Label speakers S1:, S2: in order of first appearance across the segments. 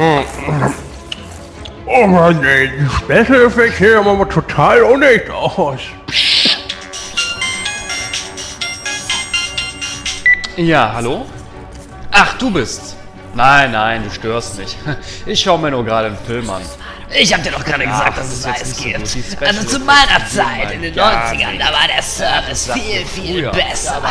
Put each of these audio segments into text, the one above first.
S1: Oh Mann, ey, die Special Effects sehen aber total unecht aus.
S2: Ja, hallo? Ach, du bist. Nein, nein, du störst nicht. Ich schaue mir nur gerade einen Film an.
S3: Ich hab dir doch gerade gesagt,
S2: das
S3: dass es Eis
S2: so
S3: gibt.
S2: Special
S3: Also zu meiner Zeit, in den
S2: gar
S3: 90ern, da war der Service viel, viel besser.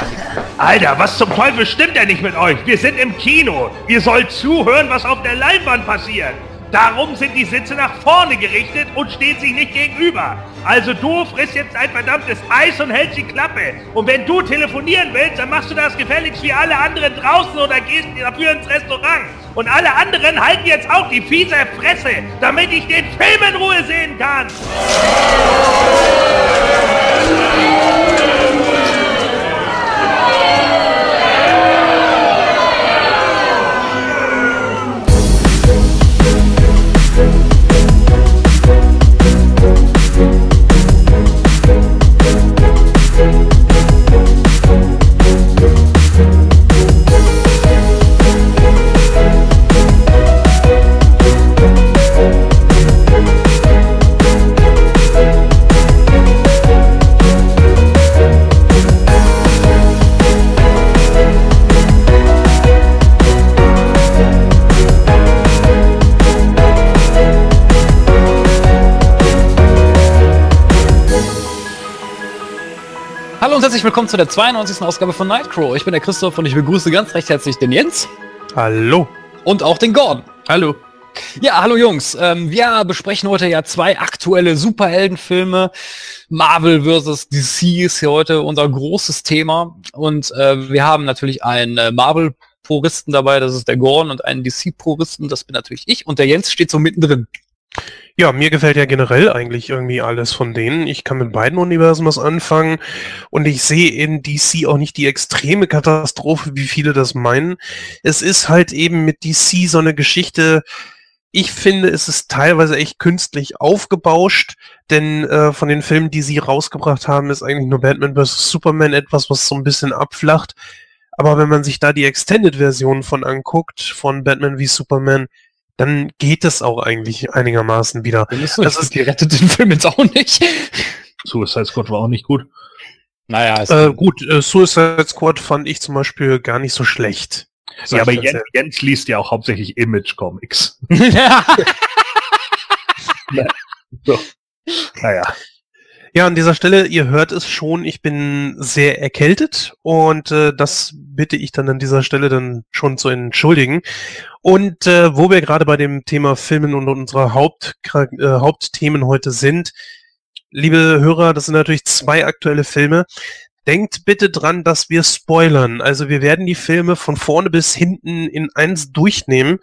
S1: Alter, was zum Teufel stimmt denn nicht mit euch? Wir sind im Kino. Ihr sollt zuhören, was auf der Leinwand passiert. Darum sind die Sitze nach vorne gerichtet und stehen sich nicht gegenüber. Also du frisst jetzt ein verdammtes Eis und hältst die Klappe. Und wenn du telefonieren willst, dann machst du das gefälligst wie alle anderen draußen oder gehst dafür ins Restaurant. Und alle anderen halten jetzt auch die fiese Fresse, damit ich den Film in Ruhe sehen kann.
S2: Willkommen zu der 92. Ausgabe von Nightcrow. Ich bin der Christoph und ich begrüße ganz recht herzlich den Jens
S1: Hallo.
S2: und auch den Gordon.
S1: Hallo.
S2: Ja, hallo Jungs. Ähm, wir besprechen heute ja zwei aktuelle Superheldenfilme. Marvel vs. DC ist hier heute unser großes Thema. Und äh, wir haben natürlich einen äh, Marvel-Puristen dabei, das ist der Gordon, und einen DC-Puristen, das bin natürlich ich. Und der Jens steht so mittendrin.
S4: Ja, mir gefällt ja generell eigentlich irgendwie alles von denen. Ich kann mit beiden Universen was anfangen und ich sehe in DC auch nicht die extreme Katastrophe, wie viele das meinen. Es ist halt eben mit DC so eine Geschichte, ich finde, es ist teilweise echt künstlich aufgebauscht, denn äh, von den Filmen, die sie rausgebracht haben, ist eigentlich nur Batman vs. Superman etwas, was so ein bisschen abflacht. Aber wenn man sich da die Extended-Version von anguckt, von Batman wie Superman, dann geht es auch eigentlich einigermaßen wieder.
S2: Das
S4: Das ist-
S2: die rettet den Film jetzt auch nicht.
S1: Suicide Squad war auch nicht gut.
S2: Naja, ist
S4: Äh, gut, äh, Suicide Squad fand ich zum Beispiel gar nicht so schlecht.
S1: Ja, aber Jens, Jens liest ja auch hauptsächlich Image-Comics. So. Naja.
S4: Ja, an dieser Stelle, ihr hört es schon, ich bin sehr erkältet und äh, das bitte ich dann an dieser Stelle dann schon zu entschuldigen. Und äh, wo wir gerade bei dem Thema Filmen und unserer Haupt, äh, Hauptthemen heute sind, liebe Hörer, das sind natürlich zwei aktuelle Filme. Denkt bitte dran, dass wir spoilern. Also wir werden die Filme von vorne bis hinten in eins durchnehmen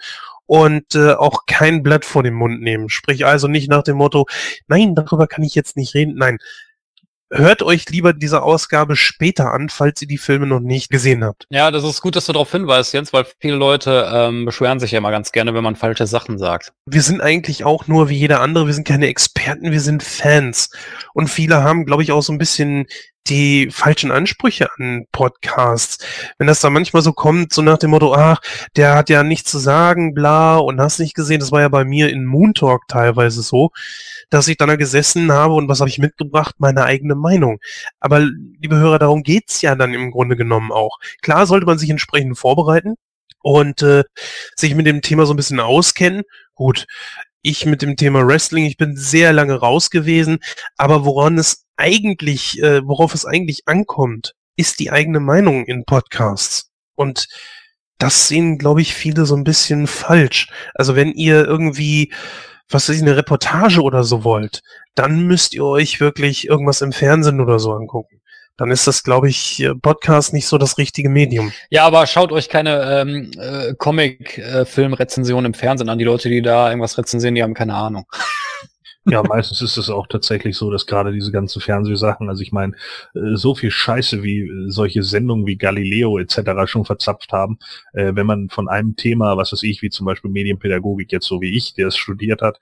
S4: und äh, auch kein Blatt vor den Mund nehmen. Sprich also nicht nach dem Motto, nein, darüber kann ich jetzt nicht reden. Nein. Hört euch lieber diese Ausgabe später an, falls ihr die Filme noch nicht gesehen habt.
S2: Ja, das ist gut, dass du darauf hinweist, Jens, weil viele Leute ähm, beschweren sich ja immer ganz gerne, wenn man falsche Sachen sagt.
S4: Wir sind eigentlich auch nur wie jeder andere, wir sind keine Experten, wir sind Fans. Und viele haben, glaube ich, auch so ein bisschen die falschen Ansprüche an Podcasts. Wenn das da manchmal so kommt, so nach dem Motto, ach, der hat ja nichts zu sagen, bla, und hast nicht gesehen, das war ja bei mir in Moon Talk teilweise so, dass ich dann da gesessen habe und was habe ich mitgebracht? Meine eigene Meinung. Aber liebe Hörer, darum geht's ja dann im Grunde genommen auch. Klar sollte man sich entsprechend vorbereiten und äh, sich mit dem Thema so ein bisschen auskennen. Gut, ich mit dem Thema Wrestling, ich bin sehr lange raus gewesen, aber woran es eigentlich, äh, worauf es eigentlich ankommt, ist die eigene Meinung in Podcasts. Und das sehen, glaube ich, viele so ein bisschen falsch. Also wenn ihr irgendwie, was weiß eine Reportage oder so wollt, dann müsst ihr euch wirklich irgendwas im Fernsehen oder so angucken. Dann ist das, glaube ich, äh, Podcast nicht so das richtige Medium.
S2: Ja, aber schaut euch keine ähm, äh, Comic-Film-Rezensionen im Fernsehen an. Die Leute, die da irgendwas rezensieren, die haben keine Ahnung.
S1: Ja, meistens ist es auch tatsächlich so, dass gerade diese ganzen Fernsehsachen, also ich meine, äh, so viel Scheiße wie äh, solche Sendungen wie Galileo etc. schon verzapft haben, äh, wenn man von einem Thema, was weiß ich, wie zum Beispiel Medienpädagogik jetzt so wie ich, der es studiert hat,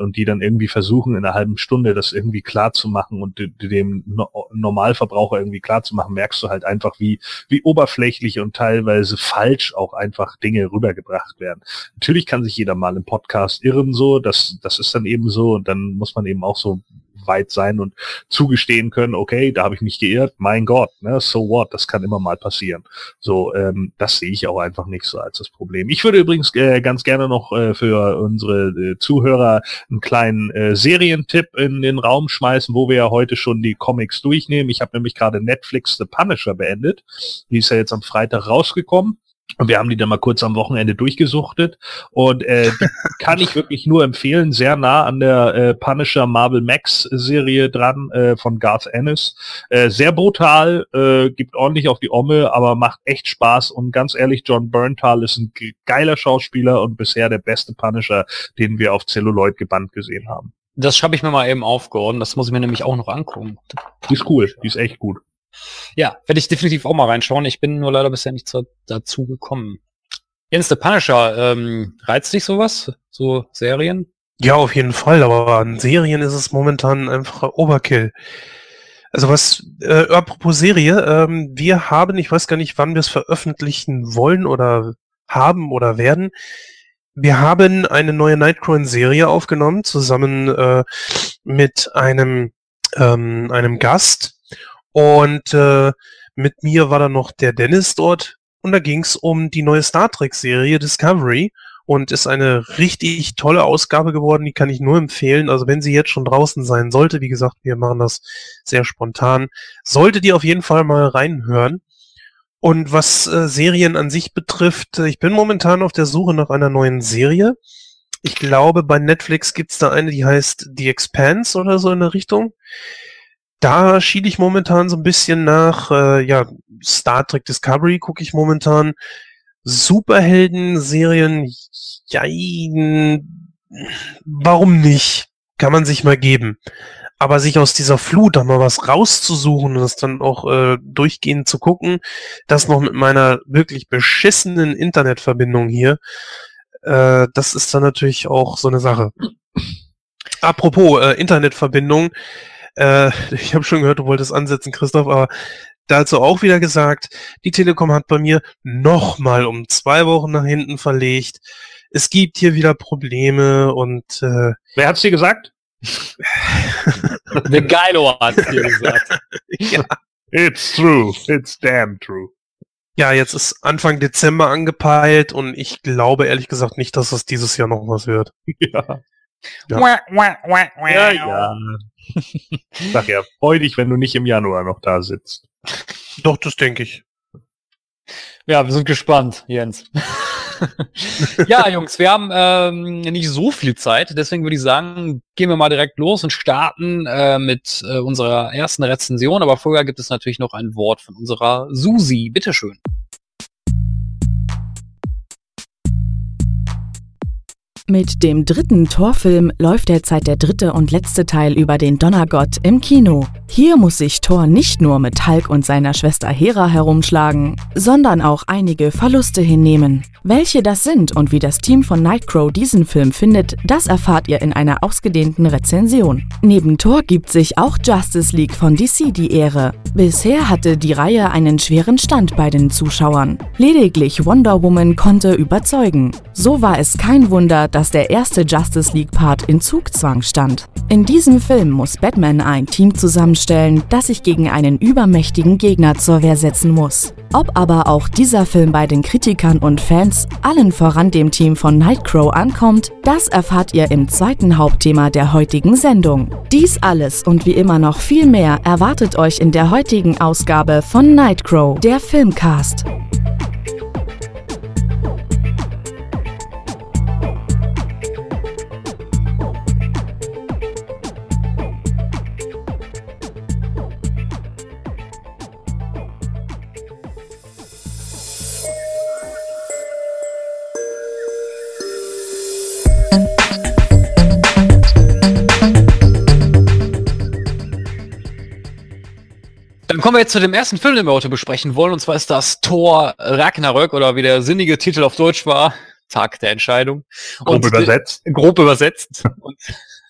S1: und die dann irgendwie versuchen, in einer halben Stunde das irgendwie klar zu machen und dem Normalverbraucher irgendwie klar zu machen, merkst du halt einfach, wie, wie oberflächlich und teilweise falsch auch einfach Dinge rübergebracht werden. Natürlich kann sich jeder mal im Podcast irren, so, das, das ist dann eben so und dann muss man eben auch so weit sein und zugestehen können, okay, da habe ich mich geirrt, mein Gott, ne, so what, das kann immer mal passieren. So, ähm, das sehe ich auch einfach nicht so als das Problem. Ich würde übrigens äh, ganz gerne noch äh, für unsere äh, Zuhörer einen kleinen äh, Serientipp in den Raum schmeißen, wo wir ja heute schon die Comics durchnehmen. Ich habe nämlich gerade Netflix The Punisher beendet. Die ist ja jetzt am Freitag rausgekommen. Und wir haben die dann mal kurz am Wochenende durchgesuchtet und äh, die kann ich wirklich nur empfehlen, sehr nah an der äh, Punisher Marvel Max Serie dran äh, von Garth Ennis. Äh, sehr brutal, äh, gibt ordentlich auf die Omme, aber macht echt Spaß und ganz ehrlich, John Berntal ist ein geiler Schauspieler und bisher der beste Punisher, den wir auf Celluloid gebannt gesehen haben.
S2: Das habe ich mir mal eben aufgeordnet, das muss ich mir nämlich auch noch angucken.
S1: Die ist cool, die ist echt gut.
S2: Ja, werde ich definitiv auch mal reinschauen. Ich bin nur leider bisher nicht so, dazu gekommen. Jens, der Punisher, ähm, reizt dich sowas? So Serien?
S4: Ja, auf jeden Fall, aber an Serien ist es momentan einfach Overkill. Also was, äh, apropos Serie, ähm, wir haben, ich weiß gar nicht, wann wir es veröffentlichen wollen oder haben oder werden. Wir haben eine neue Nightcrawler-Serie aufgenommen, zusammen äh, mit einem, ähm, einem Gast, und äh, mit mir war dann noch der Dennis dort und da ging es um die neue Star Trek-Serie Discovery und ist eine richtig tolle Ausgabe geworden, die kann ich nur empfehlen. Also wenn sie jetzt schon draußen sein sollte, wie gesagt, wir machen das sehr spontan, solltet ihr auf jeden Fall mal reinhören. Und was äh, Serien an sich betrifft, äh, ich bin momentan auf der Suche nach einer neuen Serie. Ich glaube, bei Netflix gibt's da eine, die heißt The Expanse oder so in der Richtung da schiele ich momentan so ein bisschen nach, äh, ja, Star Trek Discovery gucke ich momentan. Superhelden-Serien, jein, warum nicht? Kann man sich mal geben. Aber sich aus dieser Flut da mal was rauszusuchen und das dann auch äh, durchgehend zu gucken, das noch mit meiner wirklich beschissenen Internetverbindung hier, äh, das ist dann natürlich auch so eine Sache. Apropos äh, Internetverbindung, äh, ich habe schon gehört, du wolltest ansetzen, Christoph, aber dazu auch wieder gesagt, die Telekom hat bei mir nochmal um zwei Wochen nach hinten verlegt. Es gibt hier wieder Probleme und äh,
S1: Wer hat's dir gesagt?
S2: Der Geilo hat's dir gesagt.
S1: ja. It's true. It's damn true.
S4: Ja, jetzt ist Anfang Dezember angepeilt und ich glaube ehrlich gesagt nicht, dass das dieses Jahr noch was wird.
S1: Ja. Ja, ja. ja. Sag ja, freu dich, wenn du nicht im Januar noch da sitzt.
S4: Doch, das denke ich.
S2: Ja, wir sind gespannt, Jens. ja, Jungs, wir haben ähm, nicht so viel Zeit, deswegen würde ich sagen, gehen wir mal direkt los und starten äh, mit äh, unserer ersten Rezension. Aber vorher gibt es natürlich noch ein Wort von unserer Susi. Bitteschön.
S5: Mit dem dritten Torfilm läuft derzeit der dritte und letzte Teil über den Donnergott im Kino. Hier muss sich Thor nicht nur mit Hulk und seiner Schwester Hera herumschlagen, sondern auch einige Verluste hinnehmen. Welche das sind und wie das Team von Nightcrow diesen Film findet, das erfahrt ihr in einer ausgedehnten Rezension. Neben Thor gibt sich auch Justice League von DC die Ehre. Bisher hatte die Reihe einen schweren Stand bei den Zuschauern. Lediglich Wonder Woman konnte überzeugen. So war es kein Wunder, dass der erste Justice League-Part in Zugzwang stand. In diesem Film muss Batman ein Team zusammenstellen, das sich gegen einen übermächtigen Gegner zur Wehr setzen muss. Ob aber auch dieser Film bei den Kritikern und Fans, allen voran dem Team von Nightcrow ankommt, das erfahrt ihr im zweiten Hauptthema der heutigen Sendung. Dies alles und wie immer noch viel mehr erwartet euch in der heutigen Ausgabe von Nightcrow, der Filmcast.
S2: Kommen wir jetzt zu dem ersten Film, den wir heute besprechen wollen, und zwar ist das Thor Ragnarök oder wie der sinnige Titel auf Deutsch war, Tag der Entscheidung.
S1: Grob
S2: Und,
S1: übersetzt.
S2: äh, Grob übersetzt. Und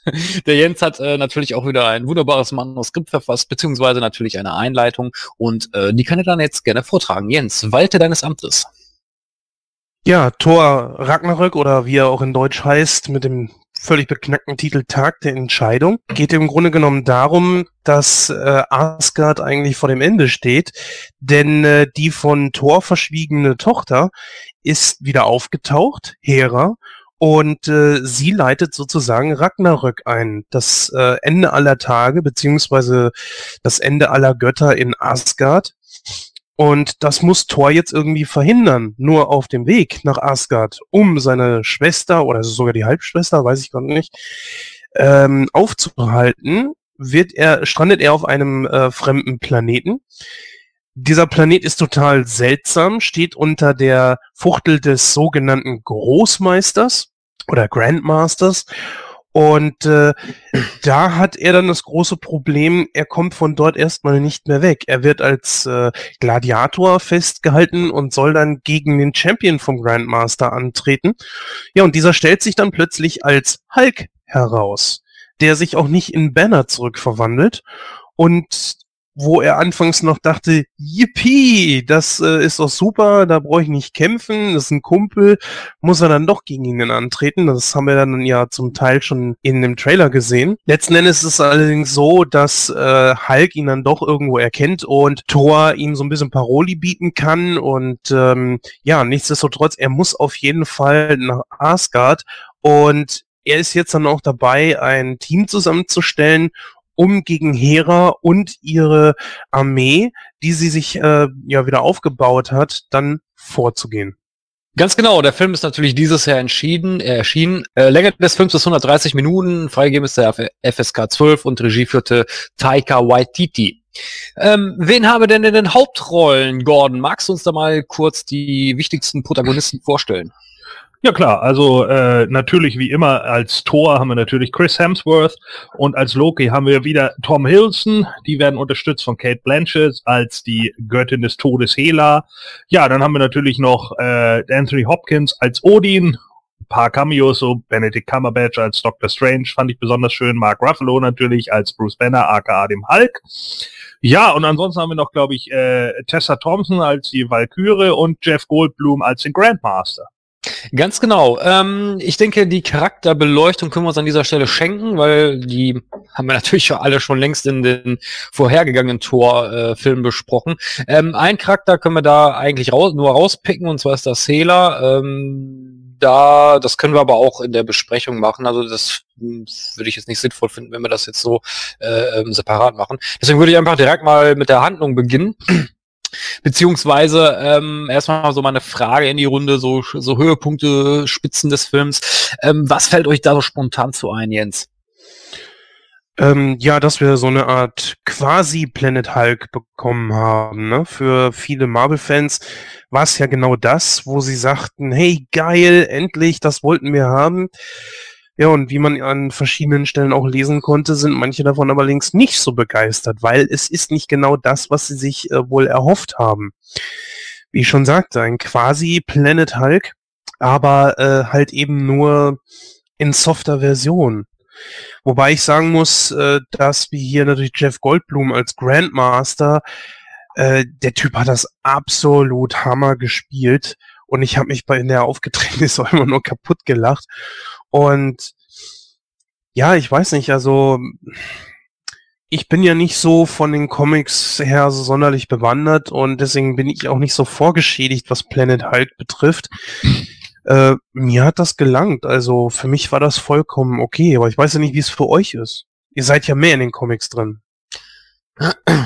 S2: der Jens hat äh, natürlich auch wieder ein wunderbares Manuskript verfasst, beziehungsweise natürlich eine Einleitung und äh, die kann er dann jetzt gerne vortragen. Jens, walte deines Amtes.
S4: Ja, Thor Ragnarök oder wie er auch in Deutsch heißt, mit dem völlig beknackten Titel Tag der Entscheidung, geht im Grunde genommen darum, dass äh, Asgard eigentlich vor dem Ende steht, denn äh, die von Thor verschwiegene Tochter ist wieder aufgetaucht, Hera, und äh, sie leitet sozusagen Ragnarök ein, das äh, Ende aller Tage beziehungsweise das Ende aller Götter in Asgard. Und das muss Thor jetzt irgendwie verhindern, nur auf dem Weg nach Asgard, um seine Schwester oder sogar die Halbschwester, weiß ich gar nicht, ähm, aufzuhalten, wird er, strandet er auf einem äh, fremden Planeten. Dieser Planet ist total seltsam, steht unter der Fuchtel des sogenannten Großmeisters oder Grandmasters. Und äh, da hat er dann das große Problem, er kommt von dort erstmal nicht mehr weg. Er wird als äh, Gladiator festgehalten und soll dann gegen den Champion vom Grandmaster antreten. Ja, und dieser stellt sich dann plötzlich als Hulk heraus, der sich auch nicht in Banner zurückverwandelt. Und wo er anfangs noch dachte, yippie, das äh, ist doch super, da brauche ich nicht kämpfen, das ist ein Kumpel, muss er dann doch gegen ihn antreten. Das haben wir dann ja zum Teil schon in dem Trailer gesehen. Letzten Endes ist es allerdings so, dass äh, Hulk ihn dann doch irgendwo erkennt und Thor ihm so ein bisschen Paroli bieten kann und ähm, ja, nichtsdestotrotz, er muss auf jeden Fall nach Asgard und er ist jetzt dann auch dabei, ein Team zusammenzustellen, um gegen Hera und ihre Armee, die sie sich äh, ja wieder aufgebaut hat, dann vorzugehen.
S2: Ganz genau, der Film ist natürlich dieses Jahr entschieden, äh, erschienen. Äh, Länge des Films ist 130 Minuten, freigegeben ist der FSK 12 und Regie führte Taika Waititi. Ähm, wen haben wir denn in den Hauptrollen, Gordon? Magst du uns da mal kurz die wichtigsten Protagonisten vorstellen?
S1: Ja klar, also äh, natürlich wie immer als Thor haben wir natürlich Chris Hemsworth und als Loki haben wir wieder Tom Hiddleston, die werden unterstützt von Kate Blanchett als die Göttin des Todes Hela. Ja, dann haben wir natürlich noch äh, Anthony Hopkins als Odin, ein paar Cameos, so Benedict Cumberbatch als Doctor Strange fand ich besonders schön, Mark Ruffalo natürlich als Bruce Banner, aka dem Hulk. Ja, und ansonsten haben wir noch, glaube ich, äh, Tessa Thompson als die Valkyrie und Jeff Goldblum als den Grandmaster.
S2: Ganz genau. Ähm, ich denke, die Charakterbeleuchtung können wir uns an dieser Stelle schenken, weil die haben wir natürlich alle schon längst in den vorhergegangenen Tor-Filmen besprochen. Ähm, ein Charakter können wir da eigentlich raus, nur rauspicken, und zwar ist das Hela. Ähm, da, das können wir aber auch in der Besprechung machen. Also das würde ich jetzt nicht sinnvoll finden, wenn wir das jetzt so äh, ähm, separat machen. Deswegen würde ich einfach direkt mal mit der Handlung beginnen. Beziehungsweise ähm, erstmal so mal eine Frage in die Runde, so, so Höhepunkte, Spitzen des Films. Ähm, was fällt euch da so spontan zu ein, Jens?
S4: Ähm, ja, dass wir so eine Art quasi Planet Hulk bekommen haben. Ne? Für viele Marvel-Fans war es ja genau das, wo sie sagten, hey, geil, endlich, das wollten wir haben. Ja, und wie man an verschiedenen Stellen auch lesen konnte, sind manche davon aber links nicht so begeistert, weil es ist nicht genau das, was sie sich äh, wohl erhofft haben. Wie ich schon sagte, ein quasi Planet Hulk, aber äh, halt eben nur in softer Version. Wobei ich sagen muss, äh, dass wir hier natürlich Jeff Goldblum als Grandmaster, äh, der Typ hat das absolut Hammer gespielt und ich habe mich bei in der aufgetreten ist auch immer nur kaputt gelacht und ja, ich weiß nicht, also ich bin ja nicht so von den Comics her so sonderlich bewandert und deswegen bin ich auch nicht so vorgeschädigt, was Planet Hulk betrifft. Äh, mir hat das gelangt, also für mich war das vollkommen okay, aber ich weiß ja nicht, wie es für euch ist. Ihr seid ja mehr in den Comics drin.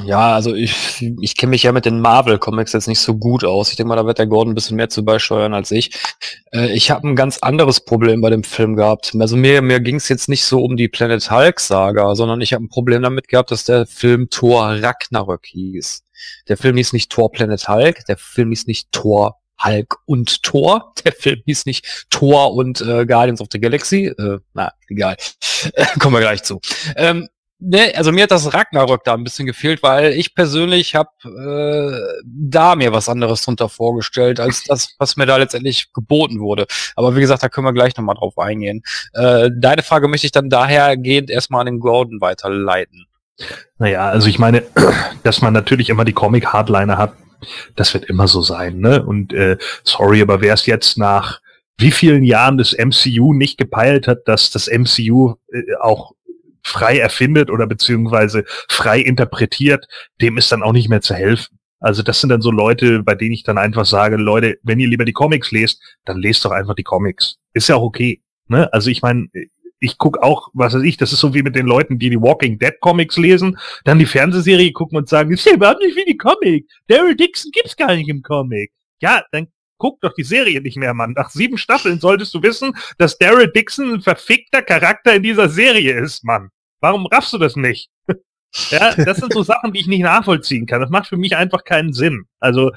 S2: Ja, also ich, ich kenne mich ja mit den Marvel-Comics jetzt nicht so gut aus. Ich denke mal, da wird der Gordon ein bisschen mehr zu beisteuern als ich. Äh, ich habe ein ganz anderes Problem bei dem Film gehabt. Also mir, mir ging es jetzt nicht so um die Planet Hulk-Saga, sondern ich habe ein Problem damit gehabt, dass der Film Thor Ragnarök hieß. Der Film hieß nicht Thor Planet Hulk, der Film hieß nicht Thor Hulk und Thor. Der Film hieß nicht Thor und äh, Guardians of the Galaxy. Äh, na, egal. Kommen wir gleich zu. Ähm, ne, also mir hat das Ragnarök da ein bisschen gefehlt, weil ich persönlich habe äh, da mir was anderes drunter vorgestellt, als das, was mir da letztendlich geboten wurde. Aber wie gesagt, da können wir gleich nochmal drauf eingehen. Äh, deine Frage möchte ich dann dahergehend erstmal an den Gordon weiterleiten.
S1: Naja, also ich meine, dass man natürlich immer die Comic-Hardliner hat, das wird immer so sein, ne? Und äh, sorry, aber wer es jetzt nach wie vielen Jahren das MCU nicht gepeilt hat, dass das MCU äh, auch frei erfindet oder beziehungsweise frei interpretiert, dem ist dann auch nicht mehr zu helfen. Also das sind dann so Leute, bei denen ich dann einfach sage, Leute, wenn ihr lieber die Comics lest, dann lest doch einfach die Comics. Ist ja auch okay. Ne? Also ich meine, ich guck auch, was weiß ich, das ist so wie mit den Leuten, die die Walking Dead Comics lesen, dann die Fernsehserie gucken und sagen, ist ja überhaupt nicht wie die Comic. Daryl Dixon gibt's gar nicht im Comic. Ja, dann guck doch die Serie nicht mehr, Mann. Nach sieben Staffeln solltest du wissen, dass Daryl Dixon ein verfickter Charakter in dieser Serie ist, Mann. Warum raffst du das nicht? ja, das sind so Sachen, die ich nicht nachvollziehen kann. Das macht für mich einfach keinen Sinn. Also,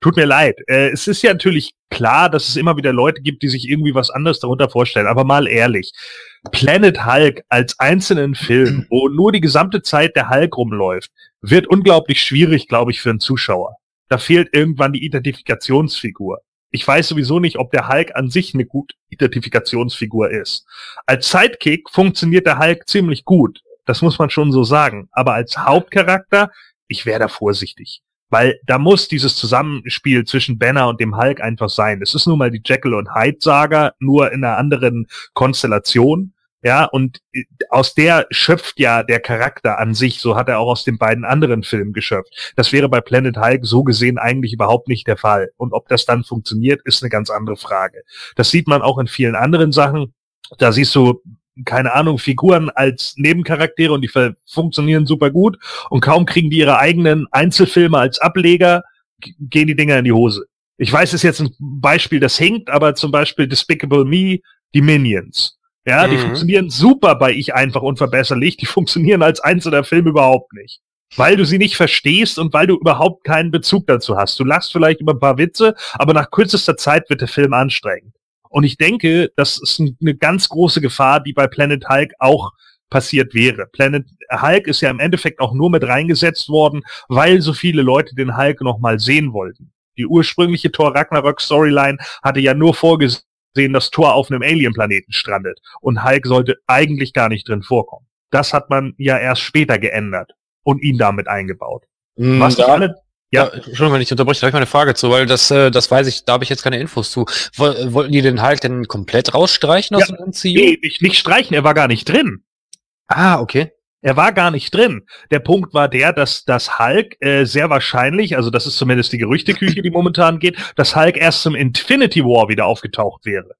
S1: tut mir leid. Äh, es ist ja natürlich klar, dass es immer wieder Leute gibt, die sich irgendwie was anderes darunter vorstellen. Aber mal ehrlich. Planet Hulk als einzelnen Film, wo nur die gesamte Zeit der Hulk rumläuft, wird unglaublich schwierig, glaube ich, für einen Zuschauer. Da fehlt irgendwann die Identifikationsfigur. Ich weiß sowieso nicht, ob der Hulk an sich eine gute Identifikationsfigur ist. Als Sidekick funktioniert der Hulk ziemlich gut. Das muss man schon so sagen. Aber als Hauptcharakter, ich wäre da vorsichtig. Weil da muss dieses Zusammenspiel zwischen Banner und dem Hulk einfach sein. Es ist nun mal die Jekyll und Hyde Saga, nur in einer anderen Konstellation. Ja, und äh, aus der schöpft ja der Charakter an sich, so hat er auch aus den beiden anderen Filmen geschöpft. Das wäre bei Planet Hulk so gesehen eigentlich überhaupt nicht der Fall. Und ob das dann funktioniert, ist eine ganz andere Frage. Das sieht man auch in vielen anderen Sachen. Da siehst du, keine Ahnung, Figuren als Nebencharaktere und die funktionieren super gut. Und kaum kriegen die ihre eigenen Einzelfilme als Ableger, gehen die Dinger in die Hose. Ich weiß, es ist jetzt ein Beispiel, das hinkt, aber zum Beispiel Despicable Me, die Minions ja, die mhm. funktionieren super bei Ich einfach unverbesserlich. Die funktionieren als einzelner Film überhaupt nicht. Weil du sie nicht verstehst und weil du überhaupt keinen Bezug dazu hast. Du lachst vielleicht über ein paar Witze, aber nach kürzester Zeit wird der Film anstrengend. Und ich denke, das ist eine ganz große Gefahr, die bei Planet Hulk auch passiert wäre. Planet Hulk ist ja im Endeffekt auch nur mit reingesetzt worden, weil so viele Leute den Hulk nochmal sehen wollten. Die ursprüngliche Thor Ragnarok Storyline hatte ja nur vorgesehen, sehen, dass Thor auf einem Alien-Planeten strandet und Hulk sollte eigentlich gar nicht drin vorkommen. Das hat man ja erst später geändert und ihn damit eingebaut.
S2: Mm, Was da, alle, ja. ja. Entschuldigung, wenn ich unterbreche, da habe ich mal eine Frage zu, weil das, äh, das weiß ich, da habe ich jetzt keine Infos zu. Wollten die den Hulk denn komplett rausstreichen aus
S1: ja, dem MCU? Nee, nicht, nicht streichen, er war gar nicht drin.
S2: Ah, okay.
S1: Er war gar nicht drin. Der Punkt war der, dass das Hulk äh, sehr wahrscheinlich, also das ist zumindest die Gerüchteküche, die momentan geht, dass Hulk erst zum Infinity War wieder aufgetaucht wäre.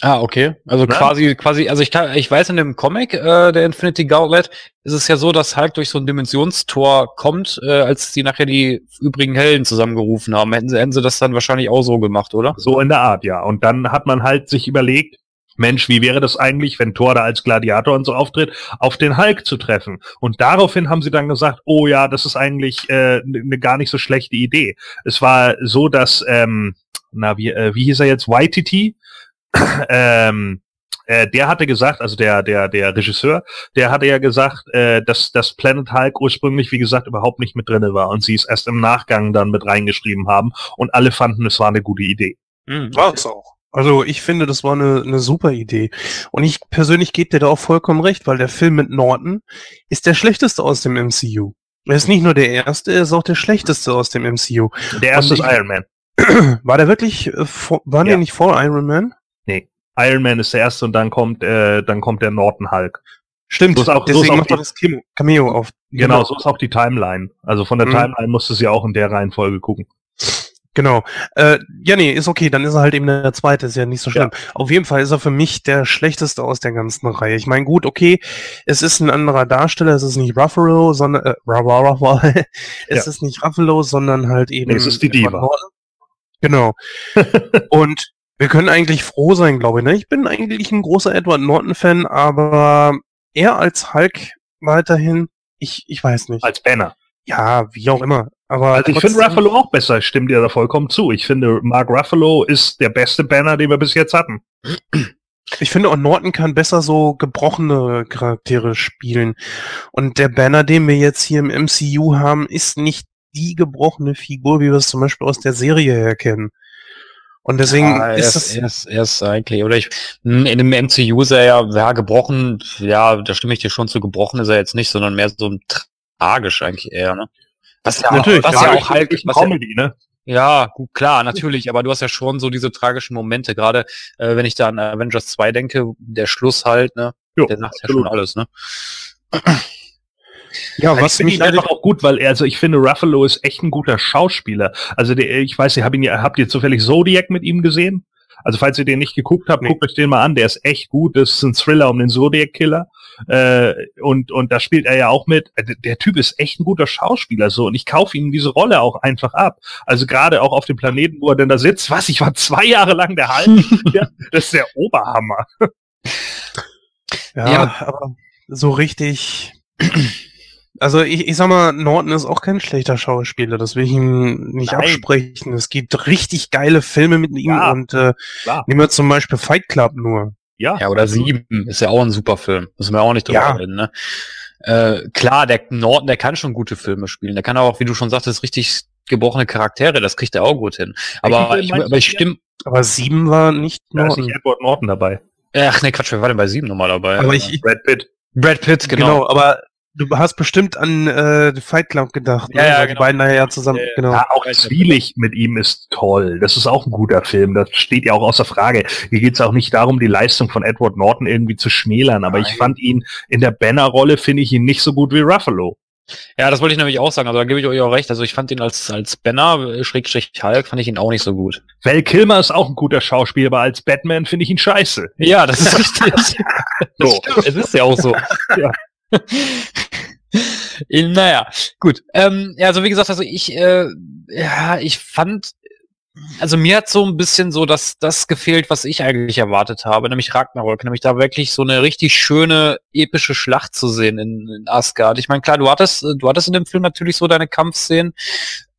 S2: Ah, okay. Also ja? quasi, quasi, also ich kann, ich weiß in dem Comic, äh, der Infinity Gauntlet, ist es ja so, dass Hulk durch so ein Dimensionstor kommt, äh, als sie nachher die übrigen Helden zusammengerufen haben. Hätten sie, hätten sie das dann wahrscheinlich auch so gemacht, oder?
S1: So in der Art, ja. Und dann hat man halt sich überlegt, Mensch, wie wäre das eigentlich, wenn Thor da als Gladiator und so auftritt, auf den Hulk zu treffen? Und daraufhin haben sie dann gesagt, oh ja, das ist eigentlich äh, eine ne gar nicht so schlechte Idee. Es war so, dass, ähm, na, wie, äh, wie hieß er jetzt, YTT? ähm, äh, der hatte gesagt, also der, der, der Regisseur, der hatte ja gesagt, äh, dass das Planet Hulk ursprünglich, wie gesagt, überhaupt nicht mit drinne war und sie es erst im Nachgang dann mit reingeschrieben haben und alle fanden, es war eine gute Idee.
S4: Mhm. War es auch. Also ich finde, das war eine, eine super Idee. Und ich persönlich gebe dir da auch vollkommen recht, weil der Film mit Norton ist der schlechteste aus dem MCU. Er ist nicht nur der erste, er ist auch der schlechteste aus dem MCU.
S1: Der erste ist Iron Man.
S4: War der wirklich, äh, vor, war ja. der nicht vor Iron Man?
S1: Nee. Iron Man ist der erste und dann kommt, äh, dann kommt der Norton Hulk.
S4: Stimmt,
S1: so ist auch,
S4: deswegen
S1: so
S4: macht das Cameo auf.
S1: Genau, genau, so ist auch die Timeline. Also von der mhm. Timeline musst du sie auch in der Reihenfolge gucken.
S4: Genau. Äh, ja, nee, ist okay, dann ist er halt eben der zweite, ist ja nicht so schlimm. Ja. Auf jeden Fall ist er für mich der schlechteste aus der ganzen Reihe. Ich meine, gut, okay, es ist ein anderer Darsteller, es ist nicht Ruffalo, sondern äh, Ruffalo, es ja. ist nicht Ruffalo, sondern halt eben. Nee,
S1: es ist die Diva.
S4: Genau. Und wir können eigentlich froh sein, glaube ich. Ne? Ich bin eigentlich ein großer Edward Norton-Fan, aber er als Hulk weiterhin, ich, ich weiß nicht.
S1: Als Banner.
S4: Ja, wie auch immer. Aber
S1: also ich finde Ruffalo auch besser, ich stimme dir da vollkommen zu. Ich finde, Mark Ruffalo ist der beste Banner, den wir bis jetzt hatten.
S4: Ich finde auch Norton kann besser so gebrochene Charaktere spielen. Und der Banner, den wir jetzt hier im MCU haben, ist nicht die gebrochene Figur, wie wir es zum Beispiel aus der Serie her kennen. Und deswegen
S2: Ja, er
S4: ist
S2: ist,
S4: das.
S2: er ist, er ist eigentlich, oder ich, in dem MCU ist er ja, ja, gebrochen, ja, da stimme ich dir schon zu, gebrochen ist er jetzt nicht, sondern mehr so ein tragisch eigentlich eher, ne? Was ja,
S4: Natürlich,
S2: was
S4: ja,
S2: ja
S1: ich-
S2: auch halt, was ja,
S1: Comedy, ne?
S2: ja, gut, klar, natürlich, aber du hast ja schon so diese tragischen Momente, gerade äh, wenn ich da an Avengers 2 denke, der Schluss halt, ne?
S1: Jo,
S2: der sagt ja schon alles, ne?
S4: Ja,
S1: ich
S4: was
S1: finde
S4: mich
S1: ihn einfach auch gut, weil er, also ich finde Ruffalo ist echt ein guter Schauspieler. Also der, ich weiß, ihr habt ihn ja, habt ihr zufällig Zodiac mit ihm gesehen? Also falls ihr den nicht geguckt habt,
S4: Nee.
S1: guckt euch den mal an. Der ist echt gut. Das ist ein Thriller um den Zodiac Killer. Äh, und und da spielt er ja auch mit. Äh, Der Typ ist echt ein guter Schauspieler so und ich kaufe ihm diese Rolle auch einfach ab. Also gerade auch auf dem Planeten, wo er denn da sitzt. Was? Ich war zwei Jahre lang der Hulk. ja, das ist der Oberhammer.
S4: Ja,
S2: Ja.
S4: aber so richtig. Also ich, ich sag mal, Norton ist auch kein schlechter Schauspieler, das will ich ihm nicht
S1: Nein.
S4: absprechen. Es gibt richtig geile Filme mit ihm
S1: Ja,
S4: und äh,
S1: klar.
S4: nehmen wir zum Beispiel Fight Club nur.
S1: Ja.
S2: Ja, oder sieben ist ja auch ein super Film. Müssen wir auch nicht drüber
S4: Ja.
S2: reden, ne? Äh, klar, der Norton, der kann schon gute Filme spielen. Der kann aber auch, wie du schon sagtest, richtig gebrochene Charaktere. Das kriegt er auch gut hin. Aber ich,
S1: meinst
S2: aber ich stimme.
S4: Aber sieben war nicht
S1: Da ist
S4: Norton.
S1: nicht Edward Norton dabei.
S2: Ach nee, Quatsch, wer war denn bei sieben nochmal dabei?
S4: Aber ich, ich
S1: Brad Pitt.
S2: Brad Pitt,
S4: genau.
S2: genau.
S4: aber du hast bestimmt an äh, Fight Club gedacht.
S2: Ja,
S4: ne?
S2: ja,
S4: Weil
S2: genau.
S4: Die beiden nachher ja zusammen,
S2: Ja,
S4: genau.
S1: Ja, auch
S2: ich.
S1: Zwielicht mit ihm ist toll. Das ist auch ein guter Film. Das steht ja auch außer Frage. Hier geht es auch nicht darum, die Leistung von Edward Norton irgendwie zu schmälern. Aber ich
S2: Nein.
S1: fand ihn in der Banner-Rolle, finde ich ihn nicht so gut wie Ruffalo.
S2: Ja, das wollte ich nämlich auch sagen. Also da gebe ich euch auch recht. Also ich fand ihn als, als Banner, äh, Schrägstrich Hulk, fand ich ihn auch nicht so gut.
S1: Val Kilmer ist auch ein guter Schauspieler, aber als Batman finde ich ihn scheiße.
S2: Ja, das ist richtig.
S1: So.
S2: es ist ja auch so.
S1: Ja.
S2: Naja, gut. Ähm, ja, also wie gesagt, also ich, äh, ja, ich fand, also mir hat so ein bisschen so das, das gefehlt, was ich eigentlich erwartet habe, nämlich Ragnarok, nämlich da wirklich so eine richtig schöne, epische Schlacht zu sehen in, in Asgard. Ich meine, klar, du hattest, du hattest in dem Film natürlich so deine Kampfszenen.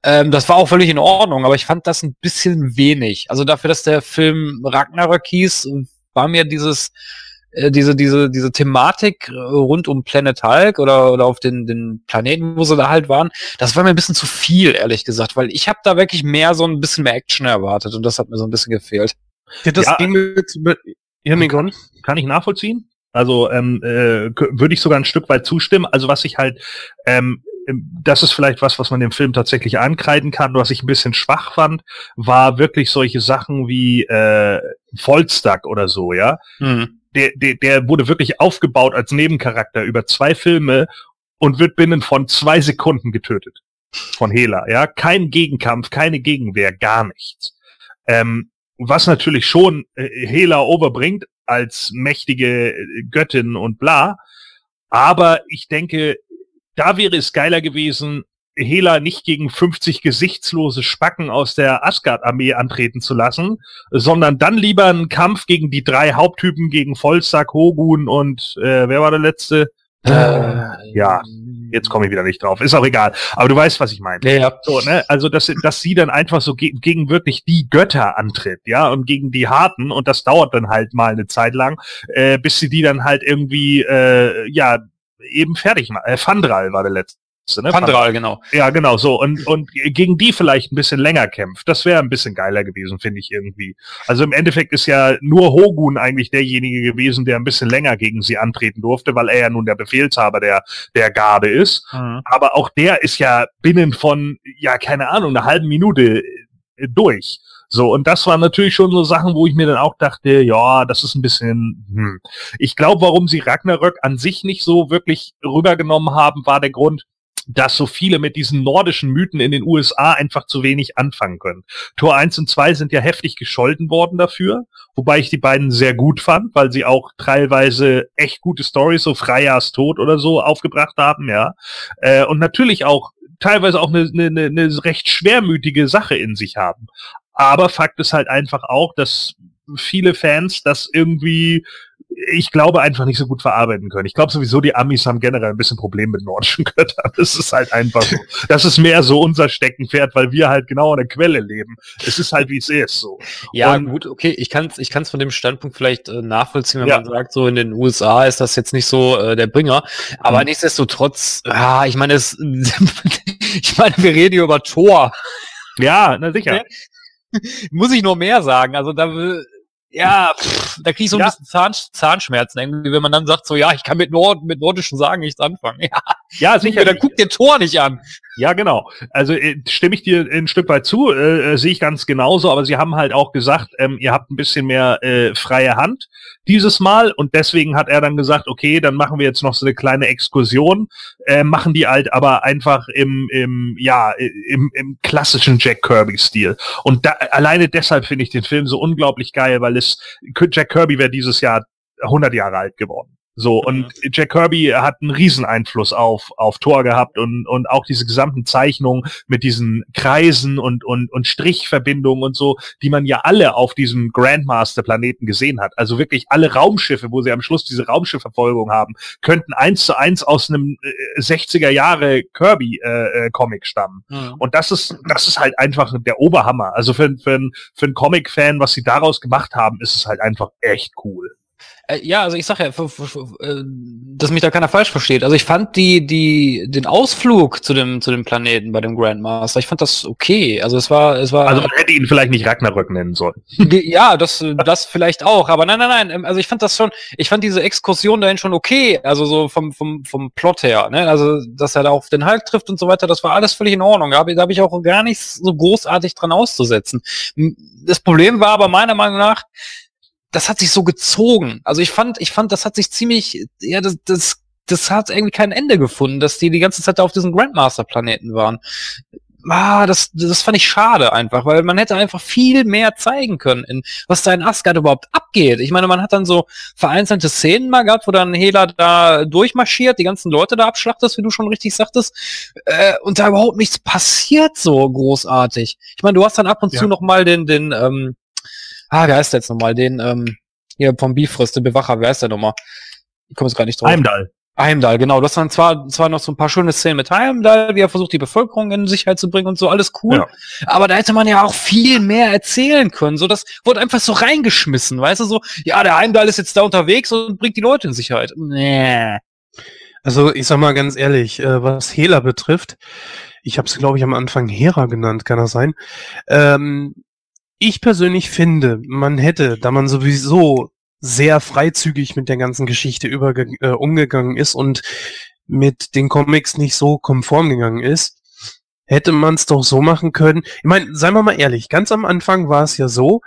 S2: Ähm, das war auch völlig in Ordnung, aber ich fand das ein bisschen wenig. Also dafür, dass der Film Ragnarok hieß, war mir dieses, diese, diese, diese Thematik äh, rund um Planet Hulk oder, oder auf den, den Planeten, wo sie da halt waren, das war mir ein bisschen zu viel, ehrlich gesagt, weil ich habe da wirklich mehr so ein bisschen mehr Action erwartet und das hat mir so ein bisschen gefehlt.
S4: Ja, das
S1: Ja.
S4: ging mir jetzt über. Ja, nee, Gordon?
S1: Kann ich nachvollziehen? Also ähm, äh, würde ich sogar ein Stück weit zustimmen. Also was ich halt, ähm, ähm, das ist vielleicht was, was man dem Film tatsächlich ankreiden kann, was ich ein bisschen schwach fand, war wirklich solche Sachen wie äh, Volstag oder so, ja. Der, der, der wurde wirklich aufgebaut als Nebencharakter über zwei Filme und wird binnen von zwei Sekunden getötet. Von Hela, ja. Kein Gegenkampf, keine Gegenwehr, gar nichts. Ähm, was natürlich schon äh, Hela overbringt als mächtige äh, Göttin und bla. Aber ich denke, da wäre es geiler gewesen, Hela nicht gegen 50 gesichtslose Spacken aus der Asgard-Armee antreten zu lassen, sondern dann lieber einen Kampf gegen die drei Haupttypen, gegen Volstag, Hogun und äh, wer war der letzte?
S2: Äh,
S1: ja, Jetzt komme ich wieder nicht drauf. Ist auch egal. Aber du weißt, was ich meine.
S2: Ja, ja.
S1: So, ne? Also, dass, dass sie dann einfach so ge gegen wirklich die Götter antritt, ja, und gegen die Harten, und das dauert dann halt mal eine Zeit lang, äh, bis sie die dann halt irgendwie, äh, ja, eben fertig machen. Äh, Fandral war der letzte. Ne?
S2: Pandral, genau.
S1: Ja, genau, so. Und, und gegen die vielleicht ein bisschen länger kämpft. Das wäre ein bisschen geiler gewesen, finde ich irgendwie. Also im Endeffekt ist ja nur Hogun eigentlich derjenige gewesen, der ein bisschen länger gegen sie antreten durfte, weil er ja nun der Befehlshaber der, der Garde ist. Aber auch der ist ja binnen von, ja, keine Ahnung, einer halben Minute äh, durch. So, und das waren natürlich schon so Sachen, wo ich mir dann auch dachte, ja, das ist ein bisschen, hm. Ich glaube, warum sie Ragnarök an sich nicht so wirklich rübergenommen haben, war der Grund, dass so viele mit diesen nordischen Mythen in den USA einfach zu wenig anfangen können. Tor 1 und 2 sind ja heftig gescholten worden dafür, wobei ich die beiden sehr gut fand, weil sie auch teilweise echt gute Stories, so Freijahrs Tod oder so, aufgebracht haben, ja. Äh, und natürlich auch teilweise auch eine, eine, eine recht schwermütige Sache in sich haben. Aber Fakt ist halt einfach auch, dass viele Fans das irgendwie ich glaube, einfach nicht so gut verarbeiten können. Ich glaube sowieso, die Amis haben generell ein bisschen Probleme mit nordischen Göttern. Das ist halt einfach so. Das ist mehr so unser Steckenpferd, weil wir halt genau an der Quelle leben. Es ist halt, wie es ist, so.
S2: Ja,
S1: Und-
S2: gut, okay, ich kann es ich kann's von dem Standpunkt vielleicht äh, nachvollziehen, wenn
S1: Ja.
S2: man sagt, so in den USA ist das jetzt nicht so äh, der Bringer. Aber
S1: Mhm.
S2: nichtsdestotrotz, ja, ich meine, es, ich meine, wir reden hier über Tor.
S1: Ja, na sicher.
S2: Muss ich nur mehr sagen? Also da will, ja, pff, da kriege ich so ein
S1: Ja.
S2: bisschen Zahn, Zahnschmerzen, irgendwie, wenn man dann sagt, so, ja, ich kann mit Nord, mit nordischen Sagen nichts anfangen. Ja,
S1: Ja, sicher.
S2: dann guck dir Tor nicht an.
S1: Ja, genau. Also äh, stimme ich dir ein Stück weit zu, äh, äh, sehe ich ganz genauso, aber sie haben halt auch gesagt, ähm, ihr habt ein bisschen mehr äh, freie Hand dieses Mal und deswegen hat er dann gesagt, okay, dann machen wir jetzt noch so eine kleine Exkursion, äh, machen die halt aber einfach im, im ja, im, im klassischen Jack Kirby-Stil. Und da, alleine deshalb finde ich den Film so unglaublich geil, weil es Jack Kirby wäre dieses Jahr 100 Jahre alt geworden. So, und Jack Kirby hat einen riesen Einfluss auf, auf Thor gehabt und, und auch diese gesamten Zeichnungen mit diesen Kreisen und, und, und Strichverbindungen und so, die man ja alle auf diesem Grandmaster-Planeten gesehen hat. Also wirklich alle Raumschiffe, wo sie am Schluss diese Raumschiffverfolgung haben, könnten eins zu eins aus einem äh, 60er Jahre Kirby-Comic stammen. Und das ist, das ist halt einfach der Oberhammer. Also für, für, für einen Comic-Fan, was sie daraus gemacht haben, ist es halt einfach echt cool.
S2: Äh, ja, also ich sag ja, äh, dass mich da keiner falsch versteht. Also ich fand die, die, den Ausflug zu dem, zu dem Planeten bei dem Grandmaster, ich fand das okay. Also es war, es war,
S1: Also man hätte ihn vielleicht nicht Ragnarök nennen sollen.
S2: Ja, das, das vielleicht auch, aber nein, nein, nein. ähm, Also ich fand das schon, ich fand diese Exkursion dahin schon okay, also so vom, vom, vom Plot her, ne? Also, dass er da auf den Hulk trifft und so weiter, das war alles völlig in Ordnung. Da habe hab ich auch gar nichts so großartig dran auszusetzen. Das Problem war aber meiner Meinung nach, das hat sich so gezogen. Also ich fand, ich fand, das hat sich ziemlich, ja, das, das, das hat irgendwie kein Ende gefunden, dass die die ganze Zeit da auf diesem Grandmaster-Planeten waren ah, das, das fand ich schade einfach, weil man hätte einfach viel mehr zeigen können, in, was da in Asgard überhaupt abgeht. Ich meine, man hat dann so vereinzelte Szenen mal gehabt, wo dann Hela da durchmarschiert, die ganzen Leute da abschlachtest, wie du schon richtig sagtest, äh, und da überhaupt nichts passiert so großartig. Ich meine, du hast dann ab und
S1: Ja.
S2: zu noch mal den, den, ähm, ah, wie heißt der jetzt nochmal, den, ähm, hier vom Bifrost, den Bewacher, wer heißt der nochmal? Ich komme jetzt gar nicht drauf.
S1: Heimdall.
S2: Heimdall, genau. Du hast dann zwar, zwar noch so ein paar schöne Szenen mit Heimdall, wie er versucht, die Bevölkerung in Sicherheit zu bringen und so, alles cool.
S1: Ja.
S2: Aber da hätte man ja auch viel mehr erzählen können. So, das wurde einfach so reingeschmissen, weißt du, so, ja, der Heimdall ist jetzt da unterwegs und bringt die Leute in Sicherheit. Nee.
S4: Also ich sag mal ganz ehrlich, äh, was Hela betrifft, ich habe es glaube ich am Anfang Hera genannt, kann das sein? Ähm, ich persönlich finde, man hätte, da man sowieso sehr freizügig mit der ganzen Geschichte äh, umgegangen ist und mit den Comics nicht so konform gegangen ist, hätte man es doch so machen können. Ich meine, seien wir mal ehrlich, ganz am Anfang war es ja so,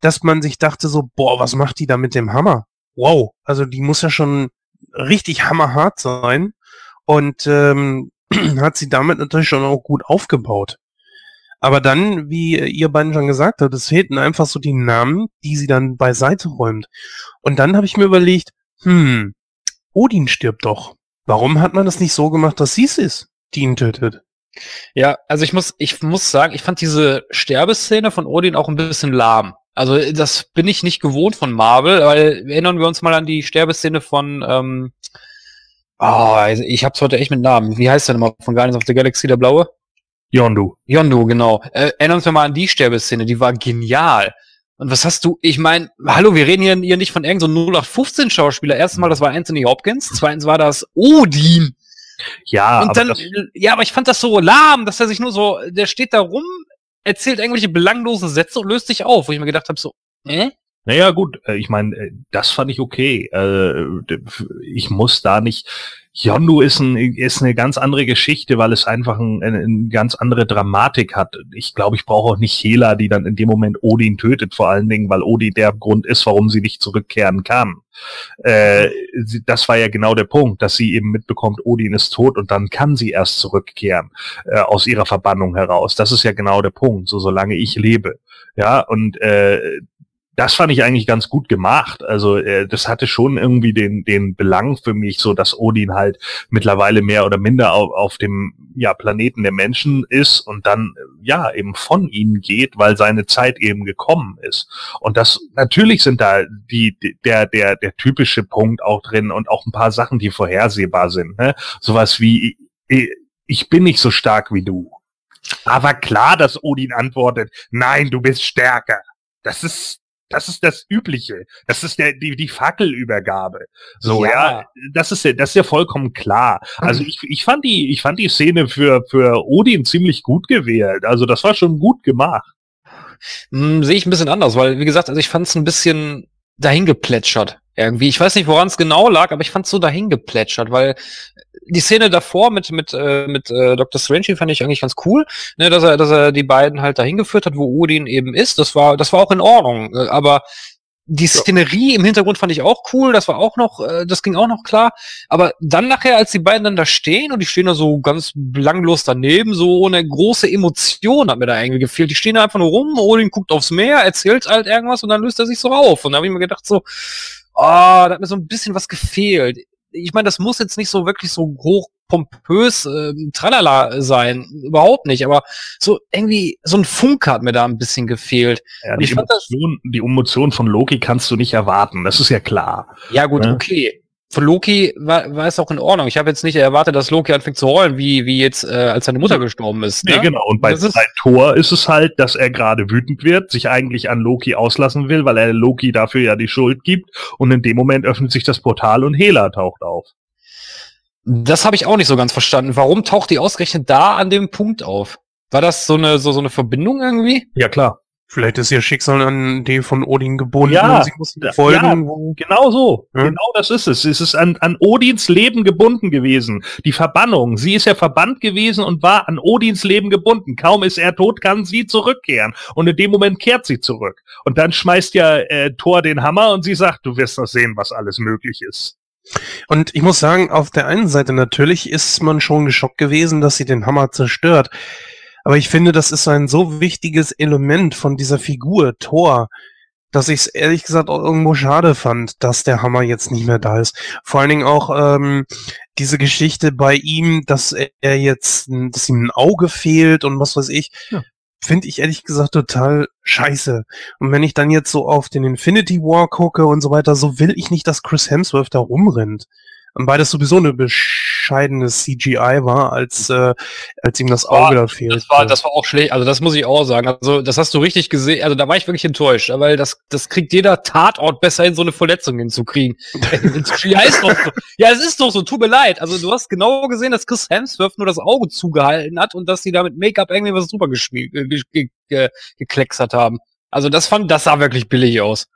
S4: dass man sich dachte so, boah, was macht die da mit dem Hammer? Wow, also die muss ja schon richtig hammerhart sein und ähm, hat sie damit natürlich schon auch gut aufgebaut. Aber dann, wie ihr beiden schon gesagt habt, es fehlten einfach so die Namen, die sie dann beiseite räumt. Und dann habe ich mir überlegt, hm, Odin stirbt doch. Warum hat man das nicht so gemacht, dass sie es ist, die ihn tötet?
S2: Ja, also ich muss, ich muss sagen, ich fand diese Sterbeszene von Odin auch ein bisschen lahm. Also das bin ich nicht gewohnt von Marvel, weil erinnern wir uns mal an die Sterbeszene von, ähm, oh, ich hab's heute echt mit Namen. Wie heißt der nochmal von Guardians of the Galaxy, der Blaue?
S1: Yondu.
S2: Yondu, genau. Äh, erinnern uns mal an die Sterbeszene, die war genial. Und was hast du, ich meine, hallo, wir reden hier, hier nicht von irgendeinem so 0815 Schauspieler. Erstens mal, das war Anthony Hopkins, zweitens war das Odin.
S1: Ja,
S2: Und
S1: aber
S2: dann, ja, aber ich fand das so lahm, dass er sich nur so, der steht da rum, erzählt irgendwelche belanglosen Sätze und löst sich auf, wo ich mir gedacht habe, so, äh?
S1: naja gut, äh, ich meine, äh, das fand ich okay. Äh, Ich muss da nicht. Yondu ist, ein, ist eine ganz andere Geschichte, weil es einfach ein, eine, eine ganz andere Dramatik hat. Ich glaube, ich brauche auch nicht Hela, die dann in dem Moment Odin tötet, vor allen Dingen, weil Odin der Grund ist, warum sie nicht zurückkehren kann. Äh, sie- das war ja genau der Punkt, dass sie eben mitbekommt, Odin ist tot und dann kann sie erst zurückkehren äh, aus ihrer Verbannung heraus. Das ist ja genau der Punkt, so solange ich lebe. Ja, und äh, das fand ich eigentlich ganz gut gemacht. Also äh, das hatte schon irgendwie den, den Belang für mich, so dass Odin halt mittlerweile mehr oder minder auf, auf dem ja, Planeten der Menschen ist und dann ja eben von ihnen geht, weil seine Zeit eben gekommen ist. Und das natürlich sind da die, der, der, der typische Punkt auch drin und auch ein paar Sachen, die vorhersehbar sind. Ne? Sowas wie ich bin nicht so stark wie du. Aber klar, dass Odin antwortet, nein, du bist stärker. Das ist das ist das Übliche. Das ist der, die, die Fackelübergabe. So, ja. ja, das ist ja, das ist ja vollkommen klar. Also ich, ich fand die, ich fand die Szene für, für Odin ziemlich gut gewählt. Also das war schon gut gemacht.
S2: Hm, Sehe ich ein bisschen anders, weil, wie gesagt, also ich fand es ein bisschen dahin geplätschert. Irgendwie. Ich weiß nicht, woran es genau lag, aber ich fand es so dahin geplätschert, weil die Szene davor mit mit äh, mit äh, Dr. Strange fand ich eigentlich ganz cool, ne, dass er dass er die beiden halt dahin geführt hat, wo Odin eben ist. Das war das war auch in Ordnung, äh, aber die Szenerie im Hintergrund fand ich auch cool, das war auch noch, äh, das ging auch noch klar. Aber dann nachher, als die beiden dann da stehen und die stehen da so ganz belanglos daneben, so ohne große Emotion hat mir da irgendwie gefehlt. Die stehen da einfach nur rum, Odin guckt aufs Meer, erzählt halt irgendwas und dann löst er sich so auf. Und da habe ich mir gedacht so, ah, oh, da hat mir so ein bisschen was gefehlt. Ich meine, das muss jetzt nicht so wirklich so hoch pompös äh, tralala sein, überhaupt nicht, aber so irgendwie so ein Funke hat mir da ein bisschen gefehlt.
S1: Ja, die, Emotion, die Emotion von Loki kannst du nicht erwarten, das ist ja klar.
S2: Ja gut, ne? okay für Loki war, war es auch in Ordnung. Ich habe jetzt nicht erwartet, dass Loki anfängt zu heulen, wie, wie jetzt, äh, als seine Mutter gestorben ist.
S1: Ne? Nee, genau. Und bei, bei Thor ist es halt, dass er gerade wütend wird, sich eigentlich an Loki auslassen will, weil er Loki dafür ja die Schuld gibt. Und in dem Moment öffnet sich das Portal und Hela taucht auf.
S2: Das habe ich auch nicht so ganz verstanden. Warum taucht die ausgerechnet da an dem Punkt auf? War das so eine, so, so eine Verbindung irgendwie?
S1: Ja, klar.
S4: Vielleicht ist ihr Schicksal an die von Odin gebunden
S1: ja, und sie muss folgen. Ja, genau so. Ja. Genau das ist es. Es ist an, an Odins Leben gebunden gewesen. Die Verbannung. Sie ist ja verbannt gewesen und war an Odins Leben gebunden. Kaum ist er tot, kann sie zurückkehren. Und in dem Moment kehrt sie zurück. Und dann schmeißt ja äh, Thor den Hammer und sie sagt, du wirst noch sehen, was alles möglich ist.
S4: Und ich muss sagen, auf der einen Seite natürlich ist man schon geschockt gewesen, dass sie den Hammer zerstört. Aber ich finde, das ist ein so wichtiges Element von dieser Figur, Thor, dass ich es ehrlich gesagt auch irgendwo schade fand, dass der Hammer jetzt nicht mehr da ist. Vor allen Dingen auch ähm, diese Geschichte bei ihm, dass er jetzt, dass ihm ein Auge fehlt und was weiß ich, ja. finde ich ehrlich gesagt total scheiße. Und wenn ich dann jetzt so auf den Infinity War gucke und so weiter, so will ich nicht, dass Chris Hemsworth da rumrennt. Und weil das sowieso eine bescheidenes CGI war, als, äh, als ihm das Auge da fehlt.
S2: Das war, das war auch schlecht, also das muss ich auch sagen. Also das hast du richtig gesehen, also da war ich wirklich enttäuscht, weil das, das kriegt jeder Tatort besser hin, so eine Verletzung hinzukriegen. ja, ist doch so. ja, es ist doch so, tut mir leid. Also du hast genau gesehen, dass Chris Hemsworth nur das Auge zugehalten hat und dass sie da mit Make-up irgendwie was drüber gespielt, äh, ge ge ge geklecksert haben. Also das fand, das sah wirklich billig aus.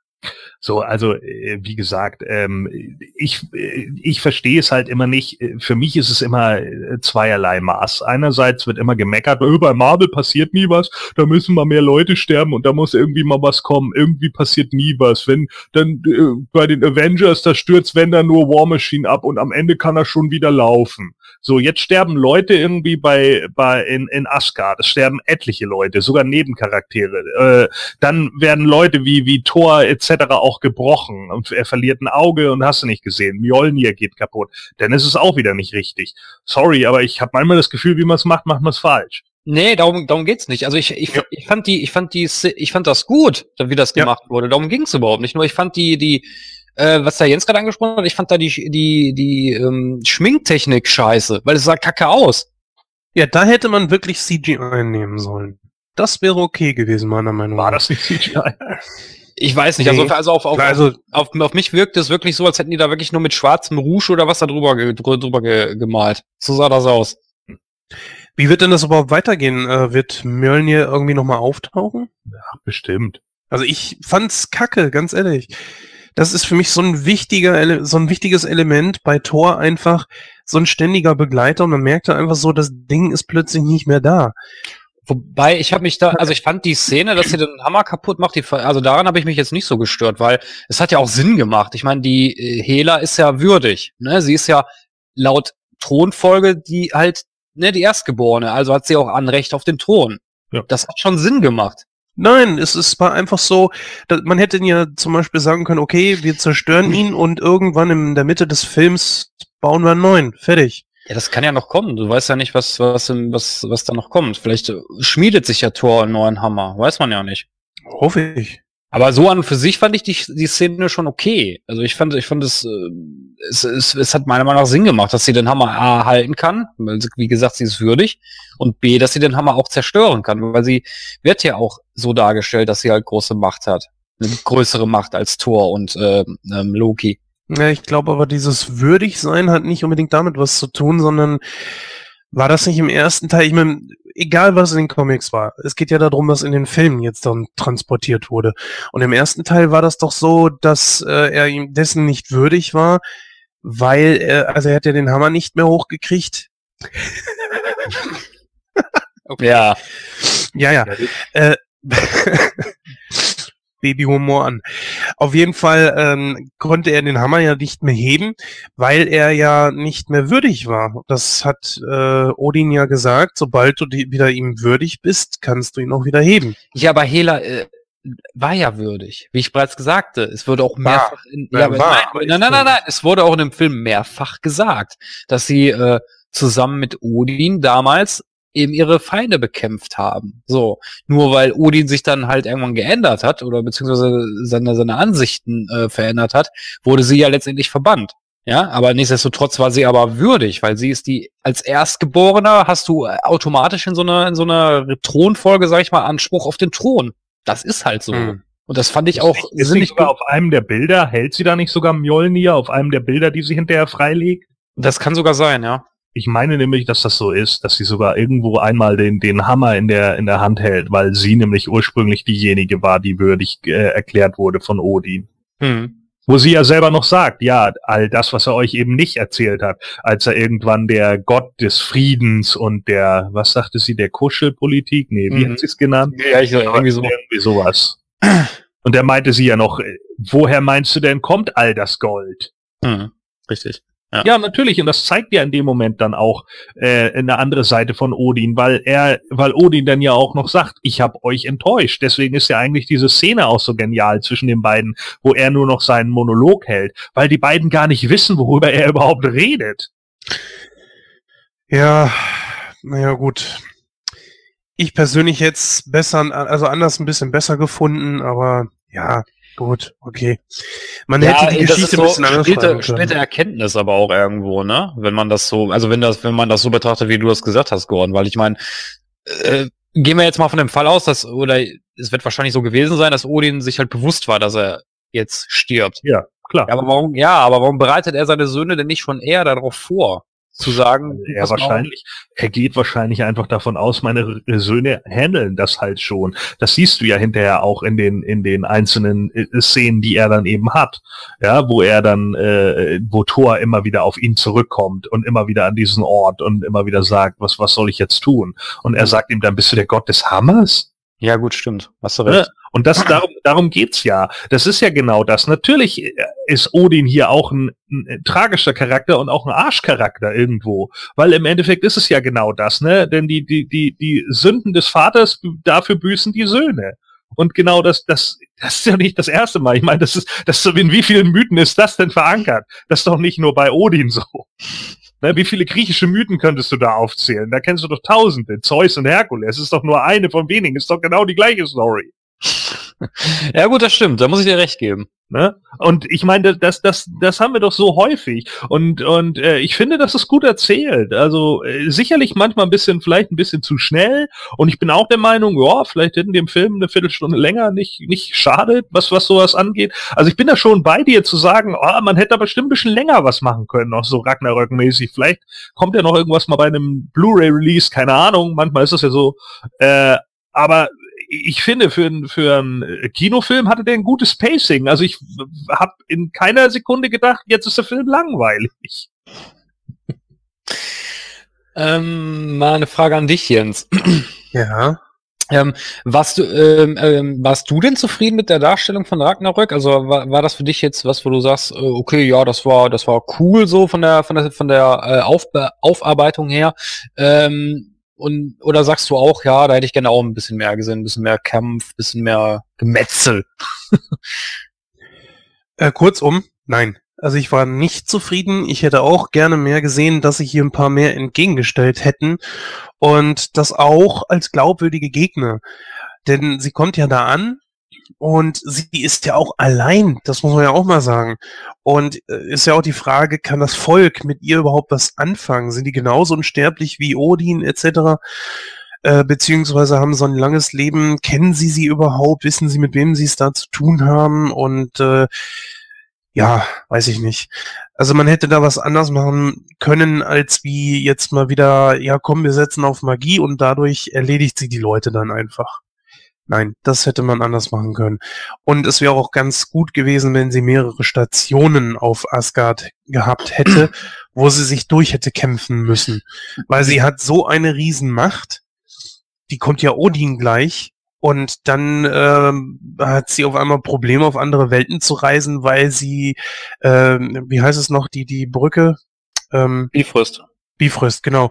S1: So, also äh, wie gesagt, ähm, ich, äh, ich verstehe es halt immer nicht. Für mich ist es immer äh, zweierlei Maß. Einerseits wird immer gemeckert, oh, bei Marvel passiert nie was, da müssen mal mehr Leute sterben und da muss irgendwie mal was kommen. Irgendwie passiert nie was. Wenn dann äh, bei den Avengers, da stürzt wenn dann nur War Machine ab und am Ende kann er schon wieder laufen. So, jetzt sterben Leute irgendwie bei, bei in, in Asgard. Es sterben etliche Leute, sogar Nebencharaktere. Äh, dann werden Leute wie, wie Thor etc. auch gebrochen und er verliert ein Auge und hast du nicht gesehen. Mjolnir geht kaputt. Dann ist es auch wieder nicht richtig. Sorry, aber ich habe manchmal das Gefühl, wie man es macht, macht man es falsch.
S2: Nee, darum, darum geht's nicht. Also ich, ich, ja. ich fand die, ich fand die, ich fand das gut, wie das gemacht ja. wurde. Darum ging's überhaupt nicht. Nur ich fand die, die, äh, was der Jens gerade angesprochen hat, ich fand da die, die, die ähm, Schminktechnik scheiße, weil es sah kacke aus.
S4: Ja, da hätte man wirklich CGI nehmen sollen. Das wäre okay gewesen, meiner Meinung nach.
S1: War das nicht CGI?
S2: Ich weiß nicht, also, also, auf, auf, also auf, auf, mich wirkt es wirklich so, als hätten die da wirklich nur mit schwarzem Rouge oder was da drüber, drüber gemalt. So sah das aus.
S4: Wie wird denn das überhaupt weitergehen? Äh, wird Mjölnir irgendwie nochmal auftauchen?
S1: Ja, bestimmt.
S4: Also ich fand's kacke, ganz ehrlich das ist für mich so ein wichtiger, so ein wichtiges Element bei Thor einfach so ein ständiger Begleiter und man merkt da einfach so, das Ding ist plötzlich nicht mehr da.
S2: Wobei, ich habe mich da, also ich fand die Szene, dass sie den Hammer kaputt macht, die, also daran habe ich mich jetzt nicht so gestört, weil es hat ja auch Sinn gemacht. Ich meine, die äh, Hela ist ja würdig, ne? Sie ist ja laut Thronfolge die halt, ne, die Erstgeborene, also hat sie auch Anrecht auf den Thron. Ja. Das hat schon Sinn gemacht.
S4: Nein, es, war einfach so, man hätte ja zum Beispiel sagen können, okay, wir zerstören ihn und irgendwann in der Mitte des Films bauen wir einen neuen. Fertig.
S2: Ja, das kann ja noch kommen. Du weißt ja nicht, was, was, was, was da noch kommt. Vielleicht äh, schmiedet sich ja Thor einen neuen Hammer. Weiß man ja nicht.
S4: Hoffe ich.
S2: Aber so an und für sich fand ich die, die Szene schon okay. Also ich fand, ich fand es, äh, es, es, es hat meiner Meinung nach Sinn gemacht, dass sie den Hammer A halten kann, weil sie, wie gesagt, sie ist würdig, und B, dass sie den Hammer auch zerstören kann, weil sie wird ja auch so dargestellt, dass sie halt große Macht hat. Eine größere Macht als Thor und äh, ähm, Loki.
S4: Ja, ich glaube aber, dieses Würdigsein hat nicht unbedingt damit was zu tun, sondern war das nicht im ersten Teil, ich meine, egal was in den Comics war, es geht ja darum, was in den Filmen jetzt dann transportiert wurde. Und im ersten Teil war das doch so, dass äh, er ihm dessen nicht würdig war, weil er, also er hat ja den Hammer nicht mehr hochgekriegt.
S2: Okay. Ja.
S4: Ja, ja. Äh, Babyhumor an. Auf jeden Fall ähm, konnte er den Hammer ja nicht mehr heben, weil er ja nicht mehr würdig war. Das hat äh, Odin ja gesagt, sobald du die, wieder ihm würdig bist, kannst du ihn auch wieder heben.
S2: Ja, aber Hela äh, war ja würdig, wie ich bereits sagte. Es wurde auch mehrfach in,
S4: Ja,
S2: ja,
S4: war,
S2: nein, nein, nein, nein, nein, es wurde auch in dem Film mehrfach gesagt, dass sie äh, zusammen mit Odin damals eben ihre Feinde bekämpft haben. So, nur weil Odin sich dann halt irgendwann geändert hat oder beziehungsweise seine, seine Ansichten äh, verändert hat, wurde sie ja letztendlich verbannt. Ja, aber nichtsdestotrotz war sie aber würdig, weil sie ist die als Erstgeborener hast du äh, automatisch in so einer in so einer Thronfolge, sag ich mal, Anspruch auf den Thron. Das ist halt so.
S4: Hm.
S2: Und das fand ich auch
S1: ist nicht
S2: sinnig
S1: sogar auf einem der Bilder, hält sie da nicht sogar Mjolnir auf einem der Bilder, die sie hinterher freilegt?
S2: Das kann sogar sein, ja.
S1: Ich meine nämlich, dass das so ist, dass sie sogar irgendwo einmal den, den Hammer in der, in der Hand hält, weil sie nämlich ursprünglich diejenige war, die würdig äh, erklärt wurde von Odin.
S2: Hm.
S1: Wo sie ja selber noch sagt, ja, all das, was er euch eben nicht erzählt hat, als er irgendwann der Gott des Friedens und der, was sagte sie, der Kuschelpolitik? Nee, wie
S2: Mhm.
S1: hat sie es genannt?
S2: Ja, ich, irgendwie so.
S1: Irgendwie sowas. Und er meinte sie ja noch, äh, woher meinst du denn, kommt all das Gold?
S2: Hm. Richtig. Ja.
S1: Ja, natürlich. Und das zeigt ja in dem Moment dann auch äh, eine andere Seite von Odin, weil er, weil Odin dann ja auch noch sagt, ich habe euch enttäuscht. Deswegen ist ja eigentlich diese Szene auch so genial zwischen den beiden, wo er nur noch seinen Monolog hält, weil die beiden gar nicht wissen, worüber er überhaupt redet.
S4: Ja, naja, gut. Ich persönlich jetzt besser, also anders ein bisschen besser gefunden, aber ja, gut, okay. Man hätte die Geschichte
S2: so
S4: ein bisschen anders
S2: späte, späte. Erkenntnis aber auch irgendwo, ne? Wenn man das so, also wenn das, wenn man das so betrachtet, wie du das gesagt hast, Gordon, weil ich meine, äh, gehen wir jetzt mal von dem Fall aus, dass, oder es wird wahrscheinlich so gewesen sein, dass Odin sich halt bewusst war, dass er jetzt stirbt.
S1: Ja, klar.
S2: Ja, aber warum, ja, aber warum bereitet er seine Söhne denn nicht schon eher darauf vor? Zu sagen,
S1: er
S2: mal auf,
S1: wahrscheinlich, er geht wahrscheinlich einfach davon aus, meine Söhne handeln das halt schon. Das siehst du ja hinterher auch in den in den einzelnen äh, Szenen, die er dann eben hat, ja, wo er dann, äh, wo Thor immer wieder auf ihn zurückkommt und immer wieder an diesen Ort und immer wieder sagt, was was soll ich jetzt tun? Und er sagt ihm dann, bist du der Gott des Hammers?
S2: Ja, gut, stimmt. Hast du
S1: Ne?
S2: recht.
S1: Und das darum, darum geht's ja. Das ist ja genau das. Natürlich äh, ist Odin hier auch ein, ein, tragischer Charakter und auch ein Arschcharakter irgendwo, weil im Endeffekt ist es ja genau das, ne? Denn die die die die Sünden des Vaters dafür büßen die Söhne. Und genau das, das, das ist ja nicht das erste Mal. Ich meine, das ist, das so, in wie vielen Mythen ist das denn verankert? Das ist doch nicht nur bei Odin so. Ne, wie viele griechische Mythen könntest du da aufzählen? Da kennst du doch tausende. Zeus und Herkules ist doch nur eine von wenigen. Ist doch genau die gleiche Story.
S2: Ja, gut, das stimmt. Da muss ich dir recht geben.
S1: Ne? Und ich meine, das, das, das haben wir doch so häufig. Und, und äh, ich finde, das ist gut erzählt. Also äh, sicherlich manchmal ein bisschen, vielleicht ein bisschen zu schnell. Und ich bin auch der Meinung, ja, vielleicht hätten dem Film eine Viertelstunde länger nicht, nicht schadet, was, was sowas angeht. Also ich bin da schon bei dir zu sagen, oh, man hätte aber bestimmt ein bisschen länger was machen können, noch so Ragnarök-mäßig. Vielleicht kommt ja noch irgendwas mal bei einem Blu-ray-Release, keine Ahnung. Manchmal ist das ja so. Äh, aber ich finde, für, einen- für einen Kinofilm hatte der ein gutes Pacing. Also ich habe in keiner Sekunde gedacht, jetzt ist der Film langweilig.
S2: Ähm, mal eine Frage an dich, Jens.
S4: Ja.
S2: Ähm, warst du, ähm, ähm, warst du denn zufrieden mit der Darstellung von Ragnarök? Also war, war das für dich jetzt was, wo du sagst, äh, okay, ja, das war, das war cool so von der, von der, von der äh, Aufbe Aufarbeitung her. Ähm, Und, oder sagst du auch, ja, da hätte ich gerne auch ein bisschen mehr gesehen, ein bisschen mehr Kampf, ein bisschen mehr Gemetzel.
S4: Äh, kurzum, nein. Also ich war nicht zufrieden. Ich hätte auch gerne mehr gesehen, dass sich hier ein paar mehr entgegengestellt hätten. Und das auch als glaubwürdige Gegner. Denn sie kommt ja da an und sie ist ja auch allein, das muss man ja auch mal sagen. Und äh, ist ja auch die Frage, kann das Volk mit ihr überhaupt was anfangen? Sind die genauso unsterblich wie Odin etc.? Äh, beziehungsweise haben so ein langes Leben, kennen sie sie überhaupt, wissen sie, mit wem sie es da zu tun haben und äh, ja, weiß ich nicht. Also man hätte da was anders machen können, als wie jetzt mal wieder, ja komm, wir setzen auf Magie und dadurch erledigt sie die Leute dann einfach. Nein, das hätte man anders machen können. Und es wäre auch ganz gut gewesen, wenn sie mehrere Stationen auf Asgard gehabt hätte, wo sie sich durch hätte kämpfen müssen. Weil sie hat so eine Riesenmacht, die kommt ja Odin gleich, und dann ähm, hat sie auf einmal Probleme, auf andere Welten zu reisen, weil sie, ähm, wie heißt es noch, die, die Brücke?
S2: Ähm, Bifrost.
S4: Bifrost, genau.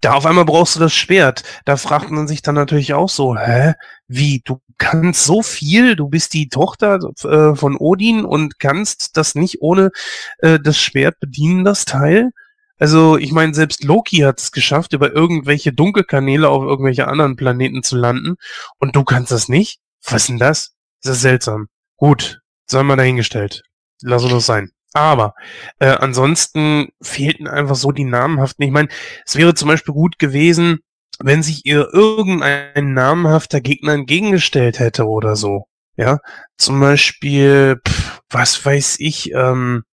S4: Da auf einmal brauchst du das Schwert. Da fragt man sich dann natürlich auch so, hä? Wie? Du kannst so viel, du bist die Tochter äh, von Odin und kannst das nicht ohne äh, das Schwert bedienen, das Teil? Also, ich meine, selbst Loki hat es geschafft, über irgendwelche Dunkelkanäle auf irgendwelche anderen Planeten zu landen. Und du kannst das nicht? Was ist denn das? Das ist seltsam. Gut, soll mal dahingestellt. Lass uns das sein. Aber äh, ansonsten fehlten einfach so die namenhaften. Ich meine, es wäre zum Beispiel gut gewesen, wenn sich ihr irgendein namenhafter Gegner entgegengestellt hätte oder so. Ja, zum Beispiel, pff, was weiß ich, ähm,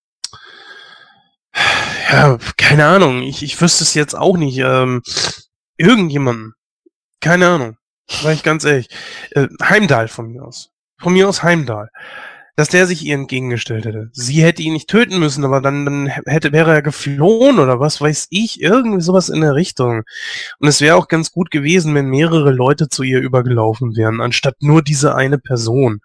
S4: ja, keine Ahnung. Ich, ich wüsste es jetzt auch nicht. Ähm, irgendjemanden. Keine Ahnung. Sag ich ganz ehrlich. Äh, Heimdall von mir aus. Von mir aus Heimdall. Dass der sich ihr entgegengestellt hätte. Sie hätte ihn nicht töten müssen, aber dann, dann hätte, wäre er geflohen oder was weiß ich. Irgendwie sowas in der Richtung. Und es wäre auch ganz gut gewesen, wenn mehrere Leute zu ihr übergelaufen wären, anstatt nur diese eine Person.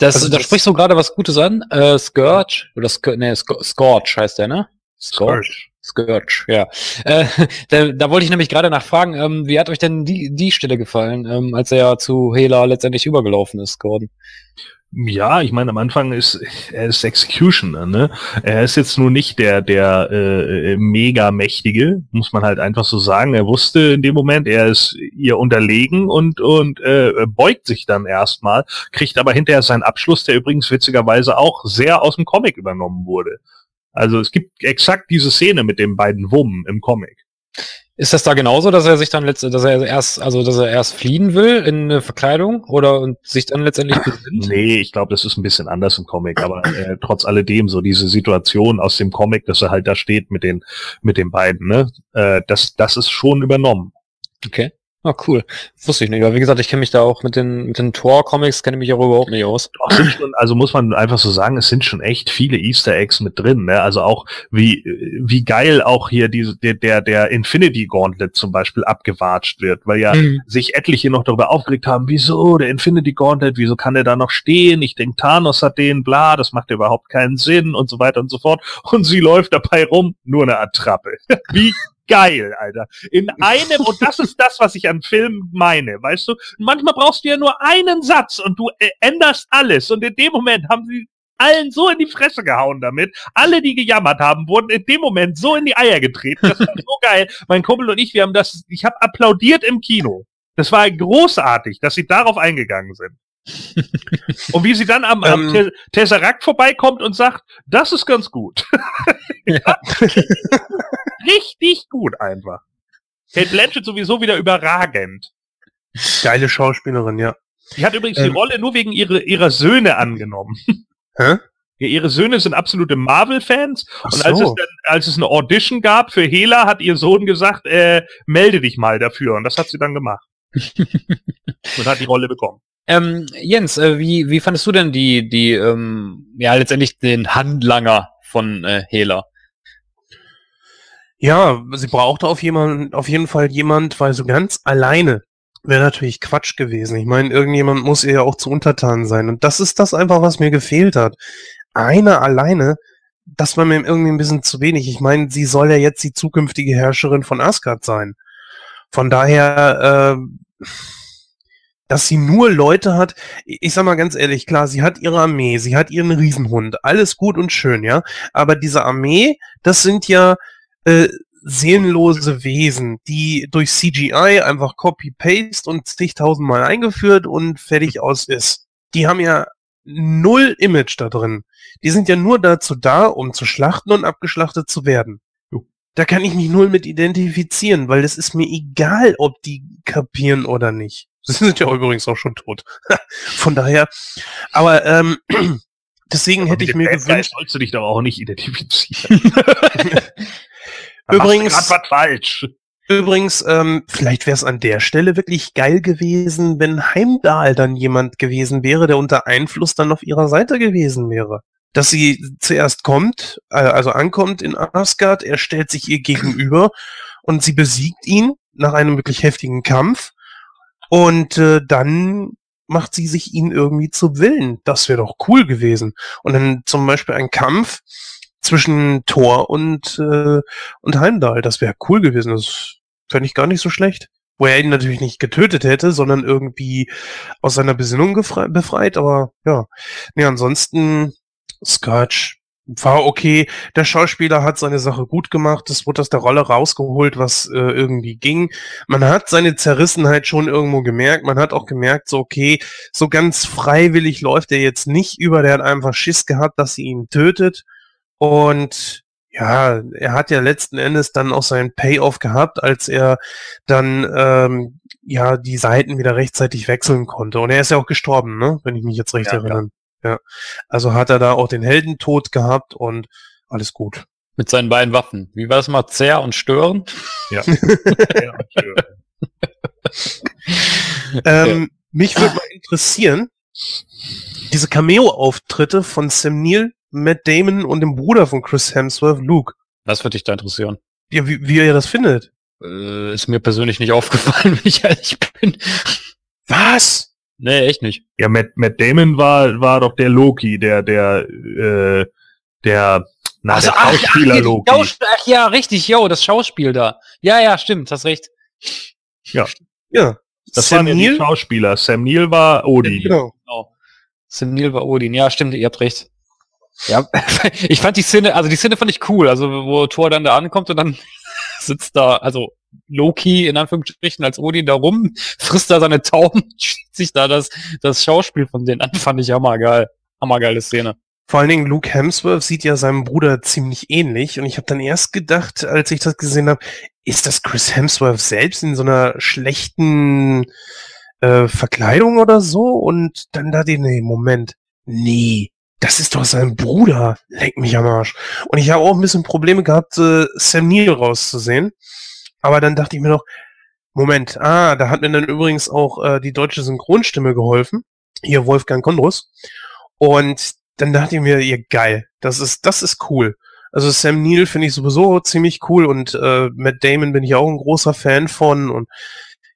S2: Das, also, da das sprichst du gerade was Gutes an. Äh, Scourge, oder Sc nee, Scorch heißt der, ne? Scorch. Scourge, ja. Äh, da, da wollte ich nämlich gerade nachfragen, ähm, wie hat euch denn die, die Stelle gefallen, ähm, als er ja zu Hela letztendlich übergelaufen ist, Gordon?
S1: Ja, ich meine, am Anfang ist er ist Executioner, ne? Er ist jetzt nur nicht der der äh, mega mächtige, muss man halt einfach so sagen. Er wusste in dem Moment, er ist ihr unterlegen und und äh, beugt sich dann erstmal, kriegt aber hinterher seinen Abschluss, der übrigens witzigerweise auch sehr aus dem Comic übernommen wurde. Also es gibt exakt diese Szene mit den beiden Wummen im Comic.
S2: Ist das da genauso, dass er sich dann letzt, dass er erst, also dass er erst fliehen will in eine Verkleidung oder und sich dann letztendlich
S1: besinnt? Nee, ich glaube, das ist ein bisschen anders im Comic, aber äh, trotz alledem so diese Situation aus dem Comic, dass er halt da steht mit den mit den beiden, ne? Äh, das das ist schon übernommen.
S2: Okay. Ah, cool. Wusste ich nicht. Aber wie gesagt, ich kenne mich da auch mit den, mit den Tor-Comics, kenne mich auch überhaupt nicht aus.
S1: Schon, also muss man einfach so sagen, es sind schon echt viele Easter Eggs mit drin. Ne? Also auch wie, wie geil auch hier diese, der, der, der Infinity Gauntlet zum Beispiel abgewatscht wird, weil ja mhm. sich etliche noch darüber aufgeregt haben, wieso der Infinity Gauntlet, wieso kann der da noch stehen? Ich denke, Thanos hat den, bla, das macht überhaupt keinen Sinn und so weiter und so fort. Und sie läuft dabei rum, nur eine Attrappe. wie geil, Alter. In einem, und das ist das, was ich an Filmen meine, weißt du? Manchmal brauchst du ja nur einen Satz und du äh, änderst alles. Und in dem Moment haben sie allen so in die Fresse gehauen damit. Alle, die gejammert haben, wurden in dem Moment so in die Eier getreten. Das war so geil. Mein Kumpel und ich, wir haben das, ich habe applaudiert im Kino. Das war großartig, dass sie darauf eingegangen sind. und wie sie dann am, am ähm. Tesseract vorbeikommt und sagt, das ist ganz gut. ja. Richtig gut einfach. Kate Blanchett sowieso wieder überragend.
S4: Geile Schauspielerin, ja.
S1: Die hat übrigens ähm. die Rolle nur wegen ihrer, ihrer Söhne angenommen. Hä? Ja, ihre Söhne sind absolute Marvel-Fans und so. als, es dann, als es eine Audition gab für Hela, hat ihr Sohn gesagt, äh, melde dich mal dafür und das hat sie dann gemacht. und hat die Rolle bekommen.
S2: Ähm, Jens, äh, wie, wie fandest du denn die, die, ähm, ja, letztendlich den Handlanger von äh, Hela?
S4: Ja, sie brauchte auf, jemand, auf jeden Fall jemand, weil so ganz alleine wäre natürlich Quatsch gewesen. Ich meine, irgendjemand muss ihr ja auch zu untertan sein. Und das ist das einfach, was mir gefehlt hat. Eine alleine, das war mir irgendwie ein bisschen zu wenig. Ich meine, sie soll ja jetzt die zukünftige Herrscherin von Asgard sein. Von daher, äh, dass sie nur Leute hat, ich sag mal ganz ehrlich, klar, sie hat ihre Armee, sie hat ihren Riesenhund, alles gut und schön, ja. Aber diese Armee, das sind ja äh, seelenlose Wesen, die durch CGI einfach Copy-Paste und zigtausendmal eingeführt und fertig aus ist. Die haben ja null Image da drin. Die sind ja nur dazu da, um zu schlachten und abgeschlachtet zu werden. Da kann ich mich null mit identifizieren, weil es ist mir egal, ob die kapieren oder nicht. Sie sind ja übrigens auch schon tot. Von daher, aber ähm, deswegen hätte ich mir gewünscht.
S1: sollst du dich doch auch nicht identifizieren.
S4: übrigens,
S1: was falsch.
S4: Übrigens, ähm, vielleicht wäre es an der Stelle wirklich geil gewesen, wenn Heimdall dann jemand gewesen wäre, der unter Einfluss dann auf ihrer Seite gewesen wäre. Dass sie zuerst kommt, äh, also ankommt in Asgard, er stellt sich ihr gegenüber und sie besiegt ihn nach einem wirklich heftigen Kampf und äh, dann macht sie sich ihn irgendwie zu Willen. Das wäre doch cool gewesen. Und dann zum Beispiel ein Kampf zwischen Thor und, äh, und Heimdall. Das wäre cool gewesen. Das fände ich gar nicht so schlecht. Wo er ihn natürlich nicht getötet hätte, sondern irgendwie aus seiner Besinnung befreit. Aber ja, nee, ansonsten Scotch war okay. Der Schauspieler hat seine Sache gut gemacht. Es wurde aus der Rolle rausgeholt, was äh, irgendwie ging. Man hat seine Zerrissenheit schon irgendwo gemerkt. Man hat auch gemerkt, so okay, so ganz freiwillig läuft er jetzt nicht über. Der hat einfach Schiss gehabt, dass sie ihn tötet. Und ja, er hat ja letzten Endes dann auch seinen Payoff gehabt, als er dann ähm, ja die Seiten wieder rechtzeitig wechseln konnte. Und er ist ja auch gestorben, ne? Wenn ich mich jetzt recht ja, erinnere. Ja. Also hat er da auch den Heldentod gehabt und alles gut.
S2: Mit seinen beiden Waffen. Wie war das mal? Zerr und Stören?
S1: Ja. Zerr und Stören.
S4: ähm, mich würde mal interessieren, diese Cameo-Auftritte von Sam Neill Matt Damon und dem Bruder von Chris Hemsworth, Luke.
S2: Was würde dich da interessieren?
S4: Ja, wie, wie ihr das findet.
S2: Äh, ist mir persönlich nicht aufgefallen, wenn ich ehrlich bin.
S4: Was?
S2: Nee, echt nicht.
S1: Ja, Matt, Matt Damon war, war doch der Loki, der, der, äh, der, na, also, der Schauspieler ach, ach, Loki.
S2: Schaus ach ja, richtig, yo, das Schauspiel da. Ja, ja, stimmt, hast recht.
S1: Ja. Ja. Das Sam waren ja die Schauspieler. Sam Neill war Odin. Ja, genau.
S2: genau. Sam Neill war Odin. Ja, stimmt, ihr habt recht. Ja, ich fand die Szene, also die Szene fand ich cool, also wo Thor dann da ankommt und dann sitzt da, also Loki in Anführungsstrichen als Odin da rum, frisst da seine Tauben, sich da das, das Schauspiel von denen an, fand ich hammergeil. Hammergeile Szene.
S4: Vor allen Dingen Luke Hemsworth sieht ja seinem Bruder ziemlich ähnlich und ich habe dann erst gedacht, als ich das gesehen habe, ist das Chris Hemsworth selbst in so einer schlechten äh, Verkleidung oder so? Und dann da den, nee, Moment, nee, das ist doch sein Bruder. Leck mich am Arsch. Und ich habe auch ein bisschen Probleme gehabt, äh, Sam Neill rauszusehen. Aber dann dachte ich mir noch, Moment, ah, da hat mir dann übrigens auch äh, die deutsche Synchronstimme geholfen. Hier Wolfgang Kondrus. Und dann dachte ich mir, ja geil, das ist, das ist cool. Also Sam Neill finde ich sowieso ziemlich cool und äh, Matt Damon bin ich auch ein großer Fan von und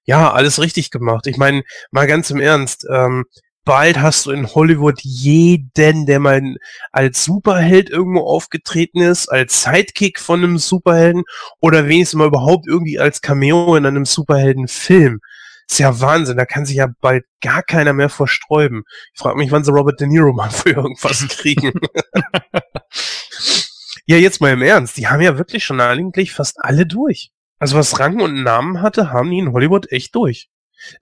S4: ja, alles richtig gemacht. Ich meine, mal ganz im Ernst, ähm, bald hast du in Hollywood jeden, der mal als Superheld irgendwo aufgetreten ist, als Sidekick von einem Superhelden oder wenigstens mal überhaupt irgendwie als Cameo in einem Superheldenfilm. Ist ja Wahnsinn, da kann sich ja bald gar keiner mehr versträuben. Ich frage mich, wann sie Robert De Niro mal für irgendwas kriegen. ja, jetzt mal im Ernst, die haben ja wirklich schon eigentlich fast alle durch. Also was Rang und Namen hatte, haben die in Hollywood echt durch.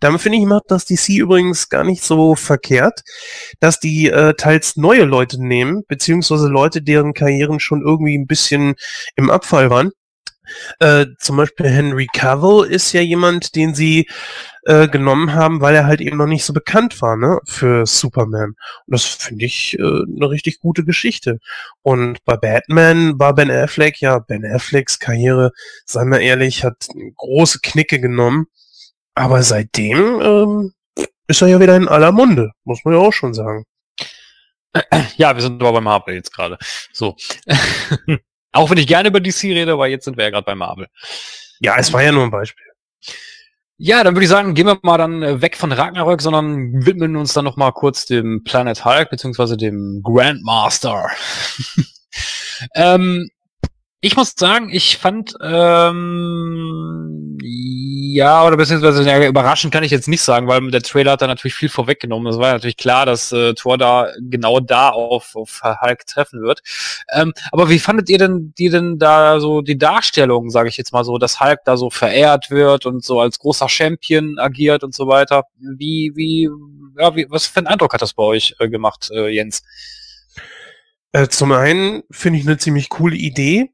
S4: Damit finde ich, macht das DC übrigens gar nicht so verkehrt, dass die äh, teils neue Leute nehmen, beziehungsweise Leute, deren Karrieren schon irgendwie ein bisschen im Abfall waren. Äh, zum Beispiel Henry Cavill ist ja jemand, den sie äh, genommen haben, weil er halt eben noch nicht so bekannt war, ne, für Superman. Und das finde ich äh, eine richtig gute Geschichte. Und bei Batman war Ben Affleck, ja, Ben Afflecks Karriere, seien wir ehrlich, hat große Knicke genommen. Aber seitdem ähm, ist er ja wieder in aller Munde, muss man ja auch schon sagen.
S2: Ja, wir sind aber bei Marvel jetzt gerade. So. auch wenn ich gerne über DC rede, aber jetzt sind wir ja gerade bei Marvel.
S4: Ja, es war ja nur ein Beispiel.
S2: Ja, dann würde ich sagen, gehen wir mal dann äh, weg von Ragnarök, sondern widmen uns dann noch mal kurz dem Planet Hulk beziehungsweise dem Grandmaster. ähm, Ich muss sagen, ich fand, ähm, ja, oder beziehungsweise ja, überraschend kann ich jetzt nicht sagen, weil der Trailer hat da natürlich viel vorweggenommen. Es war natürlich klar, dass äh, Thor da genau da auf, auf Hulk treffen wird. Ähm, aber wie fandet ihr denn die denn da so die Darstellung, sage ich jetzt mal so, dass Hulk da so verehrt wird und so als großer Champion agiert und so weiter? Wie, wie, ja, wie, was für einen Eindruck hat das bei euch äh, gemacht, äh, Jens?
S4: Äh, zum einen finde ich eine ziemlich coole Idee,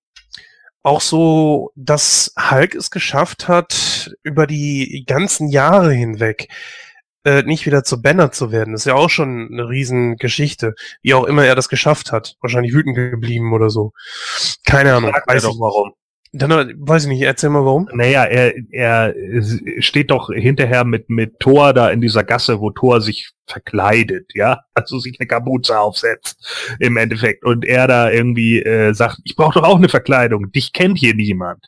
S4: auch so, dass Hulk es geschafft hat, über die ganzen Jahre hinweg äh, nicht wieder zu Banner zu werden. Das ist ja auch schon eine Riesengeschichte. Wie auch immer er das geschafft hat. Wahrscheinlich wütend geblieben oder so. Keine Ahnung.
S1: Weiß doch warum.
S4: Dann, äh, weiß ich nicht, erzähl mal warum.
S1: Naja, er, er steht doch hinterher mit, mit Thor da in dieser Gasse, wo Thor sich verkleidet, ja, also sich eine Kapuze aufsetzt im Endeffekt und er da irgendwie äh, sagt, ich brauche doch auch eine Verkleidung, dich kennt hier niemand.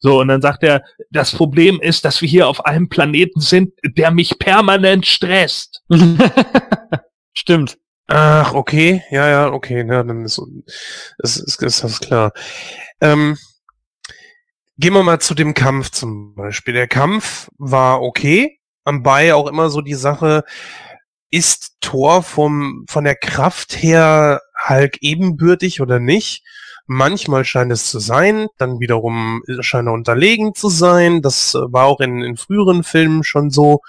S1: So, und dann sagt er, das Problem ist, dass wir hier auf einem Planeten sind, der mich permanent stresst.
S2: Stimmt.
S4: Ach, okay, ja, ja, okay, ja, dann ist, ist, ist, ist das klar. Ähm, Gehen wir mal zu dem Kampf zum Beispiel. Der Kampf war okay, am Bei auch immer so die Sache, ist Thor vom, von der Kraft her Hulk ebenbürtig oder nicht? Manchmal scheint es zu sein, dann wiederum scheint er unterlegen zu sein. Das war auch in, in früheren Filmen schon so.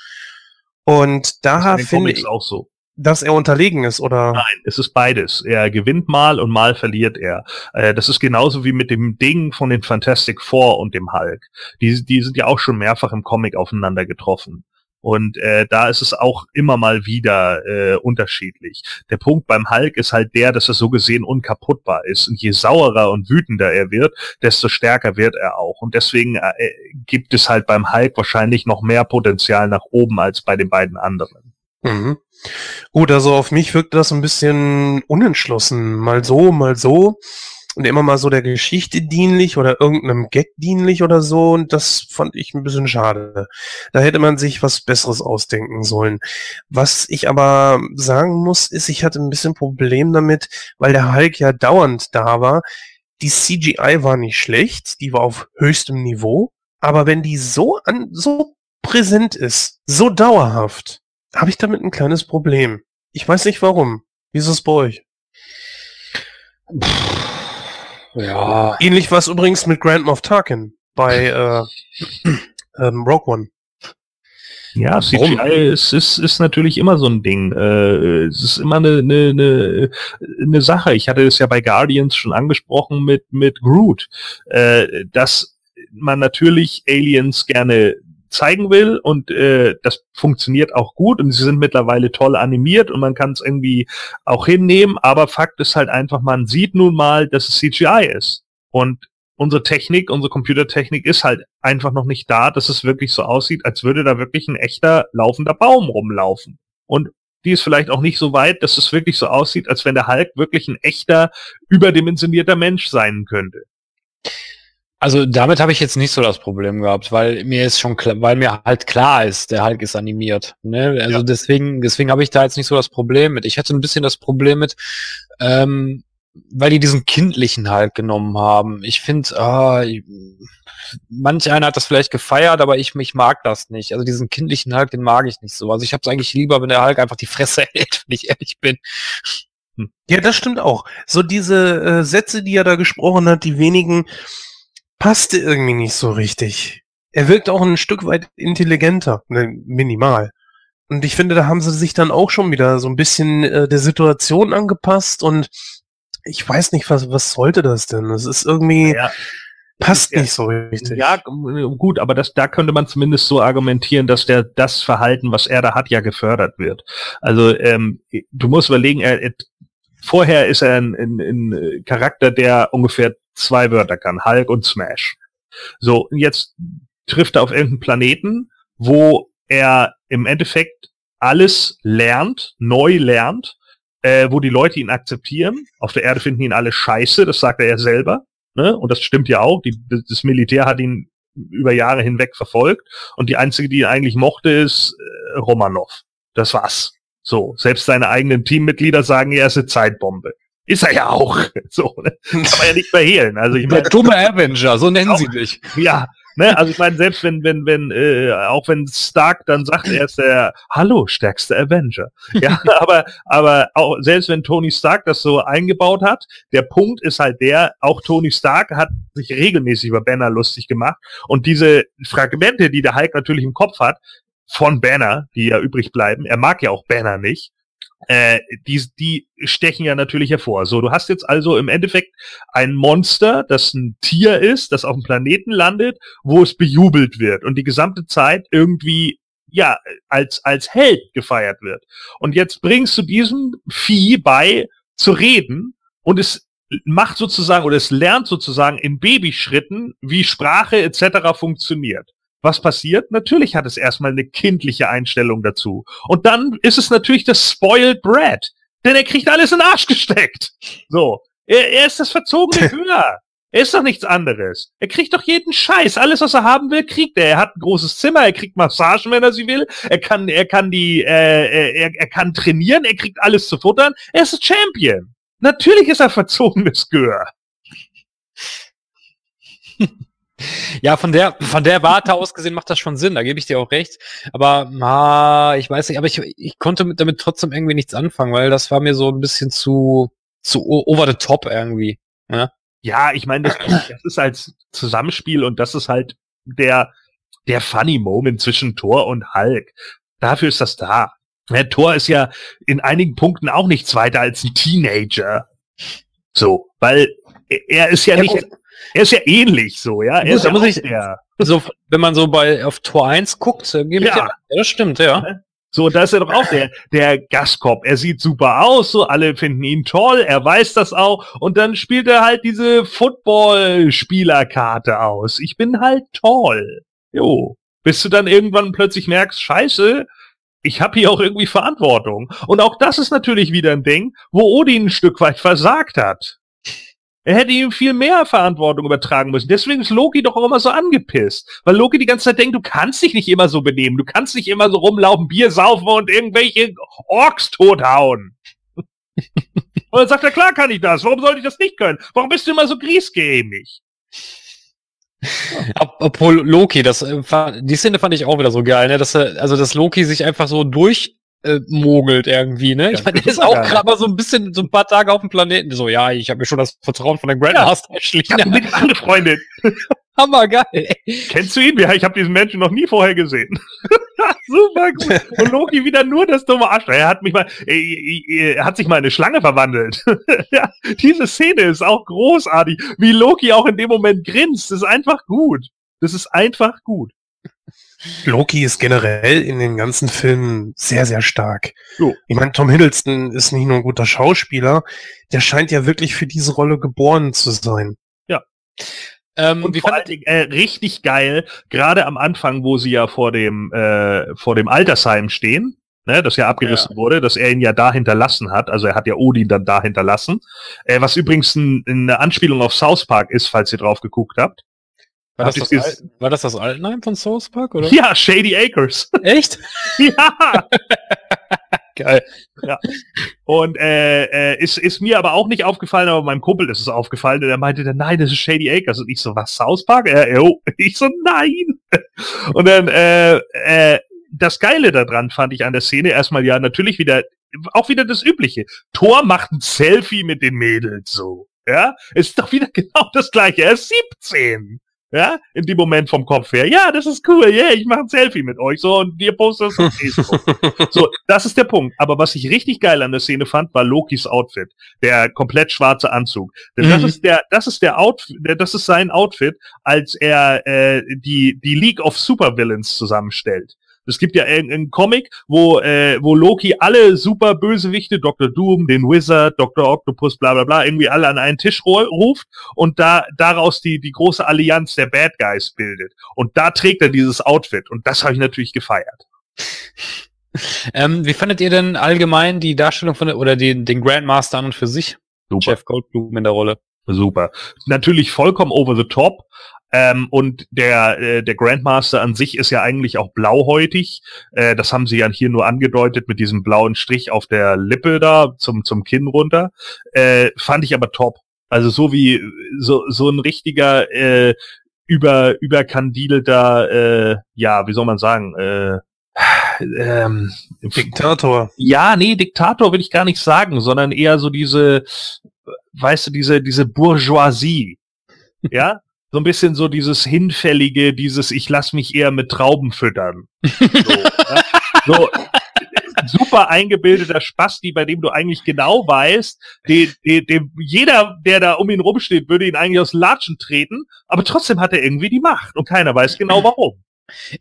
S4: Und da finde ich
S1: auch so
S4: dass er unterlegen ist, oder?
S1: Nein, es ist beides. Er gewinnt mal und mal verliert er. Äh, das ist genauso wie mit dem Ding von den Fantastic Four und dem Hulk. Die, die sind ja auch schon mehrfach im Comic aufeinander getroffen. Und äh, da ist es auch immer mal wieder äh, unterschiedlich. Der Punkt beim Hulk ist halt der, dass er so gesehen unkaputtbar ist. Und je saurer und wütender er wird, desto stärker wird er auch. Und deswegen äh, gibt es halt beim Hulk wahrscheinlich noch mehr Potenzial nach oben als bei den beiden anderen.
S4: Mhm. Gut, also auf mich wirkt das ein bisschen unentschlossen. Mal so, mal so. Und immer mal so der Geschichte dienlich oder irgendeinem Gag dienlich oder so. Und das fand ich ein bisschen schade. Da hätte man sich was Besseres ausdenken sollen. Was ich aber sagen muss, ist, ich hatte ein bisschen Problem damit, weil der Hulk ja dauernd da war. Die CGI war nicht schlecht, die war auf höchstem Niveau. Aber wenn die so an, so präsent ist, so dauerhaft, habe ich damit ein kleines Problem. Ich weiß nicht warum. Wie ist es bei euch?
S2: Ja.
S4: Ähnlich war es übrigens mit Grand Moff Tarkin bei äh, ähm, Rogue One.
S1: Ja, CGI ist, ist, ist natürlich immer so ein Ding. Äh, es ist immer eine, eine, eine, eine Sache. Ich hatte es ja bei Guardians schon angesprochen mit, mit Groot, äh, dass man natürlich Aliens gerne zeigen will und äh, das funktioniert auch gut und sie sind mittlerweile toll animiert und man kann es irgendwie auch hinnehmen, aber Fakt ist halt einfach, man sieht nun mal, dass es CGI ist und unsere Technik, unsere Computertechnik ist halt einfach noch nicht da, dass es wirklich so aussieht, als würde da wirklich ein echter laufender Baum rumlaufen. Und die ist vielleicht auch nicht so weit, dass es wirklich so aussieht, als wenn der Hulk wirklich ein echter, überdimensionierter Mensch sein könnte.
S2: Also damit habe ich jetzt nicht so das Problem gehabt, weil mir ist schon klar, weil mir halt klar ist, der Hulk ist animiert. Ne? Also ja. deswegen, deswegen habe ich da jetzt nicht so das Problem mit. Ich hatte ein bisschen das Problem mit, ähm, weil die diesen kindlichen Hulk genommen haben. Ich finde, ah, manch einer hat das vielleicht gefeiert, aber ich, ich mag das nicht. Also diesen kindlichen Hulk, den mag ich nicht so. Also ich habe es eigentlich lieber, wenn der Hulk einfach die Fresse hält, wenn ich ehrlich bin.
S4: Ja, das stimmt auch. So diese äh, Sätze, die er da gesprochen hat, die wenigen, passte irgendwie nicht so richtig. Er wirkt auch ein Stück weit intelligenter, ne, minimal. Und ich finde, da haben sie sich dann auch schon wieder so ein bisschen äh, der Situation angepasst und ich weiß nicht, was, was sollte das denn? Es ist irgendwie, ja. passt ja. nicht so richtig.
S1: Ja, gut, aber das, da könnte man zumindest so argumentieren, dass der, das Verhalten, was er da hat, ja gefördert wird. Also, ähm, du musst überlegen, er, er vorher ist er ein, ein, ein Charakter, der ungefähr zwei Wörter kann, Hulk und Smash. So, jetzt trifft er auf irgendeinen Planeten, wo er im Endeffekt alles lernt, neu lernt, äh, wo die Leute ihn akzeptieren. Auf der Erde finden ihn alle scheiße, das sagt er ja selber. Ne? Und das stimmt ja auch. Die, das Militär hat ihn über Jahre hinweg verfolgt. Und die einzige, die ihn eigentlich mochte, ist äh, Romanov. Das war's. So, selbst seine eigenen Teammitglieder sagen, er ist eine Zeitbombe. Ist er ja auch. So, ne? Kann man ja nicht verhehlen. Also ich
S2: Der
S1: meine,
S2: dumme Avenger, so nennen
S1: Auch-
S2: sie dich.
S1: ja, ne, also ich meine, selbst wenn, wenn, wenn, äh, auch wenn Stark dann sagt, er ist der Hallo, stärkste Avenger. Ja, aber, aber auch selbst wenn Tony Stark das so eingebaut hat, der Punkt ist halt der, auch Tony Stark hat sich regelmäßig über Banner lustig gemacht und diese Fragmente, die der Hulk natürlich im Kopf hat, von Banner, die ja übrig bleiben, er mag ja auch Banner nicht, äh, die, die stechen ja natürlich hervor. So, du hast jetzt also im Endeffekt ein Monster, das ein Tier ist, das auf dem Planeten landet, wo es bejubelt wird und die gesamte Zeit irgendwie ja als als Held gefeiert wird. Und jetzt bringst du diesem Vieh bei zu reden und es macht sozusagen oder es lernt sozusagen in Babyschritten, wie Sprache etc. funktioniert. Was passiert? Natürlich hat es erstmal eine kindliche Einstellung dazu. Und dann ist es natürlich das Spoiled Brat. Denn er kriegt alles in den Arsch gesteckt. So. Er, er ist das verzogene Hühner. Er ist doch nichts anderes. Er kriegt doch jeden Scheiß. Alles, was er haben will, kriegt er. Er hat ein großes Zimmer, er kriegt Massagen, wenn er sie will. Er kann, er kann die, äh, er, er kann trainieren, er kriegt alles zu futtern. Er ist Champion. Natürlich ist er verzogenes Gehör.
S2: Ja, von der, von der Warte aus gesehen macht das schon Sinn, da gebe ich dir auch recht. Aber, ah, ich weiß nicht, aber ich, ich konnte mit, damit trotzdem irgendwie nichts anfangen, weil das war mir so ein bisschen zu, zu over the top irgendwie. Ja?
S1: Ja, ich meine, das, das ist als Zusammenspiel und das ist halt der, der funny Moment zwischen Thor und Hulk. Dafür ist das da. Ja, Thor ist ja in einigen Punkten auch nichts weiter als ein Teenager. So, weil er- er ist ja,
S2: Ja,
S1: nicht,
S2: gut.
S1: Er ist ja ähnlich so, ja. Er
S2: Muss-
S1: ist ja
S2: muss ich-
S1: der,
S2: So, wenn man so bei, auf Tor 1 guckt, äh, gebe ich
S1: Ja.
S2: dir, ja, das stimmt, ja.
S1: So, da ist er doch auch der, der Gastkopf. Er sieht super aus, so alle finden ihn toll, er weiß das auch. Und dann spielt er halt diese Football-Spielerkarte aus. Ich bin halt toll. Jo. Bis du dann irgendwann plötzlich merkst, scheiße, ich habe hier auch irgendwie Verantwortung. Und auch das ist natürlich wieder ein Ding, wo Odin ein Stück weit versagt hat. Er hätte ihm viel mehr Verantwortung übertragen müssen. Deswegen ist Loki doch auch immer so angepisst. Weil Loki die ganze Zeit denkt, du kannst dich nicht immer so benehmen. Du kannst nicht immer so rumlaufen, Bier saufen und irgendwelche Orks tothauen. und dann sagt er, klar kann ich das. Warum sollte ich das nicht können? Warum bist du immer so griesgrämig?
S2: Obwohl Loki, das, äh, die Szene fand ich auch wieder so geil, ne? Dass er, also dass Loki sich einfach so durch äh, mogelt irgendwie, ne? Ich
S1: Ja,
S2: meine, der ist auch gerade mal so ein bisschen, so ein paar Tage auf dem Planeten. So, ja, ich habe mir schon das Vertrauen von der Grandmaster
S1: Ich habe
S2: erschlichen.
S1: mit ihm angefreundet.
S2: Hammergeil. ey.
S1: Kennst du ihn? Ja, ich habe diesen Menschen noch nie vorher gesehen. Super gut. Und Loki wieder nur das dumme Arsch. Er hat mich mal, er, er hat sich mal in eine Schlange verwandelt. ja, diese Szene ist auch großartig. Wie Loki auch in dem Moment grinst, ist einfach gut. Das ist einfach gut.
S4: Loki ist generell in den ganzen Filmen sehr, sehr stark.
S1: Jo.
S4: Ich meine, Tom Hiddleston ist nicht nur ein guter Schauspieler, der scheint ja wirklich für diese Rolle geboren zu sein.
S2: Ähm,
S1: Und
S2: wie
S1: vor allen Dingen, äh, richtig geil, gerade am Anfang, wo sie ja vor dem, äh, vor dem Altersheim stehen, ne, das ja abgerissen wurde, dass er ihn ja da hinterlassen hat, also er hat ja Odin dann da hinterlassen, äh, was übrigens ein, eine Anspielung auf South Park ist, falls ihr drauf geguckt habt.
S2: War, das das Al war das das Altenheim von South Park, oder?
S1: Ja, Shady Acres.
S2: Echt?
S1: ja.
S2: Geil.
S1: Und äh, äh, ist, ist mir aber auch nicht aufgefallen, aber meinem Kumpel ist es aufgefallen und er meinte dann, nein, das ist Shady Acres. Und ich so, was, South Park? Er, jo. Ich so, nein. Und dann, äh, äh, das Geile daran fand ich an der Szene erstmal ja natürlich wieder, auch wieder das Übliche. Thor macht ein Selfie mit den Mädels so. Ja, ist doch wieder genau das gleiche. Er ist 17. Ja, in dem Moment vom Kopf her. Ja, das ist cool. Yeah, ich mache ein Selfie mit euch so und ihr postet das auf Facebook. So, das ist der Punkt. Aber was ich richtig geil an der Szene fand, war Lokis Outfit. Der komplett schwarze Anzug. Denn das
S2: Mhm.
S1: ist der, das ist der Outfit, das ist sein Outfit, als er äh, die, die League of Supervillains zusammenstellt. Es gibt ja einen Comic, wo, äh, wo Loki alle super Bösewichte, Dr. Doom, den Wizard, Dr. Octopus, bla bla bla, irgendwie alle an einen Tisch ru- ruft und da daraus die, die große Allianz der Bad Guys bildet. Und da trägt er dieses Outfit. Und das habe ich natürlich gefeiert.
S2: Ähm, wie fandet ihr denn allgemein die Darstellung von der, oder den, den Grandmaster an und für sich?
S1: Super.
S2: Jeff Goldblum in der Rolle.
S1: Super. Natürlich vollkommen over the top, Ähm, und der, äh, der Grandmaster an sich ist ja eigentlich auch blauhäutig. Äh, das haben sie ja hier nur angedeutet mit diesem blauen Strich auf der Lippe da zum, zum Kinn runter. Äh, fand ich aber top. Also so wie so, so ein richtiger äh, über überkandidelter, äh, ja, wie soll man sagen, äh, ähm,
S4: Diktator.
S1: ja, nee, Diktator will ich gar nicht sagen, sondern eher so diese, weißt du, diese, diese Bourgeoisie. ja? So ein bisschen so dieses Hinfällige, dieses Ich lass mich eher mit Trauben füttern. So, ja? so super eingebildeter Spasti, bei dem du eigentlich genau weißt, den, den, den, jeder, der da um ihn rumsteht, würde ihn eigentlich aus Latschen treten, aber trotzdem hat er irgendwie die Macht und keiner weiß genau warum.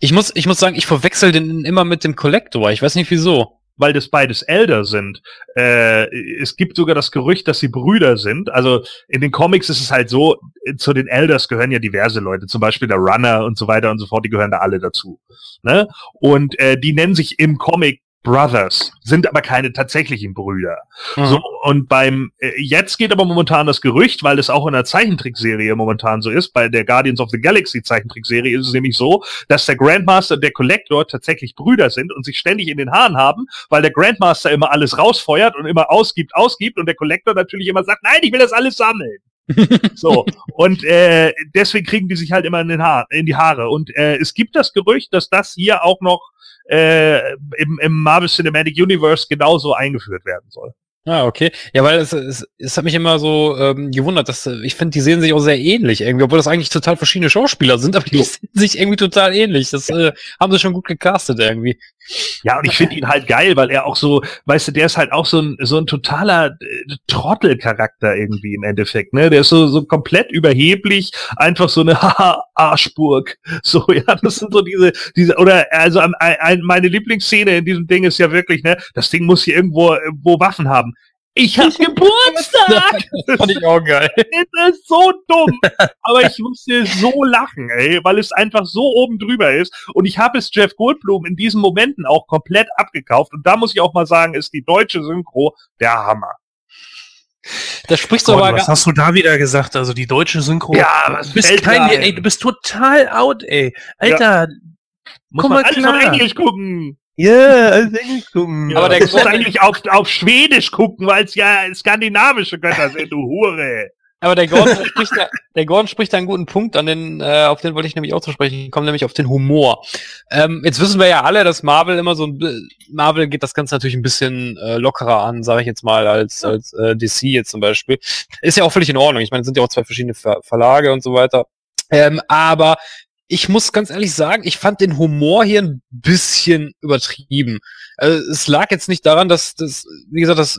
S2: Ich muss, ich muss sagen, ich verwechsel den immer mit dem Collector. Ich weiß nicht wieso.
S1: Weil das beides Elder sind. Äh, es gibt sogar das Gerücht, dass sie Brüder sind. Also in den Comics ist es halt so, äh, zu den Elders gehören ja diverse Leute, zum Beispiel der Runner und so weiter und so fort, die gehören da alle dazu. Ne? Und äh, die nennen sich im Comic Brothers, sind aber keine tatsächlichen Brüder.
S2: Mhm.
S1: So, und beim, äh, jetzt geht aber momentan das Gerücht, weil es auch in der Zeichentrickserie momentan so ist, bei der Guardians of the Galaxy Zeichentrickserie ist es nämlich so, dass der Grandmaster und der Collector tatsächlich Brüder sind und sich ständig in den Haaren haben, weil der Grandmaster immer alles rausfeuert und immer ausgibt, ausgibt und der Collector natürlich immer sagt, nein, ich will das alles sammeln. so, und äh, deswegen kriegen die sich halt immer in, den Haar, in die Haare. Und äh, es gibt das Gerücht, dass das hier auch noch äh, im, im Marvel Cinematic Universe genauso eingeführt werden soll.
S2: Ah, okay. Ja, weil es, es, es hat mich immer so ähm, gewundert, dass äh, ich finde, die sehen sich auch sehr ähnlich irgendwie, obwohl das eigentlich total verschiedene Schauspieler sind, aber die sehen sich irgendwie total ähnlich. Das äh, haben sie schon gut gecastet irgendwie.
S1: Ja, und ich finde ihn halt geil, weil er auch so, weißt du, der ist halt auch so ein, so ein totaler äh, Trottelcharakter irgendwie im Endeffekt, ne? Der ist so, so komplett überheblich, einfach so eine Haha, Arschburg. So, ja, das sind so diese, diese, oder, also ein, ein, meine Lieblingsszene in diesem Ding ist ja wirklich, ne? Das Ding muss hier irgendwo, wo Waffen haben. Ich hab Geburtstag!
S2: Das fand ich auch geil.
S1: Das ist so dumm. Aber ich musste so lachen, ey, weil es einfach so oben drüber ist. Und ich habe es Jeff Goldblum in diesen Momenten auch komplett abgekauft. Und da muss ich auch mal sagen, ist die deutsche Synchro der Hammer.
S2: Da sprichst du aber
S4: was hast du da wieder gesagt? Also die deutsche Synchro.
S1: was
S4: du bist kein, ey, du bist total out, ey. Alter,
S1: Muss
S4: komm
S1: man
S4: mal
S1: alles
S4: klar.
S1: auf Englisch gucken.
S4: Ja, alles Englisch gucken.
S2: Aber der
S1: du musst
S2: Grund-
S1: eigentlich auf, auf Schwedisch gucken, weil es ja skandinavische Götter sind, du Hure.
S2: aber der Gordon spricht da, der Gordon spricht da einen guten Punkt an den, äh, auf den wollte ich nämlich auch zu sprechen kommen, nämlich auf den Humor. Ähm, jetzt wissen wir ja alle, dass Marvel immer so ein, Marvel geht das Ganze natürlich ein bisschen äh, lockerer an, sage ich jetzt mal, als, als äh, DC jetzt zum Beispiel. Ist ja auch völlig in Ordnung. Ich meine, es sind ja auch zwei verschiedene Ver Verlage und so weiter. Ähm, aber ich muss ganz ehrlich sagen, ich fand den Humor hier ein bisschen übertrieben. Also, es lag jetzt nicht daran, dass das, wie gesagt, das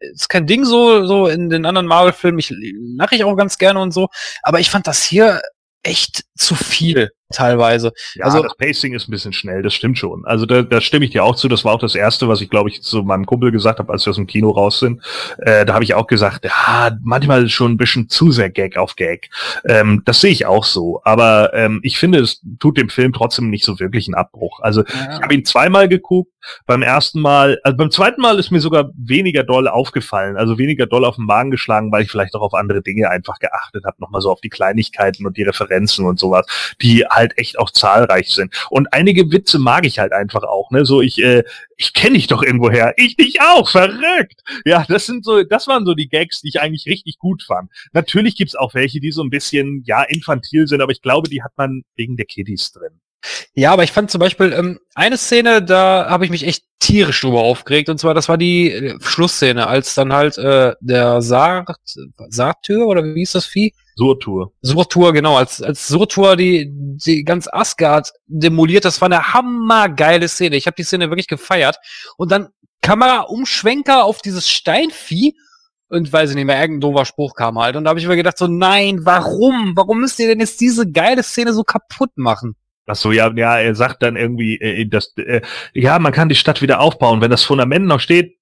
S2: ist kein Ding so, so in den anderen Marvel-Filmen. Ich lache ich auch ganz gerne und so. Aber ich fand das hier echt zu viel teilweise.
S1: Ja,
S2: Also-
S1: das Pacing ist ein bisschen schnell, das stimmt schon. Also da, da stimme ich dir auch zu. Das war auch das Erste, was ich, glaube ich, zu meinem Kumpel gesagt habe, als wir aus dem Kino raus sind. Äh, da habe ich auch gesagt, ja, manchmal schon ein bisschen zu sehr Gag auf Gag. Ähm, das sehe ich auch so. Aber ähm, ich finde, es tut dem Film trotzdem nicht so wirklich einen Abbruch. Also ich habe ihn zweimal geguckt. Beim ersten Mal, also beim zweiten Mal ist mir sogar weniger doll aufgefallen, also weniger doll auf den Magen geschlagen, weil ich vielleicht auch auf andere Dinge einfach geachtet habe, nochmal so auf die Kleinigkeiten und die Referenzen und sowas, die halt echt auch zahlreich sind. Und einige Witze mag ich halt einfach auch, ne? So ich, äh, ich kenne dich doch irgendwoher, ich dich auch, verrückt. Ja, das sind so, das waren so die Gags, die ich eigentlich richtig gut fand. Natürlich gibt's auch welche, die so ein bisschen, ja, infantil sind, aber ich glaube, die hat man wegen der Kiddies drin.
S2: Ja, aber ich fand zum Beispiel ähm, eine Szene, da habe ich mich echt tierisch drüber aufgeregt. Und zwar, das war die äh, Schlussszene, als dann halt äh, der Sart, Sartür oder wie hieß das Vieh?
S1: Surtur.
S2: Surtur, genau, als, als Surtur die, die ganz Asgard demoliert, das war eine hammergeile Szene. Ich habe die Szene wirklich gefeiert. Und dann Kamera-Umschwenker auf dieses Steinvieh und weiß ich nicht mehr, irgendein doofer Spruch kam halt. Und da habe ich mir gedacht, so, nein, warum? Warum müsst ihr denn jetzt diese geile Szene so kaputt machen?
S1: Ach so, ja, ja, er sagt dann irgendwie, äh, dass, äh, ja, man kann die Stadt wieder aufbauen, wenn das Fundament noch steht.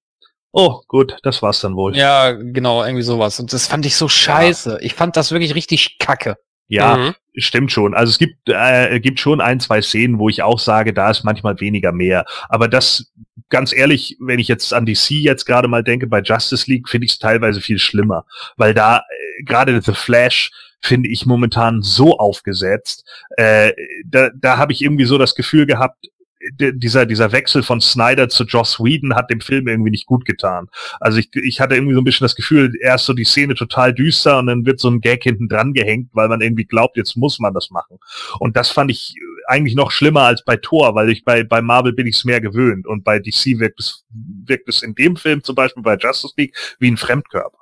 S1: Oh, gut, das war's dann wohl.
S2: Ja, genau, irgendwie sowas. Und das fand ich so scheiße. Ich fand das wirklich richtig kacke.
S1: Ja,
S4: Mhm.
S1: stimmt schon. Also es gibt, äh, gibt schon ein, zwei Szenen, wo ich auch sage, da ist manchmal weniger mehr. Aber das, ganz ehrlich, wenn ich jetzt an DC jetzt gerade mal denke, bei Justice League finde ich es teilweise viel schlimmer. Weil da, gerade The Flash finde ich momentan so aufgesetzt. Äh, da da habe ich irgendwie so das Gefühl gehabt, dieser, dieser Wechsel von Snyder zu Joss Whedon hat dem Film irgendwie nicht gut getan. Also ich, ich hatte irgendwie so ein bisschen das Gefühl, erst so die Szene total düster und dann wird so ein Gag hinten dran gehängt, weil man irgendwie glaubt, jetzt muss man das machen. Und das fand ich eigentlich noch schlimmer als bei Thor, weil ich bei, bei Marvel bin ich es mehr gewöhnt und bei DC wirkt es, wirkt es in dem Film zum Beispiel bei Justice League wie ein Fremdkörper.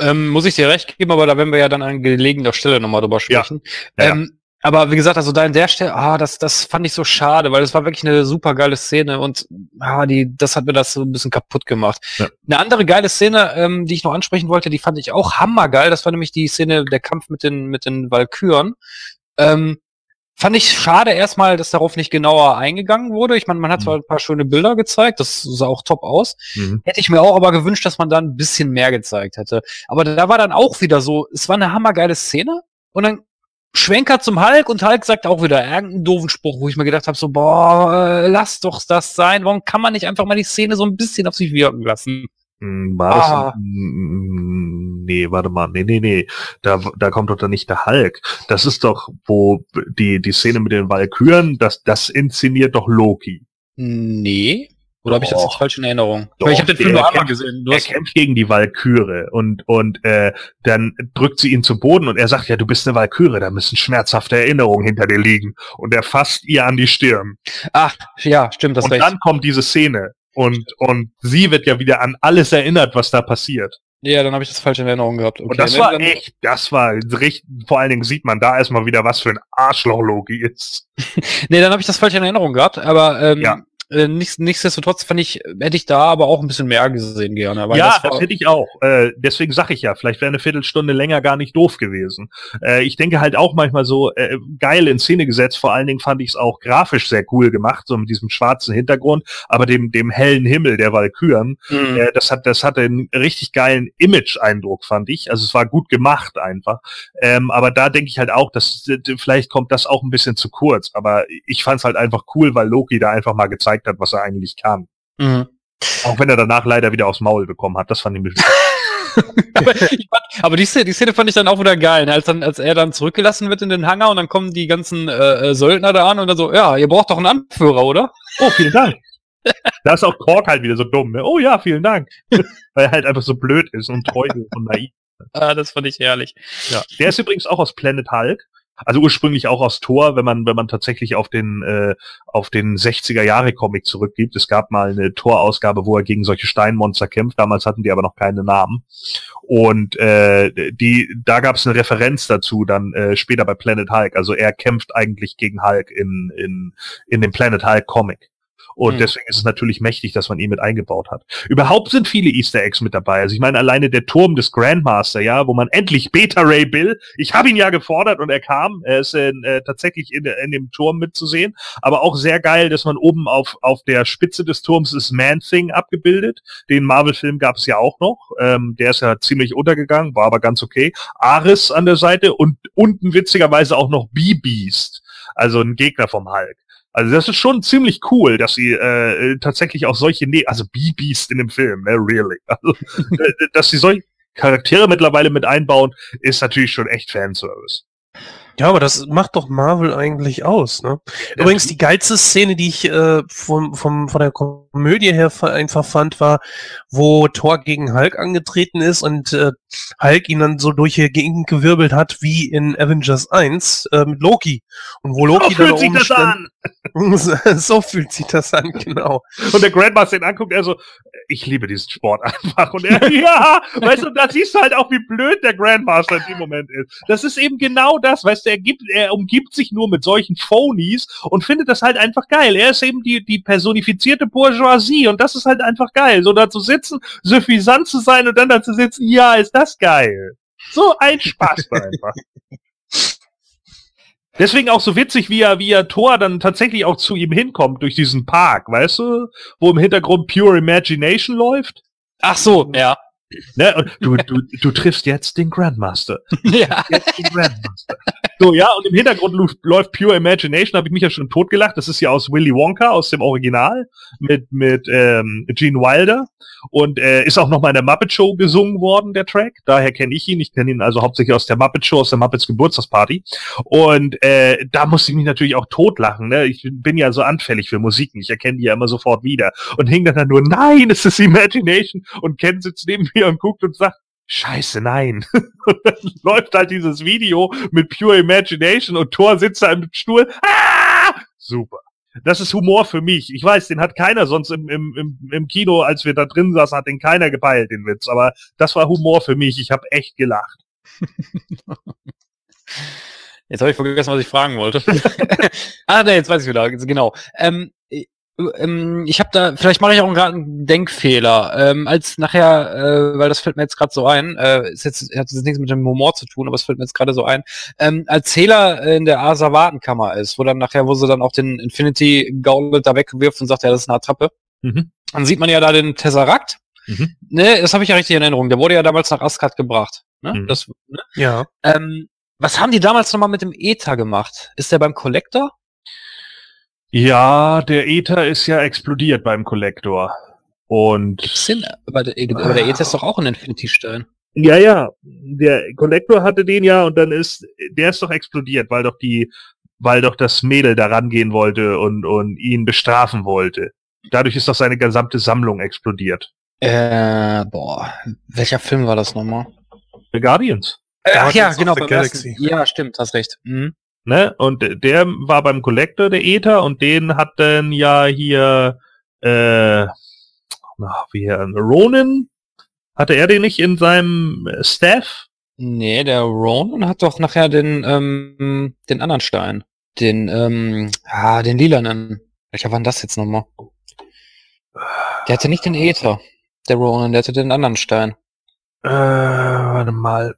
S2: Ähm, muss ich dir recht geben, aber da werden wir ja dann an gelegener Stelle nochmal drüber sprechen.
S1: Ja, ja.
S2: Ähm, aber wie gesagt, also da an der Stelle, ah, das, das fand ich so schade, weil es war wirklich eine super geile Szene und ah, die, das hat mir das so ein bisschen kaputt gemacht.
S1: Ja.
S2: Eine andere geile Szene, ähm, die ich noch ansprechen wollte, die fand ich auch hammergeil. Das war nämlich die Szene, der Kampf mit den, mit den Valkyren. Ähm, fand ich schade erstmal, dass darauf nicht genauer eingegangen wurde. Ich meine, man hat zwar ein paar schöne Bilder gezeigt, das sah auch top aus.
S1: Mhm.
S2: Hätte ich mir auch aber gewünscht, dass man da ein bisschen mehr gezeigt hätte. Aber da war dann auch wieder so, es war eine hammergeile Szene und dann Schwenker zum Hulk und Hulk sagt auch wieder irgendeinen doofen Spruch, wo ich mir gedacht habe, so, boah, äh, lass doch das sein. Warum kann man nicht einfach mal die Szene so ein bisschen auf sich wirken lassen?
S1: War das?
S2: Ah.
S1: Mm, Nee, warte mal. Nee, nee, nee. Da, da kommt doch dann nicht der Hulk. Das ist doch, wo die, die Szene mit den Valkyren, das, das inszeniert doch Loki.
S2: Nee. Oder habe ich das jetzt falsch in Erinnerung?
S1: Doch,
S2: ich habe den Film nur einmal gesehen.
S1: Er kämpft gegen die Valkyre und, und äh, dann drückt sie ihn zu Boden und er sagt, ja, du bist eine Valkyre, da müssen schmerzhafte Erinnerungen hinter dir liegen. Und er fasst ihr an die Stirn.
S2: ach, ja, stimmt, das
S1: und
S2: recht.
S1: dann kommt diese Szene. Und, und sie wird ja wieder an alles erinnert, was da passiert.
S2: ja, dann habe ich das falsch in Erinnerung gehabt. Okay,
S1: Und das
S2: ne,
S1: war echt, das war richtig, vor allen Dingen sieht man da erstmal wieder, was für ein Arschloch Loki ist.
S2: Nee, dann habe ich das falsch in Erinnerung gehabt, aber ähm,
S1: Ja.
S2: Äh, nichts, nichtsdestotrotz fand ich, hätte ich da aber auch ein bisschen mehr gesehen gerne. Weil
S1: ja,
S2: das
S1: das, hätte ich auch. Äh, deswegen sag ich ja, vielleicht wäre eine Viertelstunde länger gar nicht doof gewesen. Äh, ich denke halt auch manchmal so äh, geil in Szene gesetzt. Vor allen Dingen fand ich es auch grafisch sehr cool gemacht, so mit diesem schwarzen Hintergrund, aber dem dem hellen Himmel der Valkyren.
S2: Mhm.
S1: Äh, das hat das hatte einen richtig geilen Image-Eindruck, fand ich. Also es war gut gemacht einfach. Ähm, aber da denke ich halt auch, dass vielleicht kommt das auch ein bisschen zu kurz. Aber ich fand es halt einfach cool, weil Loki da einfach mal gezeigt hat, was er eigentlich kann.
S2: Mhm.
S1: Auch wenn er danach leider wieder aufs Maul bekommen hat. Das fand ich ein bisschen
S2: aber, fand, aber die, Szene, die Szene fand ich dann auch wieder geil, ne? als, dann, als er dann zurückgelassen wird in den Hangar und dann kommen die ganzen äh, äh, Söldner da an und dann so, ja, ihr braucht doch einen Anführer, oder?
S1: Oh, vielen Dank. da ist auch Kork halt wieder so dumm. Ne? Oh ja, vielen Dank. Weil er halt einfach so blöd ist und treu und naiv.
S2: Ah, das fand ich herrlich.
S1: Ja. Der ist übrigens auch aus Planet Hulk. Also ursprünglich auch aus Thor, wenn man wenn man tatsächlich auf den äh, auf den 60er Jahre Comic zurückgibt. Es gab mal eine Thor-Ausgabe, wo er gegen solche Steinmonster kämpft. Damals hatten die aber noch keine Namen. Und äh, die da gab es eine Referenz dazu dann äh, später bei Planet Hulk. Also er kämpft eigentlich gegen Hulk in in in dem Planet Hulk Comic. Und
S2: Hm.
S1: deswegen ist es natürlich mächtig, dass man ihn mit eingebaut hat. Überhaupt sind viele Easter Eggs mit dabei. Also ich meine, alleine der Turm des Grandmaster, ja, wo man endlich Beta Ray Bill, ich habe ihn ja gefordert und er kam, er ist äh, tatsächlich in, in dem Turm mitzusehen, aber auch sehr geil, dass man oben auf, auf der Spitze des Turms ist Man-Thing abgebildet. Den Marvel-Film gab es ja auch noch, ähm, der ist ja ziemlich untergegangen, war aber ganz okay. Ares an der Seite und unten witzigerweise auch noch B-Beast, also ein Gegner vom Hulk. Also das ist schon ziemlich cool, dass sie äh, tatsächlich auch solche, ne also B-Beast in dem Film, ne, really. Also, äh, dass sie solche Charaktere mittlerweile mit einbauen, ist natürlich schon echt Fanservice.
S4: Ja, aber das macht doch Marvel eigentlich aus, ne? Übrigens, die geilste Szene, die ich äh, vom, vom, von der Komödie her fa- einfach fand, war, wo Thor gegen Hulk angetreten ist und äh, Hulk ihn dann so durch die Gegend gewirbelt hat, wie in Avengers 1 äh, mit Loki. Und wo Loki
S1: So fühlt sich das an.
S4: so fühlt sich das an, genau.
S1: Und der Grandmaster ihn anguckt, er so, ich liebe diesen Sport einfach. Und er, ja, weißt du, da siehst du halt auch, wie blöd der Grandmaster in dem Moment ist. Das ist eben genau das, weißt du, er gibt, er umgibt sich nur mit solchen Phonies und findet das halt einfach geil. Er ist eben die, die personifizierte Bourgeoisie und das ist halt einfach geil. So da zu sitzen, suffisant zu sein und dann da zu sitzen, ja, ist das geil. So ein Spaß da einfach. Deswegen auch so witzig, wie er, wie er Thor dann tatsächlich auch zu ihm hinkommt durch diesen Park, weißt du, wo im Hintergrund Pure Imagination läuft.
S2: Ach so, ja.
S1: Ne? Du, du, du triffst jetzt den Grandmaster.
S2: ja.
S1: Jetzt den Grandmaster. So, ja, und im Hintergrund läuft Pure Imagination, habe ich mich ja schon totgelacht. Das ist ja aus Willy Wonka, aus dem Original, mit, mit ähm, Gene Wilder. Und äh, ist auch noch mal in der Muppet Show gesungen worden, der Track. Daher kenne ich ihn. Ich kenne ihn also hauptsächlich aus der Muppet Show, aus der Muppets Geburtstagsparty. Und äh, da musste ich mich natürlich auch totlachen. Ne? Ich bin ja so anfällig für Musiken. Ich erkenne die ja immer sofort wieder. Und hing dann, dann nur, nein, es ist Imagination. Und Ken sitzt neben mir und guckt und sagt, Scheiße, nein. und dann läuft halt dieses Video mit Pure Imagination und Thor sitzt da im Stuhl. Ah! Super. Das ist Humor für mich. Ich weiß, den hat keiner sonst im, im, im, im Kino, als wir da drin saßen, hat den keiner gepeilt, den Witz. Aber das war Humor für mich. Ich habe echt gelacht.
S2: Jetzt habe ich vergessen, was ich fragen wollte. ah, nee, jetzt weiß ich wieder. Genau. Ähm, äh, ähm, ich habe da, vielleicht mache ich auch gerade einen Denkfehler. Ähm, als nachher, äh, weil das fällt mir jetzt gerade so ein, äh, ist jetzt, hat jetzt nichts mit dem Humor zu tun, aber es fällt mir jetzt gerade so ein, ähm, als Zähler in der Asservatenkammer ist, wo dann nachher, wo sie dann auch den Infinity Gauntlet da wegwirft und sagt, ja, das ist eine Attrappe,
S1: Mhm.
S2: dann sieht man ja da den Tesseract.
S1: Mhm.
S2: Ne, das habe ich ja richtig in Erinnerung. Der wurde ja damals nach Asgard gebracht. Ne?
S1: Mhm.
S2: Das, ne?
S4: Ja.
S2: Ähm, was haben die damals nochmal mit dem Ether gemacht? Ist der beim Collector?
S1: Ja, der Ether ist ja explodiert beim Collector. Und
S2: Sinn, aber der, aber der Ether ist doch auch ein Infinity-Stein.
S1: Ja, ja. Der Collector hatte den ja und dann ist, der ist doch explodiert, weil doch die, weil doch das Mädel da rangehen wollte und, und ihn bestrafen wollte. Dadurch ist doch seine gesamte Sammlung explodiert.
S2: Äh, boah, welcher Film war das nochmal?
S1: The Guardians.
S2: Ach ja,
S4: Guardians of
S2: genau,
S4: the Galaxy.
S2: ersten. Ja, stimmt, hast recht. Mhm.
S1: Ne? Und der war beim Collector, der Ether, und den hat dann ja hier, äh, na, wie hier, Ronan? Hatte er den nicht in seinem Staff?
S2: Nee, der Ronan hat doch nachher den, ähm, den anderen Stein. Den, ähm, ah, den lilanen. Welcher war denn das jetzt nochmal? Der hatte nicht den Ether. Der Ronan, der hatte den anderen Stein.
S1: Äh, warte mal.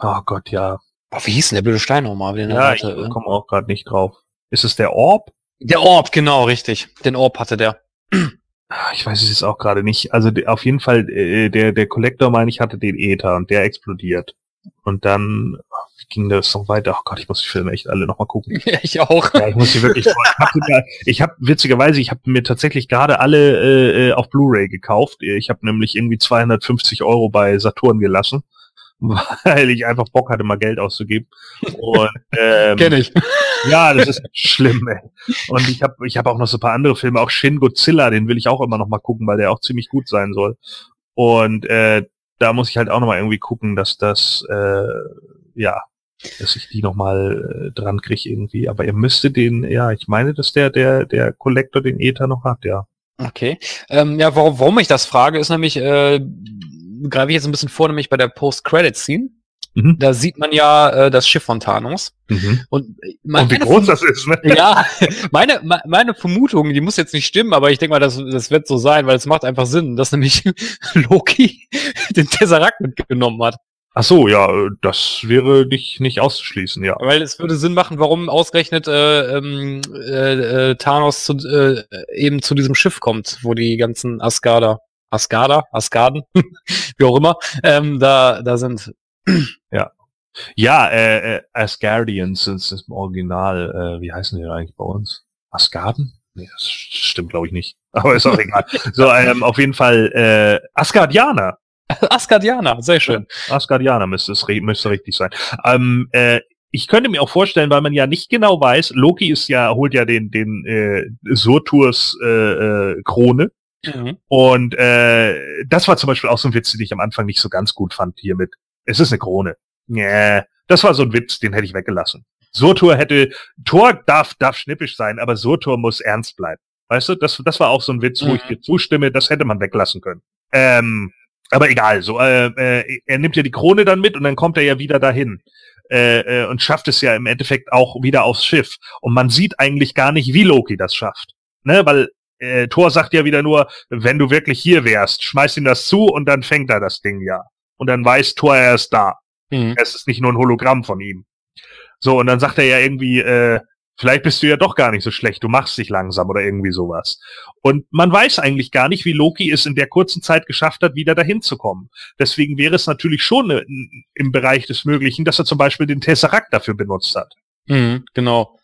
S1: Oh Gott, ja.
S2: Boah, wie hieß denn der blöde Stein nochmal? Den
S1: Ja, ich komme auch gerade nicht drauf. Ist es der Orb?
S2: Der Orb, genau, richtig. Den Orb hatte der.
S1: Ah, Ich weiß es jetzt auch gerade nicht. Also auf jeden Fall, äh, der, der Collector, meine ich, hatte den Ether und der explodiert. Und dann ging das noch weiter. Oh Gott, ich muss die Filme echt alle nochmal gucken.
S2: Ja, ich auch.
S1: Ja, ich muss sie wirklich. Ich habe ich hab, witzigerweise, ich habe mir tatsächlich gerade alle äh, äh, auf Blu-ray gekauft. Ich habe nämlich irgendwie 250 Euro bei Saturn gelassen, weil ich einfach Bock hatte, mal Geld auszugeben. Und ähm,
S2: Kenn ich.
S1: ja, das ist schlimm, ey. Und ich habe ich hab auch noch so ein paar andere Filme, auch Shin Godzilla, den will ich auch immer noch mal gucken, weil der auch ziemlich gut sein soll. Und äh, da muss ich halt auch noch mal irgendwie gucken, dass das, äh, ja, dass ich die noch mal äh, dran kriege irgendwie. Aber ihr müsstet den, ja, ich meine, dass der, der, der Collector den Ether noch hat, ja.
S2: Okay. Ähm, ja, warum, warum ich das frage, ist nämlich, äh, greife ich jetzt ein bisschen vor, nämlich bei der Post-Credit-Scene.
S1: Mhm.
S2: Da sieht man ja äh, das Schiff von Thanos.
S1: Mhm.
S2: Und, meine
S1: Und wie groß das ist, ne?
S2: Ja, meine, me- meine Vermutung, die muss jetzt nicht stimmen, aber ich denke mal, das, das wird so sein, weil es macht einfach Sinn, dass nämlich Loki den Tesseract mitgenommen hat.
S1: Ach so, ja, das wäre nicht, nicht auszuschließen, ja.
S2: Weil es würde Sinn machen, warum ausgerechnet äh, ähm, äh, äh, Thanos zu, äh, eben zu diesem Schiff kommt, wo die ganzen Asgarder, Asgarder, Asgarden, wie auch immer, ähm, da, da sind.
S1: Ja, äh, äh, Asgardians ist im Original, äh, wie heißen die denn eigentlich bei uns? Asgarden? Nee, das stimmt glaube ich nicht. Aber ist auch egal. So, ähm, auf jeden Fall äh, Asgardianer.
S2: Asgardianer, sehr schön.
S1: Asgardianer müsste es müsste richtig sein. Ähm, äh, ich könnte mir auch vorstellen, weil man ja nicht genau weiß, Loki ist ja, holt ja den, den äh, Surturs äh, äh, Krone.
S2: Mhm.
S1: Und äh, das war zum Beispiel auch so ein Witz, den ich am Anfang nicht so ganz gut fand hier mit. Es ist eine Krone. Nee, das war so ein Witz, den hätte ich weggelassen. Surtur hätte, Thor darf, darf schnippisch sein, aber Surtur muss ernst bleiben. Weißt du, das, das war auch so ein Witz, wo ich
S2: Mhm.
S1: dir zustimme, das hätte man weglassen können. Ähm, aber egal, so, äh, äh, er nimmt ja die Krone dann mit und dann kommt er ja wieder dahin. Äh, äh, und schafft es ja im Endeffekt auch wieder aufs Schiff. Und man sieht eigentlich gar nicht, wie Loki das schafft. Ne, weil äh, Thor sagt ja wieder nur, wenn du wirklich hier wärst, schmeiß ihm das zu und dann fängt er das Ding ja. Und dann weiß Thor, er ist da.
S2: Mhm.
S1: Es ist nicht nur ein Hologramm von ihm. So, und dann sagt er ja irgendwie, äh, Vielleicht bist du ja doch gar nicht so schlecht, du machst dich langsam oder irgendwie sowas. Und man weiß eigentlich gar nicht, wie Loki es in der kurzen Zeit geschafft hat, wieder dahin zu kommen. Deswegen wäre es natürlich schon äh, im Bereich des Möglichen, dass er zum Beispiel den Tesseract dafür benutzt hat.
S2: Mhm, genau.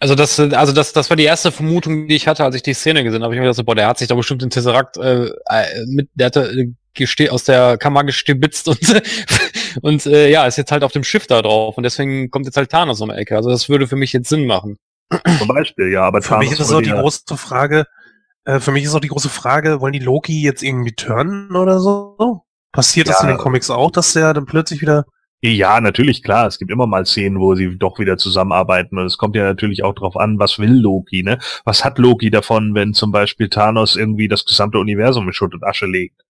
S2: Also das, also das, das war die erste Vermutung, die ich hatte, als ich die Szene gesehen habe. Ich mir gedacht, so, boah, der hat sich da bestimmt den Tesseract äh, äh mit, der hatte äh, geste aus der Kammer gestibitzt und und äh, ja, ist jetzt halt auf dem Schiff da drauf und deswegen kommt jetzt halt Thanos um die Ecke. Also das würde für mich jetzt Sinn machen.
S1: Zum Beispiel, ja, aber
S4: für Thanos mich ist auch die ja große Frage. Äh, für mich ist auch die große Frage, wollen die Loki jetzt irgendwie turnen oder so? Passiert ja. das in den Comics auch, dass der dann plötzlich wieder
S1: ja, natürlich, klar. Es gibt immer mal Szenen, wo sie doch wieder zusammenarbeiten. Und es kommt ja natürlich auch drauf an, was will Loki, ne? Was hat Loki davon, wenn zum Beispiel Thanos irgendwie das gesamte Universum in Schutt und Asche legt?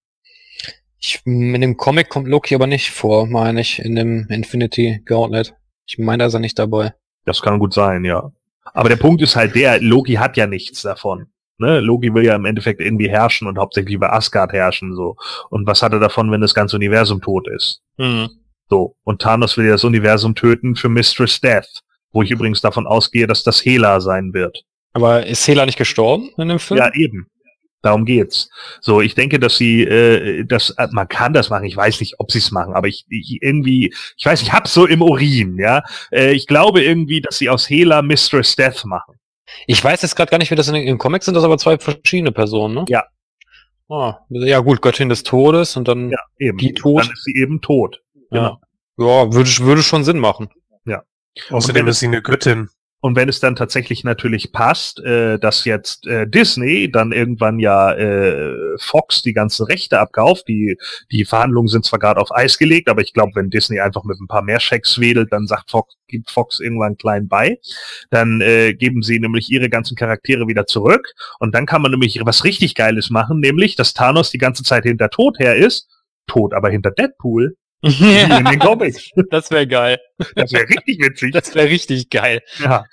S2: Ich, in dem Comic kommt Loki aber nicht vor, meine ich, in dem Infinity Gauntlet. Ich meine, da ist er nicht dabei.
S1: Das kann gut sein, ja. Aber der Punkt ist halt der, Loki hat ja nichts davon. Ne? Loki will ja im Endeffekt irgendwie herrschen und hauptsächlich über Asgard herrschen, so. Und was hat er davon, wenn das ganze Universum tot ist? Mhm. So. Und Thanos will ja das Universum töten für Mistress Death. Wo ich übrigens davon ausgehe, dass das Hela sein wird.
S2: Aber ist Hela nicht gestorben in dem Film?
S1: Ja, eben. Darum geht's. So, ich denke, dass sie, äh, das, äh, man kann das machen. Ich weiß nicht, ob sie es machen, aber ich, ich irgendwie, ich weiß, ich hab's so im Urin, ja. Äh, ich glaube irgendwie, dass sie aus Hela Mistress Death machen.
S2: Ich weiß jetzt gerade gar nicht, wie das in den Comics sind, das aber zwei verschiedene Personen, ne?
S1: Ja.
S2: Ah, ja gut, Göttin des Todes und dann
S1: ja, eben.
S2: die tot.
S1: Dann ist sie eben tot.
S2: Genau. Ja, ja würde, würde schon Sinn machen.
S1: Ja.
S4: Außerdem ist sie eine Göttin.
S1: Und wenn es dann tatsächlich natürlich passt, äh, dass jetzt äh, Disney dann irgendwann ja äh, Fox die ganzen Rechte abkauft, die die Verhandlungen sind zwar gerade auf Eis gelegt, aber ich glaube, wenn Disney einfach mit ein paar mehr Schecks wedelt, dann sagt Fox, gibt Fox irgendwann klein bei, dann äh, geben sie nämlich ihre ganzen Charaktere wieder zurück und dann kann man nämlich was richtig Geiles machen, nämlich, dass Thanos die ganze Zeit hinter Tod her ist, tot aber hinter Deadpool
S2: ja, in den Comics. Das wäre geil.
S1: Das wäre richtig witzig.
S2: Das wäre richtig geil.
S1: Ja.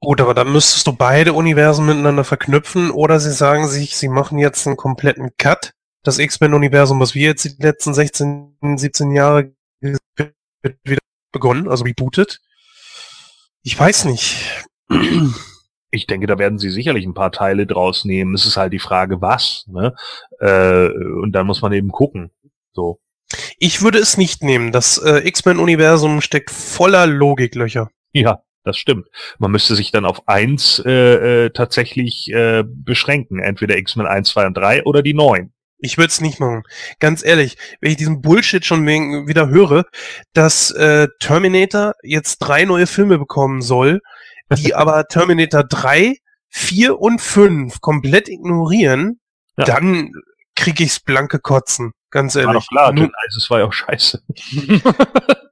S4: Gut, aber dann müsstest du beide Universen miteinander verknüpfen oder sie sagen sich, sie machen jetzt einen kompletten Cut. Das X-Men-Universum, was wir jetzt die letzten 16, 17 Jahre wird wieder begonnen, also rebootet. Ich weiß nicht.
S1: Ich denke, da werden sie sicherlich ein paar Teile draus nehmen. Es ist halt die Frage, was. Ne? Äh, und dann muss man eben gucken. So.
S4: Ich würde es nicht nehmen. Das äh, X-Men-Universum steckt voller Logiklöcher.
S1: Ja, das stimmt. Man müsste sich dann auf eins äh, äh, tatsächlich äh, beschränken. Entweder X-Men 1, 2 und 3 oder die 9.
S4: Ich würde es nicht machen. Ganz ehrlich, wenn ich diesen Bullshit schon wieder höre, dass äh, Terminator jetzt drei neue Filme bekommen soll, die aber Terminator 3, 4 und 5 komplett ignorieren, ja. dann krieg ich's blanke Kotzen. Ganz ehrlich. War
S1: doch klar, Nun, es war ja auch scheiße.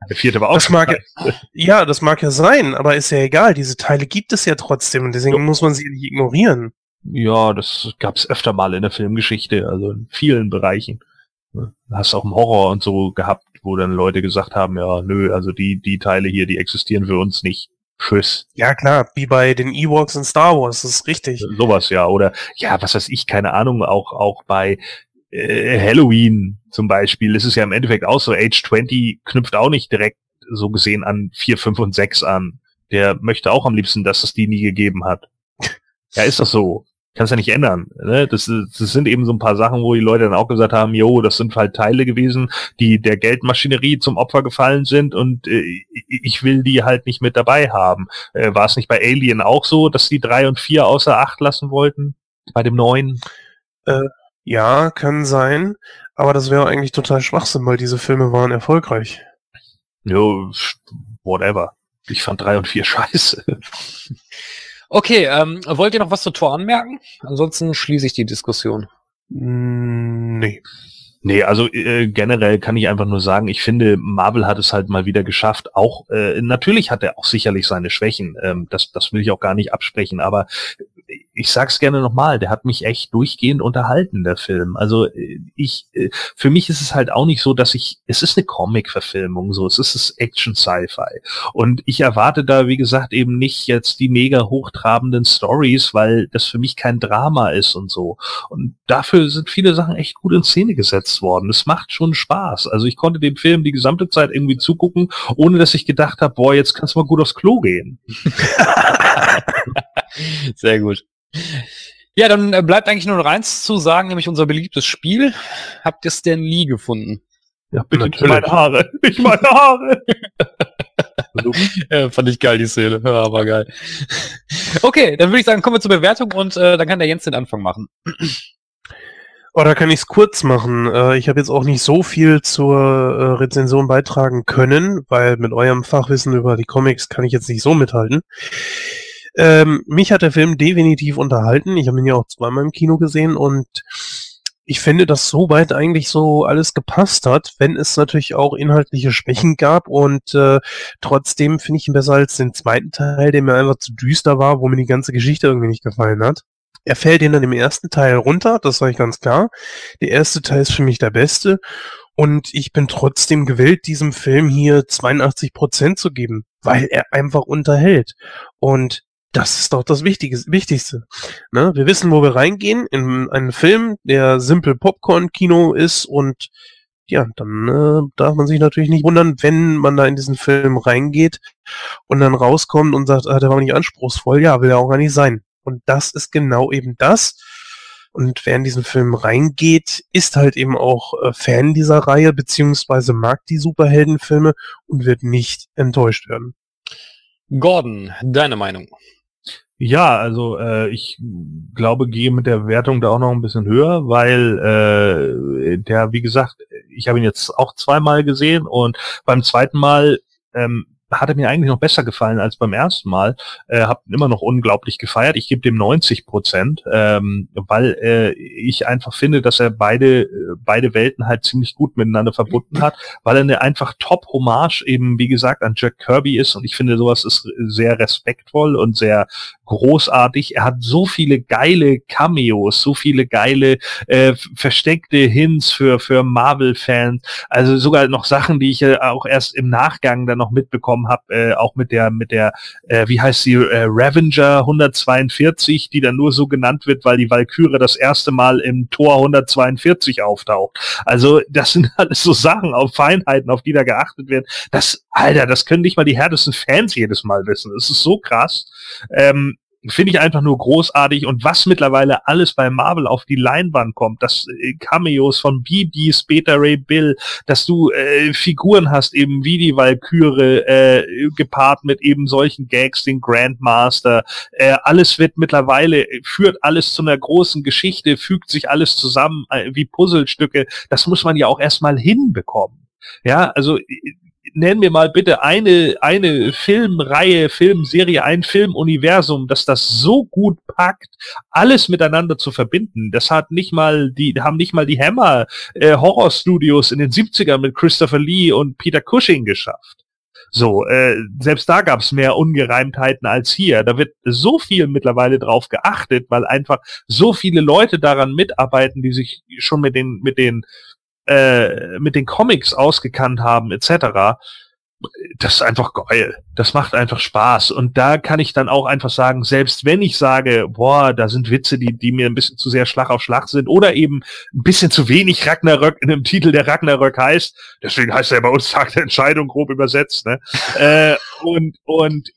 S4: Der vierte war auch das mag, scheiße. Ja, das mag ja sein, aber ist ja egal. Diese Teile gibt es ja trotzdem und deswegen ja. muss man sie nicht ignorieren.
S1: Ja, das gab's öfter mal in der Filmgeschichte, also in vielen Bereichen. Du hast auch im Horror und so gehabt, wo dann Leute gesagt haben, ja, nö, also die, die Teile hier, die existieren für uns nicht. Tschüss.
S4: Ja, klar, wie bei den Ewoks in Star Wars, das ist richtig.
S1: Sowas, ja. Oder, ja, was weiß ich, keine Ahnung, auch, auch bei äh, Halloween zum Beispiel, ist es ja im Endeffekt auch so, Age 20 knüpft auch nicht direkt so gesehen an 4, 5 und 6 an. Der möchte auch am liebsten, dass es die nie gegeben hat. Ja, ist das so. Kannst ja nicht ändern. Ne? Das, das sind eben so ein paar Sachen, wo die Leute dann auch gesagt haben, jo, das sind halt Teile gewesen, die der Geldmaschinerie zum Opfer gefallen sind und äh, ich will die halt nicht mit dabei haben. Äh, War es nicht bei Alien auch so, dass die drei und vier außer Acht lassen wollten? Bei dem neuen?
S4: Äh, ja, kann sein, aber das wäre eigentlich total Schwachsinn, weil diese Filme waren erfolgreich.
S1: Jo, whatever. Ich fand drei und vier scheiße.
S2: Okay, ähm, wollt ihr noch was zu Tor anmerken? Ansonsten schließe ich die Diskussion.
S1: Mm, nee. Nee, also äh, generell kann ich einfach nur sagen, ich finde, Marvel hat es halt mal wieder geschafft. Auch äh, natürlich hat er auch sicherlich seine Schwächen. Ähm, das, das will ich auch gar nicht absprechen. Aber ich sag's gerne nochmal, der hat mich echt durchgehend unterhalten, der Film. Also äh, ich, äh, für mich ist es halt auch nicht so, dass ich, es ist eine Comic-Verfilmung, so, es ist Action-Sci-Fi. Und ich erwarte da, wie gesagt, eben nicht jetzt die mega hochtrabenden Stories, weil das für mich kein Drama ist und so. Und dafür sind viele Sachen echt gut in Szene gesetzt worden. Es macht schon Spaß. Also ich konnte dem Film die gesamte Zeit irgendwie zugucken, ohne dass ich gedacht habe, boah, jetzt kannst du mal gut aufs Klo gehen.
S2: Sehr gut. Ja, dann äh, bleibt eigentlich nur noch eins zu sagen, nämlich unser beliebtes Spiel. Habt ihr Stan Lee gefunden?
S1: Ja, bitte, Natürlich. meine Haare. Ich meine Haare.
S2: ja, fand ich geil, die Szene. Ja, war geil. Okay, dann würde ich sagen, kommen wir zur Bewertung und äh, dann kann der Jens den Anfang machen.
S4: Oh, da kann ich es kurz machen. Äh, ich habe jetzt auch nicht so viel zur äh, Rezension beitragen können, weil mit eurem Fachwissen über die Comics kann ich jetzt nicht so mithalten. Ähm, mich hat der Film definitiv unterhalten. Ich habe ihn ja auch zweimal im Kino gesehen und ich finde, dass soweit eigentlich so alles gepasst hat, wenn es natürlich auch inhaltliche Schwächen gab und äh, trotzdem finde ich ihn besser als den zweiten Teil, der mir einfach zu düster war, wo mir die ganze Geschichte irgendwie nicht gefallen hat. Er fällt ihn dann im ersten Teil runter, das sage ich ganz klar. Der erste Teil ist für mich der beste und ich bin trotzdem gewillt, diesem Film hier 82 Prozent zu geben, weil er einfach unterhält. Und das ist doch das Wichtige, Wichtigste. Ne? Wir wissen, wo wir reingehen, in einen Film, der simpel Popcorn-Kino ist und ja, dann äh, darf man sich natürlich nicht wundern, wenn man da in diesen Film reingeht und dann rauskommt und sagt, ah, der war nicht anspruchsvoll. Ja, will er auch gar nicht sein. Und das ist genau eben das. Und wer in diesen Film reingeht, ist halt eben auch äh, Fan dieser Reihe, beziehungsweise mag die Superheldenfilme und wird nicht enttäuscht werden.
S2: Gordon, deine Meinung?
S1: Ja, also äh, ich glaube, gehe mit der Wertung da auch noch ein bisschen höher, weil äh, der, wie gesagt, ich habe ihn jetzt auch zweimal gesehen und beim zweiten Mal ähm, hat er mir eigentlich noch besser gefallen als beim ersten Mal. Äh, hab immer noch unglaublich gefeiert. Ich gebe dem 90 Prozent, ähm, weil äh, ich einfach finde, dass er beide äh, beide Welten halt ziemlich gut miteinander verbunden hat, weil er eine einfach Top-Hommage eben, wie gesagt, an Jack Kirby ist und ich finde, sowas ist sehr respektvoll und sehr großartig. Er hat so viele geile Cameos, so viele geile äh, versteckte Hints für für Marvel-Fans. Also sogar noch Sachen, die ich äh, auch erst im Nachgang dann noch mitbekommen habe, äh, auch mit der mit der äh, wie heißt sie äh, Ravenger 142, die dann nur so genannt wird, weil die Valkyrie das erste Mal im Tor 142 auftaucht. Also das sind alles so Sachen auf Feinheiten, auf die da geachtet wird. Das Alter, das können nicht mal die härtesten Fans jedes Mal wissen. Das ist so krass. Ähm, finde ich einfach nur großartig und was mittlerweile alles bei Marvel auf die Leinwand kommt, dass äh, Cameos von BBs, Beta Ray Bill, dass du äh, Figuren hast, eben wie die Valkyrie, äh, gepaart mit eben solchen Gags, den Grandmaster, äh, alles wird mittlerweile, führt alles zu einer großen Geschichte, fügt sich alles zusammen äh, wie Puzzlestücke, das muss man ja auch erstmal hinbekommen. Ja, also nenn mir mal bitte eine, eine Filmreihe, Filmserie, ein Filmuniversum, das das so gut packt, alles miteinander zu verbinden. Das hat nicht mal die, haben nicht mal die Hammer äh, Horror Studios in den 70ern mit Christopher Lee und Peter Cushing geschafft. So, äh, selbst da gab es mehr Ungereimtheiten als hier. Da wird so viel mittlerweile drauf geachtet, weil einfach so viele Leute daran mitarbeiten, die sich schon mit den mit den äh, mit den Comics ausgekannt haben, etc., das ist einfach geil. Das macht einfach Spaß. Und da kann ich dann auch einfach sagen, selbst wenn ich sage, boah, da sind Witze, die, die mir ein bisschen zu sehr Schlag auf Schlag sind oder eben ein bisschen zu wenig Ragnarök in dem Titel, der Ragnarök heißt, deswegen heißt er bei uns Tag der Entscheidung grob übersetzt, ne? äh, und, und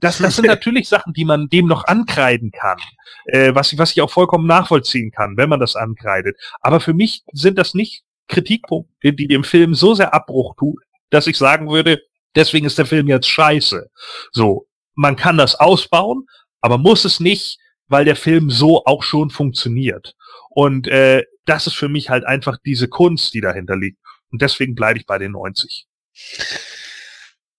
S1: das, das sind natürlich Sachen, die man dem noch ankreiden kann, äh, was, ich, was ich auch vollkommen nachvollziehen kann, wenn man das ankreidet. Aber für mich sind das nicht Kritikpunkte, die dem Film so sehr Abbruch tun, dass ich sagen würde, deswegen ist der Film jetzt scheiße. So, man kann das ausbauen, aber muss es nicht, weil der Film so auch schon funktioniert. Und äh, das ist für mich halt einfach diese Kunst, die dahinter liegt. Und deswegen bleibe ich bei den 90.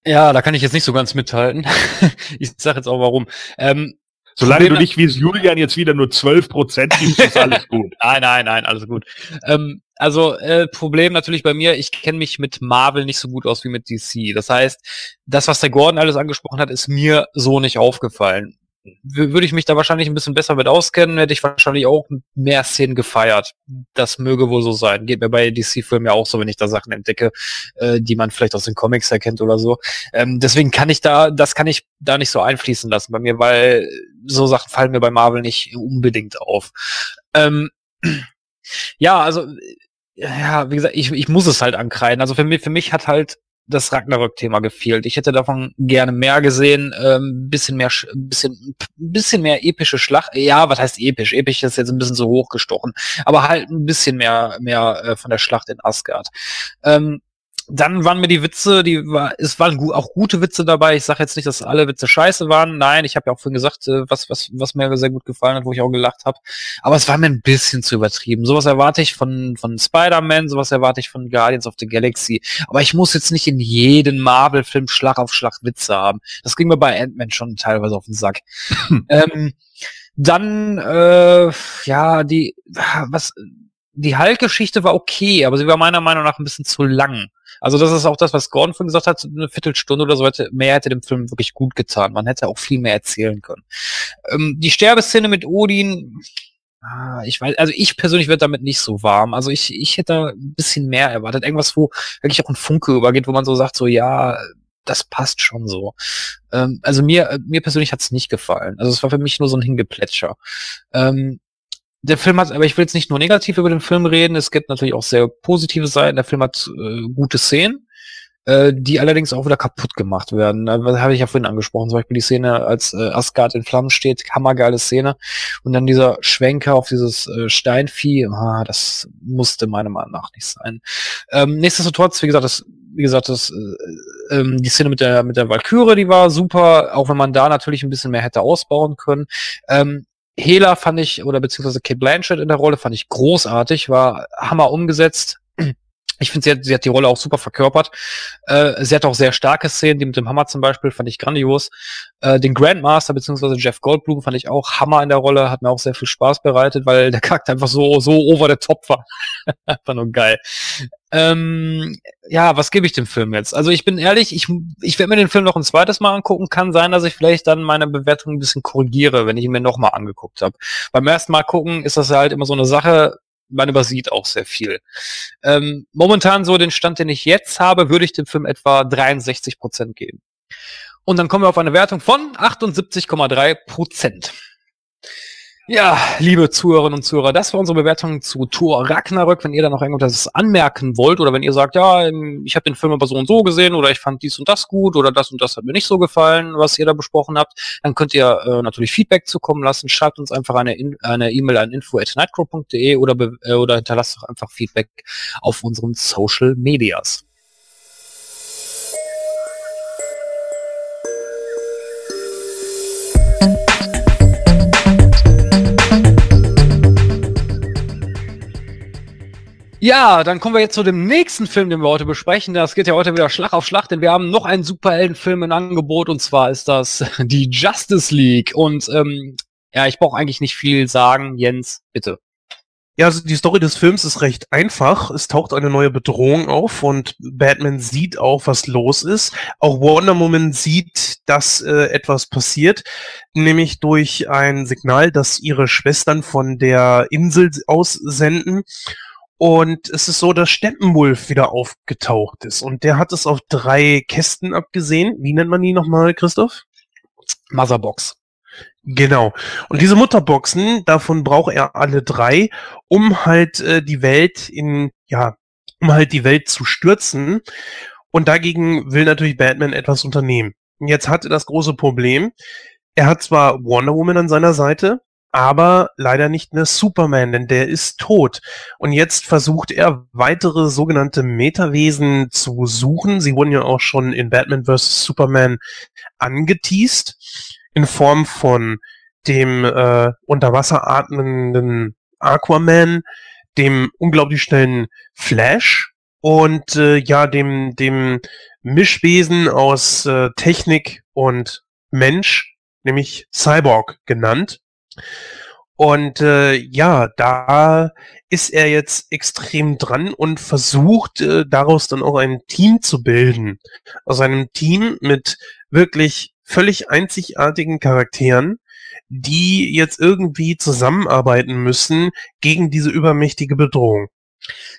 S2: Ja, da kann ich jetzt nicht so ganz mithalten. ich sage jetzt auch warum. Ähm,
S1: Solange du nicht wie Julian jetzt wieder nur 12 Prozent gibst, ist alles gut.
S2: nein, nein, nein, alles gut. Ähm, also äh, Problem natürlich bei mir, ich kenne mich mit Marvel nicht so gut aus wie mit DC. Das heißt, das, was der Gordon alles angesprochen hat, ist mir so nicht aufgefallen. Würde ich mich da wahrscheinlich ein bisschen besser mit auskennen, hätte ich wahrscheinlich auch mehr Szenen gefeiert. Das möge wohl so sein. Geht mir bei DC-Filmen ja auch so, wenn ich da Sachen entdecke, äh, die man vielleicht aus den Comics erkennt oder so. Ähm, deswegen kann ich da, das kann ich da nicht so einfließen lassen bei mir, weil so Sachen fallen mir bei Marvel nicht unbedingt auf. Ähm, ja, also ja, wie gesagt, ich, ich muss es halt ankreiden. Also für mich, für mich hat halt das Ragnarök-Thema gefehlt. Ich hätte davon gerne mehr gesehen, ähm, bisschen mehr, bisschen, bisschen mehr epische Schlacht. Ja, was heißt episch? Episch ist jetzt ein bisschen so hochgestochen, aber halt ein bisschen mehr, mehr äh, von der Schlacht in Asgard. Ähm, dann waren mir die Witze, die war, es waren auch gute Witze dabei. Ich sage jetzt nicht, dass alle Witze scheiße waren. Nein, ich habe ja auch vorhin gesagt, äh, was, was, was mir sehr gut gefallen hat, wo ich auch gelacht habe. Aber es war mir ein bisschen zu übertrieben. Sowas erwarte ich von, von Spider-Man, sowas erwarte ich von Guardians of the Galaxy. Aber ich muss jetzt nicht in jeden Marvel-Film Schlag auf Schlag Witze haben. Das ging mir bei Ant-Man schon teilweise auf den Sack. ähm, dann, äh, ja, die, was, die Hulk-Geschichte war okay, aber sie war meiner Meinung nach ein bisschen zu lang. Also das ist auch das, was Gordon vorhin gesagt hat, eine Viertelstunde oder so hätte, mehr hätte dem Film wirklich gut getan. Man hätte auch viel mehr erzählen können. Ähm, die Sterbeszene mit Odin, ah, ich weiß, also ich persönlich werde damit nicht so warm. Also ich, ich hätte da ein bisschen mehr erwartet. Irgendwas, wo wirklich auch ein Funke übergeht, wo man so sagt, so ja, das passt schon so. Ähm, also mir, mir persönlich hat es nicht gefallen. Also es war für mich nur so ein Hingeplätscher. Ähm, der Film hat, aber ich will jetzt nicht nur negativ über den Film reden, es gibt natürlich auch sehr positive Seiten. Der Film hat äh, gute Szenen, äh, die allerdings auch wieder kaputt gemacht werden. Das habe ich ja vorhin angesprochen, zum Beispiel die Szene, als äh, Asgard in Flammen steht, hammergeile Szene. Und dann dieser Schwenker auf dieses äh, Steinvieh, ah, das musste meiner Meinung nach nicht sein. Ähm, nichtsdestotrotz, wie gesagt, das wie gesagt, das, äh, ähm, die Szene mit der mit der Valkyrie, die war super, auch wenn man da natürlich ein bisschen mehr hätte ausbauen können. Ähm, Hela fand ich, oder beziehungsweise Kate Blanchett in der Rolle fand ich großartig, war hammer umgesetzt. Ich finde, sie hat, sie hat die Rolle auch super verkörpert. Äh, sie hat auch sehr starke Szenen, die mit dem Hammer zum Beispiel, fand ich grandios. Äh, den Grandmaster beziehungsweise Jeff Goldblum fand ich auch Hammer in der Rolle, hat mir auch sehr viel Spaß bereitet, weil der Charakter einfach so, so over the top war. einfach nur geil. Ähm, ja, was gebe ich dem Film jetzt? Also ich bin ehrlich, ich, ich werde mir den Film noch ein zweites Mal angucken. Kann sein, dass ich vielleicht dann meine Bewertung ein bisschen korrigiere, wenn ich ihn mir nochmal angeguckt habe. Beim ersten Mal gucken ist das halt immer so eine Sache, man übersieht auch sehr viel. Ähm, momentan so den Stand, den ich jetzt habe, würde ich dem Film etwa 63 Prozent geben. Und dann kommen wir auf eine Wertung von 78,3 Prozent. Ja, liebe Zuhörerinnen und Zuhörer, das war unsere Bewertung zu Thor Ragnarök. Wenn ihr da noch irgendwas anmerken wollt oder wenn ihr sagt, ja, ähm, ich habe den Film aber so und so gesehen oder ich fand dies und das gut oder das und das hat mir nicht so gefallen, was ihr da besprochen habt, dann könnt ihr äh, natürlich Feedback zukommen lassen. Schreibt uns einfach eine E-Mail e an info@nightcrow.de oder äh, oder hinterlasst doch einfach Feedback auf unseren Social Medias. Ja, dann kommen wir jetzt zu dem nächsten Film, den wir heute besprechen. Das geht ja heute wieder Schlag auf Schlag, denn wir haben noch einen Superheldenfilm im Angebot und zwar ist das die Justice League. Und ähm, ja, ich brauche eigentlich nicht viel sagen. Jens, bitte.
S4: Ja, also die Story des Films ist recht einfach. Es taucht eine neue Bedrohung auf und Batman sieht auch, was los ist. Auch Wonder Woman sieht, dass äh, etwas passiert, nämlich durch ein Signal, das ihre Schwestern von der Insel aussenden. Und es ist so, dass Steppenwolf wieder aufgetaucht ist. Und der hat es auf drei Kästen abgesehen. Wie nennt man die nochmal, Christoph?
S2: Motherbox.
S4: Genau. Und diese Mutterboxen, davon braucht er alle drei, um halt äh, die Welt in, ja, um halt die Welt zu stürzen. Und dagegen will natürlich Batman etwas unternehmen. Jetzt hat er das große Problem. Er hat zwar Wonder Woman an seiner Seite, aber leider nicht mehr Superman, denn der ist tot. Und jetzt versucht er weitere sogenannte Metawesen zu suchen. Sie wurden ja auch schon in Batman vs. Superman angeteased in Form von dem äh, unter Wasser atmenden Aquaman, dem unglaublich schnellen Flash und äh, ja dem dem Mischwesen aus äh, Technik und Mensch, nämlich Cyborg genannt. Und äh, ja, da ist er jetzt extrem dran und versucht äh, daraus dann auch ein Team zu bilden. Aus einem Team mit wirklich völlig einzigartigen Charakteren, die jetzt irgendwie zusammenarbeiten müssen gegen diese übermächtige Bedrohung.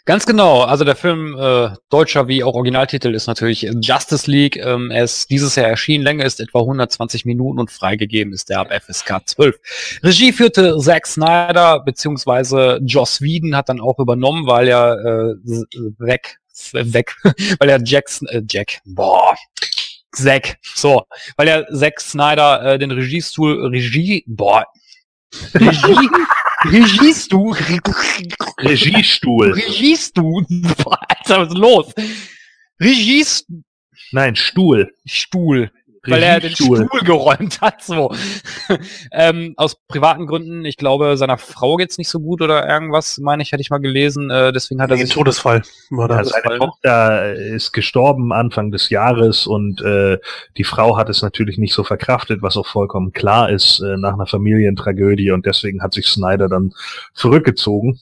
S2: Ganz genau. Also der Film, äh, deutscher wie auch Originaltitel, ist natürlich Justice League. Ähm, er ist dieses Jahr erschienen. Länge ist etwa 120 Minuten und freigegeben ist der ab FSK 12. Regie führte Zack Snyder, beziehungsweise Joss Whedon hat dann auch übernommen, weil er äh, weg, weg, weil er Jackson, äh, Jack, boah, Zack, so, weil er Zack Snyder äh, den Regiestuhl, Regie, boah, Regie, Regiestuhl,
S6: Regiestuhl.
S2: Regiestuhl, Alter, was ist los? Regiestuhl,
S6: Nein, Stuhl.
S2: Stuhl. Weil er den. Stuhl geräumt hat, so. ähm, aus privaten Gründen, ich glaube, seiner Frau geht's nicht so gut oder irgendwas, meine ich, hätte ich mal gelesen. Äh, deswegen hat er
S4: Ein
S2: sich
S4: Todesfall war da.
S6: Ja, seine Tochter ist gestorben Anfang des Jahres und äh, die Frau hat es natürlich nicht so verkraftet, was auch vollkommen klar ist äh, nach einer Familientragödie und deswegen hat sich Snyder dann zurückgezogen.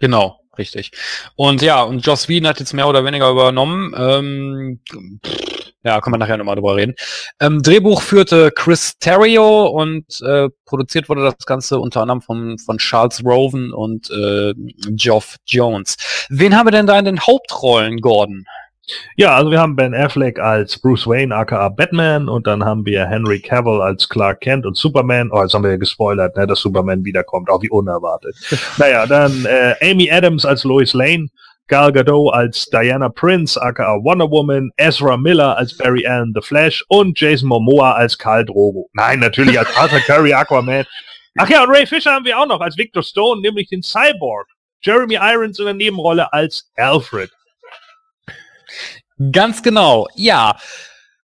S2: Genau, richtig. Und ja, und Joss Whedon hat jetzt mehr oder weniger übernommen. Ähm, pff, ja, können wir nachher nochmal drüber reden. Ähm, Drehbuch führte Chris Terrio und äh, produziert wurde das Ganze unter anderem von, von Charles Roven und äh, Geoff Jones. Wen haben wir denn da in den Hauptrollen, Gordon?
S6: Ja, also wir haben Ben Affleck als Bruce Wayne aka Batman und dann haben wir Henry Cavill als Clark Kent und Superman. Oh, jetzt haben wir ja gespoilert, ne, dass Superman wiederkommt, auch wie unerwartet. naja, dann äh, Amy Adams als Lois Lane, Gal Gadot als Diana Prince aka Wonder Woman, Ezra Miller als Barry Allen The Flash und Jason Momoa als Karl Drogo. Nein, natürlich als Arthur Curry Aquaman. Ach ja, und Ray Fisher haben wir auch noch als Victor Stone, nämlich den Cyborg. Jeremy Irons in der Nebenrolle als Alfred.
S2: Ganz genau, ja.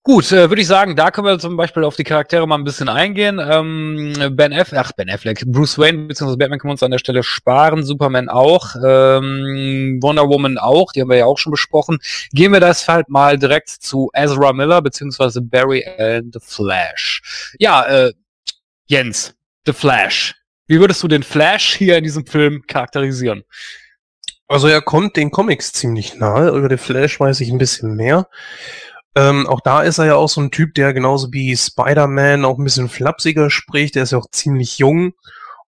S2: Gut, äh, würde ich sagen, da können wir zum Beispiel auf die Charaktere mal ein bisschen eingehen. Ähm, ben Affleck, ach Ben Affleck, Bruce Wayne bzw. Batman können wir uns an der Stelle sparen, Superman auch, ähm, Wonder Woman auch, die haben wir ja auch schon besprochen. Gehen wir das halt mal direkt zu Ezra Miller bzw. Barry Allen The Flash. Ja, äh, Jens, The Flash. Wie würdest du den Flash hier in diesem Film charakterisieren?
S4: Also er kommt den Comics ziemlich nahe. Über den Flash weiß ich ein bisschen mehr. Ähm, auch da ist er ja auch so ein Typ, der genauso wie Spider-Man auch ein bisschen flapsiger spricht. Der ist ja auch ziemlich jung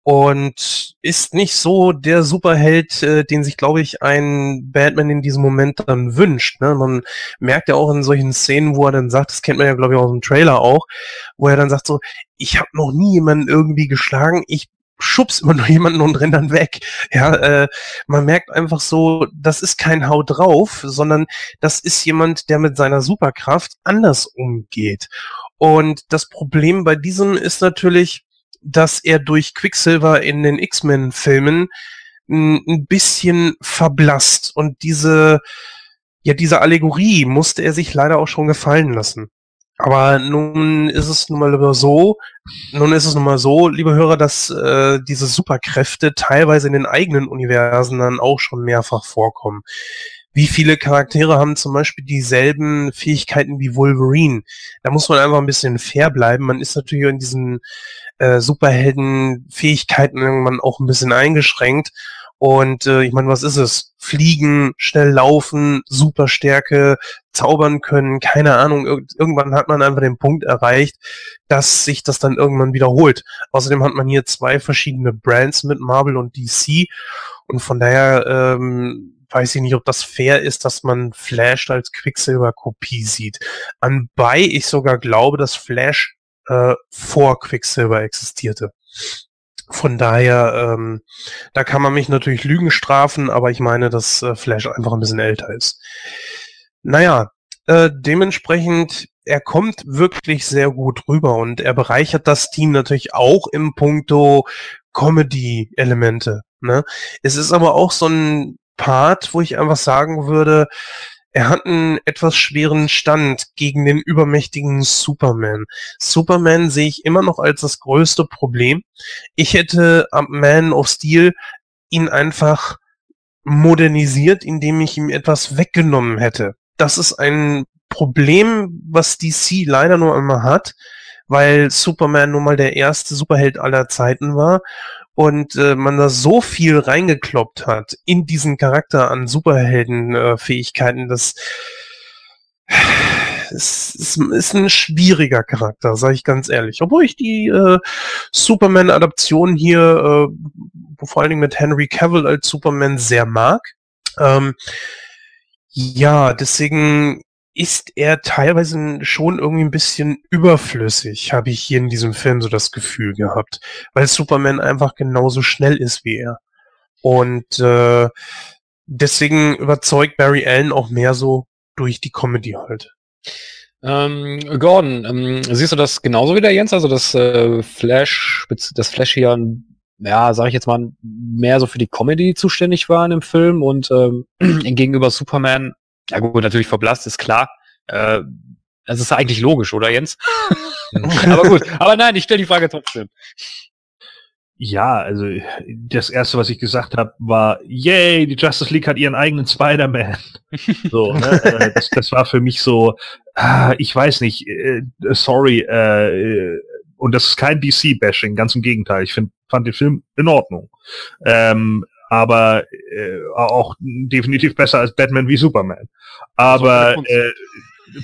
S4: und ist nicht so der Superheld, äh, den sich, glaube ich, ein Batman in diesem Moment dann wünscht. Ne? Man merkt ja auch in solchen Szenen, wo er dann sagt, das kennt man ja, glaube ich, aus dem Trailer auch, wo er dann sagt so, ich habe noch nie jemanden irgendwie geschlagen, ich schubst immer nur jemanden und rennt dann weg. Ja, äh, man merkt einfach so, das ist kein Hau drauf, sondern das ist jemand, der mit seiner Superkraft anders umgeht. Und das Problem bei diesem ist natürlich, dass er durch Quicksilver in den X-Men-Filmen ein bisschen verblasst und diese, ja, diese Allegorie musste er sich leider auch schon gefallen lassen. Aber nun ist es nun mal so, nun ist es nun mal so, liebe Hörer, dass äh, diese Superkräfte teilweise in den eigenen Universen dann auch schon mehrfach vorkommen. Wie viele Charaktere haben zum Beispiel dieselben Fähigkeiten wie Wolverine? Da muss man einfach ein bisschen fair bleiben. Man ist natürlich in diesen äh, Superhelden-Fähigkeiten irgendwann auch ein bisschen eingeschränkt. Und äh, ich meine, was ist es? Fliegen, schnell laufen, Superstärke, zaubern können, keine Ahnung. Ir irgendwann hat man einfach den Punkt erreicht, dass sich das dann irgendwann wiederholt. Außerdem hat man hier zwei verschiedene Brands mit Marvel und DC. Und von daher ähm, weiß ich nicht, ob das fair ist, dass man Flash als Quicksilver-Kopie sieht. Anbei ich sogar glaube, dass Flash äh, vor Quicksilver existierte. Von daher, ähm, da kann man mich natürlich Lügen strafen, aber ich meine, dass äh, Flash einfach ein bisschen älter ist. Naja, äh, dementsprechend, er kommt wirklich sehr gut rüber und er bereichert das Team natürlich auch im Punkto Comedy-Elemente. Ne? Es ist aber auch so ein Part, wo ich einfach sagen würde, er hat einen etwas schweren Stand gegen den übermächtigen Superman. Superman sehe ich immer noch als das größte Problem. Ich hätte am Man of Steel ihn einfach modernisiert, indem ich ihm etwas weggenommen hätte. Das ist ein Problem, was DC leider nur einmal hat, weil Superman nun mal der erste Superheld aller Zeiten war und äh, man da so viel reingekloppt hat in diesen Charakter an Superheldenfähigkeiten, äh, dass es ist, ist ein schwieriger Charakter, sage ich ganz ehrlich. Obwohl ich die äh, Superman-Adaption hier, äh, vor allen Dingen mit Henry Cavill als Superman sehr mag. Ähm, ja, deswegen ist er teilweise schon irgendwie ein bisschen überflüssig, habe ich hier in diesem Film so das Gefühl gehabt, weil Superman einfach genauso schnell ist wie er. Und äh, deswegen überzeugt Barry Allen auch mehr so durch die Comedy halt.
S2: Ähm, Gordon, ähm, siehst du das genauso wie der Jens? Also das äh, Flash, das Flash hier, ja, sage ich jetzt mal, mehr so für die Comedy zuständig war in dem Film und ähm, gegenüber Superman, ja gut, natürlich verblasst, ist klar. Äh, das ist eigentlich logisch, oder Jens? aber gut, aber nein, ich stelle die Frage trotzdem.
S1: Ja, also das erste, was ich gesagt habe, war, yay, die Justice League hat ihren eigenen Spider-Man. so, ne? Äh, das, das war für mich so, ah, ich weiß nicht, äh, sorry, äh, und das ist kein DC-Bashing, ganz im Gegenteil. Ich find, fand den Film in Ordnung. Ähm, aber äh, auch definitiv besser als Batman wie Superman. Aber äh,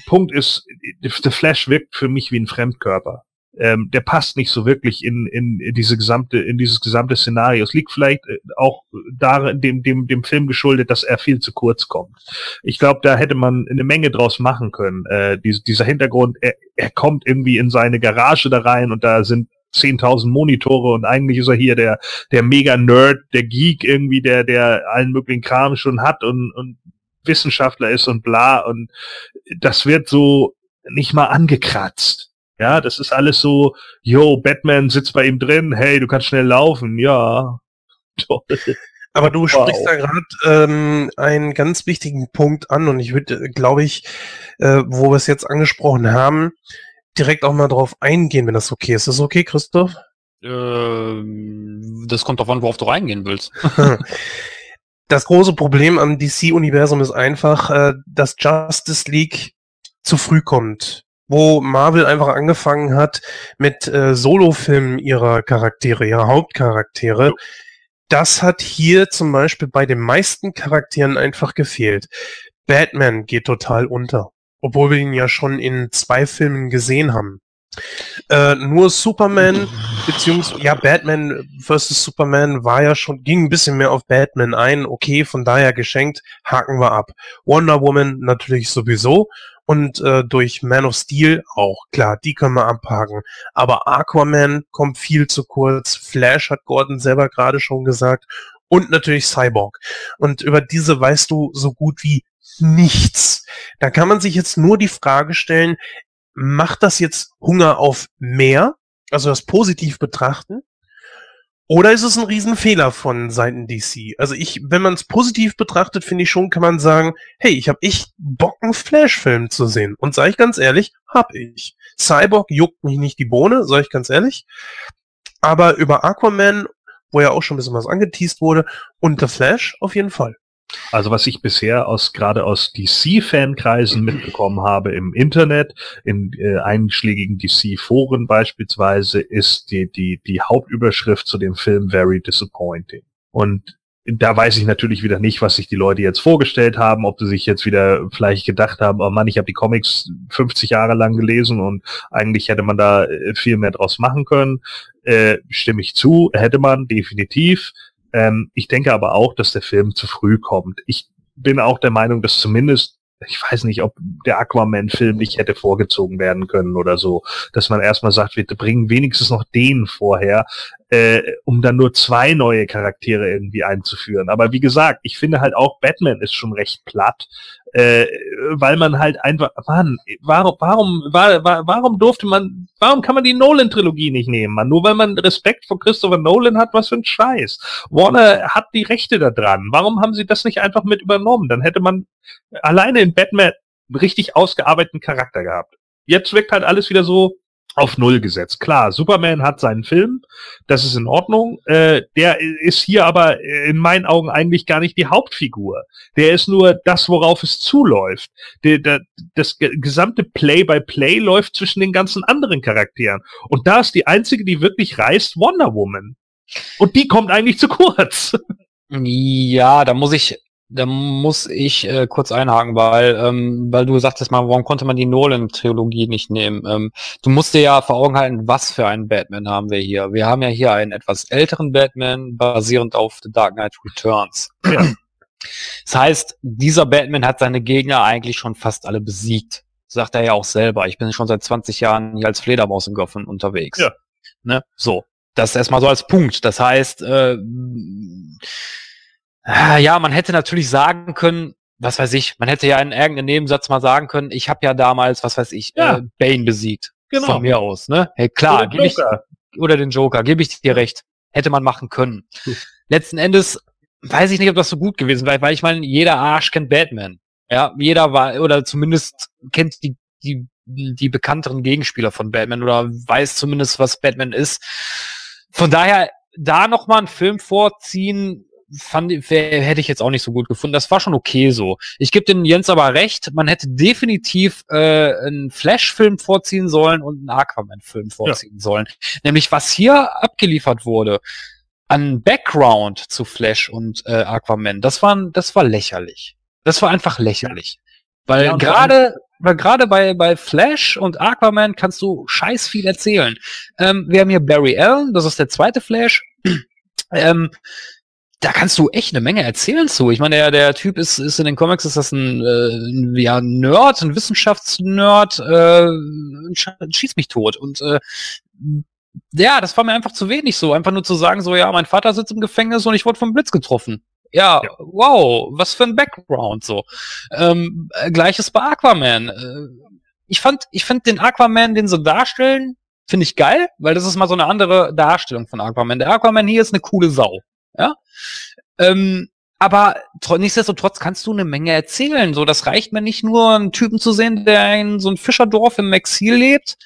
S1: Punkt ist, The Flash wirkt für mich wie ein Fremdkörper ähm, der passt nicht so wirklich in, in, in diese gesamte, in dieses gesamte Szenario. Es liegt vielleicht äh, auch darin, dem, dem, dem Film geschuldet, dass er viel zu kurz kommt. Ich glaube, da hätte man eine Menge draus machen können. Äh, diese, dieser Hintergrund, er, er kommt irgendwie in seine Garage da rein und da sind 10.000 Monitore und eigentlich ist er hier der, der Mega-Nerd, der Geek irgendwie, der, der allen möglichen Kram schon hat und, und Wissenschaftler ist und bla und das wird so nicht mal angekratzt. Ja, das ist alles so, yo, Batman sitzt bei ihm drin, hey, du kannst schnell laufen, ja.
S4: Toll. Aber du wow. sprichst da gerade ähm, einen ganz wichtigen Punkt an und ich würde, glaube ich, äh, wo wir es jetzt angesprochen haben, direkt auch mal drauf eingehen, wenn das okay ist. Ist das okay, Christoph?
S2: Ähm, das kommt davon, worauf du reingehen willst.
S4: das große Problem am DC-Universum ist einfach, äh, dass Justice League zu früh kommt wo Marvel einfach angefangen hat mit äh, Solofilmen ihrer Charaktere, ihrer Hauptcharaktere. Ja. Das hat hier zum Beispiel bei den meisten Charakteren einfach gefehlt. Batman geht total unter, obwohl wir ihn ja schon in zwei Filmen gesehen haben. Äh, nur Superman, beziehungsweise, ja, Batman vs. Superman war ja schon, ging ein bisschen mehr auf Batman ein. Okay, von daher geschenkt, haken wir ab. Wonder Woman natürlich sowieso und äh, durch Man of Steel auch. Klar, die können wir abhaken. Aber Aquaman kommt viel zu kurz. Flash hat Gordon selber gerade schon gesagt. Und natürlich Cyborg. Und über diese weißt du so gut wie nichts. Da kann man sich jetzt nur die Frage stellen, macht das jetzt Hunger auf mehr? Also das positiv betrachten? Oder ist es ein Riesenfehler von Seiten DC? Also ich, wenn man es positiv betrachtet, finde ich schon, kann man sagen, hey, ich habe echt Bock, einen Flash-Film zu sehen. Und sage ich ganz ehrlich, hab ich. Cyborg juckt mich nicht die Bohne, sage ich ganz ehrlich. Aber über Aquaman, wo ja auch schon ein bisschen was angeteased wurde, und The Flash auf jeden Fall.
S1: Also was ich bisher aus gerade aus DC-Fankreisen mitbekommen habe im Internet, in äh, einschlägigen DC-Foren beispielsweise, ist die, die, die Hauptüberschrift zu dem Film Very Disappointing. Und da weiß ich natürlich wieder nicht, was sich die Leute jetzt vorgestellt haben, ob sie sich jetzt wieder vielleicht gedacht haben, oh Mann, ich habe die Comics 50 Jahre lang gelesen und eigentlich hätte man da äh, viel mehr draus machen können. Äh, stimme ich zu, hätte man definitiv. Ähm, ich denke aber auch, dass der Film zu früh kommt. Ich bin auch der Meinung, dass zumindest ich weiß nicht, ob der Aquaman-Film nicht hätte vorgezogen werden können oder so, dass man erstmal sagt, wir bringen wenigstens noch den vorher, äh, um dann nur zwei neue Charaktere irgendwie einzuführen. Aber wie gesagt, ich finde halt auch Batman ist schon recht platt äh, weil man halt einfach, Mann, warum, warum, war, war, warum durfte man, warum kann man die Nolan-Trilogie nicht nehmen, Mann? Nur weil man Respekt vor Christopher Nolan hat, was für ein Scheiß. Warner hat die Rechte da dran. Warum haben sie das nicht einfach mit übernommen? Dann hätte man alleine in Batman richtig ausgearbeiteten Charakter gehabt. Jetzt wirkt halt alles wieder so, auf Null gesetzt. Klar, Superman hat seinen Film, das ist in Ordnung. Äh, der ist hier aber in meinen Augen eigentlich gar nicht die Hauptfigur. Der ist nur das, worauf es zuläuft. Der, der, das gesamte Play-by-Play -play läuft zwischen den ganzen anderen Charakteren. Und da ist die einzige, die wirklich reißt, Wonder Woman. Und die kommt eigentlich zu kurz.
S2: Ja, da muss ich da muss ich äh, kurz einhaken, weil, ähm, weil du sagtest mal, warum konnte man die Nolan-Trilogie nicht nehmen? Ähm, du musst dir ja vor Augen halten, was für einen Batman haben wir hier. Wir haben ja hier einen etwas älteren Batman, basierend auf The Dark Knight Returns.
S1: Ja.
S2: Das heißt, dieser Batman hat seine Gegner eigentlich schon fast alle besiegt. Sagt er ja auch selber. Ich bin schon seit 20 Jahren hier als Fledermaus in Gotham unterwegs.
S1: Ja.
S2: Ne? So. Das erstmal so als Punkt. Das heißt, äh, Ja, man hätte natürlich sagen können, was weiß ich, man hätte ja in irgendeinem Nebensatz mal sagen können, ich habe ja damals, was weiß ich,
S1: Ja.
S2: äh, Bane besiegt.
S1: Genau.
S2: Von mir aus, ne? Hey, klar,
S1: Oder
S2: gebe ich, oder den Joker, gebe ich dir recht. Hätte man machen können.
S1: Hm.
S2: Letzten Endes weiß ich nicht, ob das so gut gewesen wäre, weil ich meine, jeder Arsch kennt Batman. Ja, jeder war, oder zumindest kennt die, die, die bekannteren Gegenspieler von Batman oder weiß zumindest, was Batman ist. Von daher, da nochmal einen Film vorziehen, fand, wär, hätte ich jetzt auch nicht so gut gefunden. Das war schon okay so. Ich gebe den Jens aber recht, man hätte definitiv äh, einen Flash-Film vorziehen sollen und einen Aquaman-Film vorziehen sollen. Nämlich was hier abgeliefert wurde an Background zu Flash und äh, Aquaman, das war, das war lächerlich. Das war einfach lächerlich. Weil
S1: Ja,
S2: gerade weil gerade bei, bei Flash und Aquaman kannst du scheiß viel erzählen. Ähm, wir haben hier Barry Allen, das ist der zweite Flash. ähm, da kannst du echt eine Menge erzählen zu. Ich meine, der, der Typ ist, ist in den Comics, ist das ein, äh, ja, Nerd, ein Wissenschaftsnerd, äh, sch- schießt mich tot. Und äh, ja, das war mir einfach zu wenig so. Einfach nur zu sagen, so, ja, mein Vater sitzt im Gefängnis und ich wurde vom Blitz getroffen. Ja,
S1: Ja.
S2: wow, was für ein Background so. Ähm, äh, Gleiches bei Aquaman. Äh, ich fand, ich finde den Aquaman, den sie darstellen, finde ich geil, weil das ist mal so eine andere Darstellung von Aquaman. Der Aquaman hier ist eine coole Sau. Ja. Ähm, aber tro- nichtsdestotrotz kannst du eine Menge erzählen. So, das reicht mir nicht nur, einen Typen zu sehen, der in so ein Fischerdorf im Exil lebt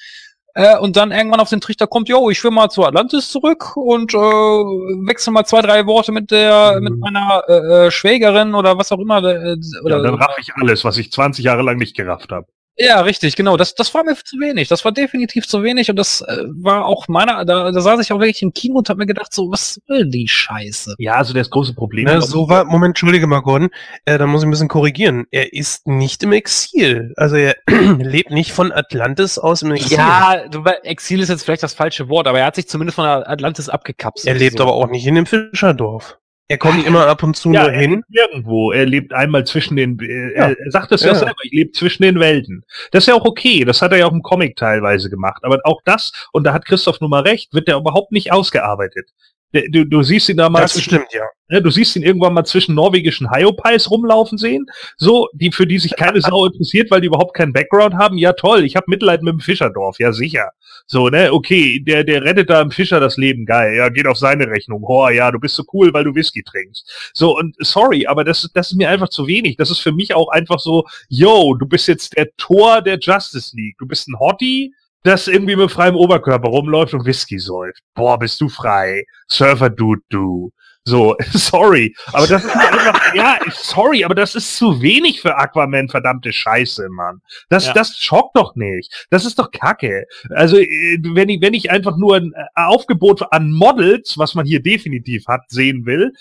S2: äh, und dann irgendwann auf den Trichter kommt, yo, ich will mal zu Atlantis zurück und äh, wechsel mal zwei, drei Worte mit der,
S1: Mhm.
S2: mit meiner äh, äh, Schwägerin oder was auch immer. Äh, oder,
S1: Ja, dann raff ich alles, was ich 20 Jahre lang nicht gerafft habe.
S2: Ja, richtig, genau. Das, das war mir zu wenig. Das war definitiv zu wenig und das äh, war auch meiner, da, da saß ich auch wirklich im Kino und hab mir gedacht, so, was will die Scheiße?
S1: Ja, also das große Problem.
S4: Ne,
S1: glaub
S4: so war, Moment, entschuldige mal, Gordon, äh, da muss ich ein bisschen korrigieren. Er ist nicht im Exil. Also er lebt nicht von Atlantis aus im Exil.
S2: Ja, Exil ist jetzt vielleicht das falsche Wort, aber er hat sich zumindest von Atlantis abgekapselt.
S4: er lebt
S2: so.
S4: aber auch nicht in dem Fischerdorf. Er kommt immer ab und zu
S1: ja,
S4: nur hin.
S1: irgendwo. Er lebt einmal zwischen den, äh,
S4: Ja.
S1: er sagt das ja,
S4: Ja.
S1: selber, ich lebe zwischen den Welten. Das ist ja auch okay, das hat er ja auch im Comic teilweise gemacht. Aber auch das, und da hat Christoph nun mal recht, wird der überhaupt nicht ausgearbeitet. Der- Du, du siehst ihn da mal,
S4: Das stimmt, ja.
S1: ne, du siehst ihn irgendwann mal zwischen norwegischen Hyopies rumlaufen sehen, so, die, für die sich keine Sau interessiert, weil die überhaupt keinen Background haben. Ja toll, ich habe Mitleid mit dem Fischerdorf, ja sicher. So, ne, okay, der, der rettet da im Fischer das Leben, geil, ja, geht auf seine Rechnung. Oh ja, du bist so cool, weil du Whisky trinkst. So, und sorry, aber das, das ist mir einfach zu wenig. Das ist für mich auch einfach so, yo, du bist jetzt der Tor der Justice League. Du bist ein Hottie, das irgendwie mit freiem Oberkörper rumläuft und Whisky säuft. Boah, bist du frei. Surfer-Dude, du. So, sorry, aber das ist mir einfach, ja, sorry, aber das ist zu wenig für Aquaman, verdammte Scheiße, Mann. Das,
S2: Ja.
S1: das schockt doch nicht. Das ist doch Kacke. Also, äh, wenn ich, wenn ich einfach nur ein äh, Aufgebot an Models, was man hier definitiv hat, sehen will,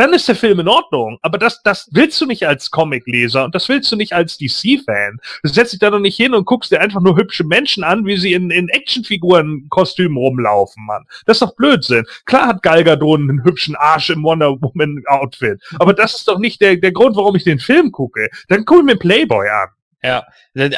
S1: dann ist der Film in Ordnung. Aber das, das willst du nicht als Comicleser und das willst du nicht als DC-Fan. Du setzt dich da doch nicht hin und guckst dir einfach nur hübsche Menschen an, wie sie in, in Actionfiguren-Kostümen rumlaufen, Mann. Das ist doch Blödsinn. Klar hat Gal Gadot einen hübschen Arsch im Wonder Woman-Outfit. Aber das ist doch nicht der, der Grund, warum ich den Film gucke. Dann guck mir Playboy an.
S2: Ja,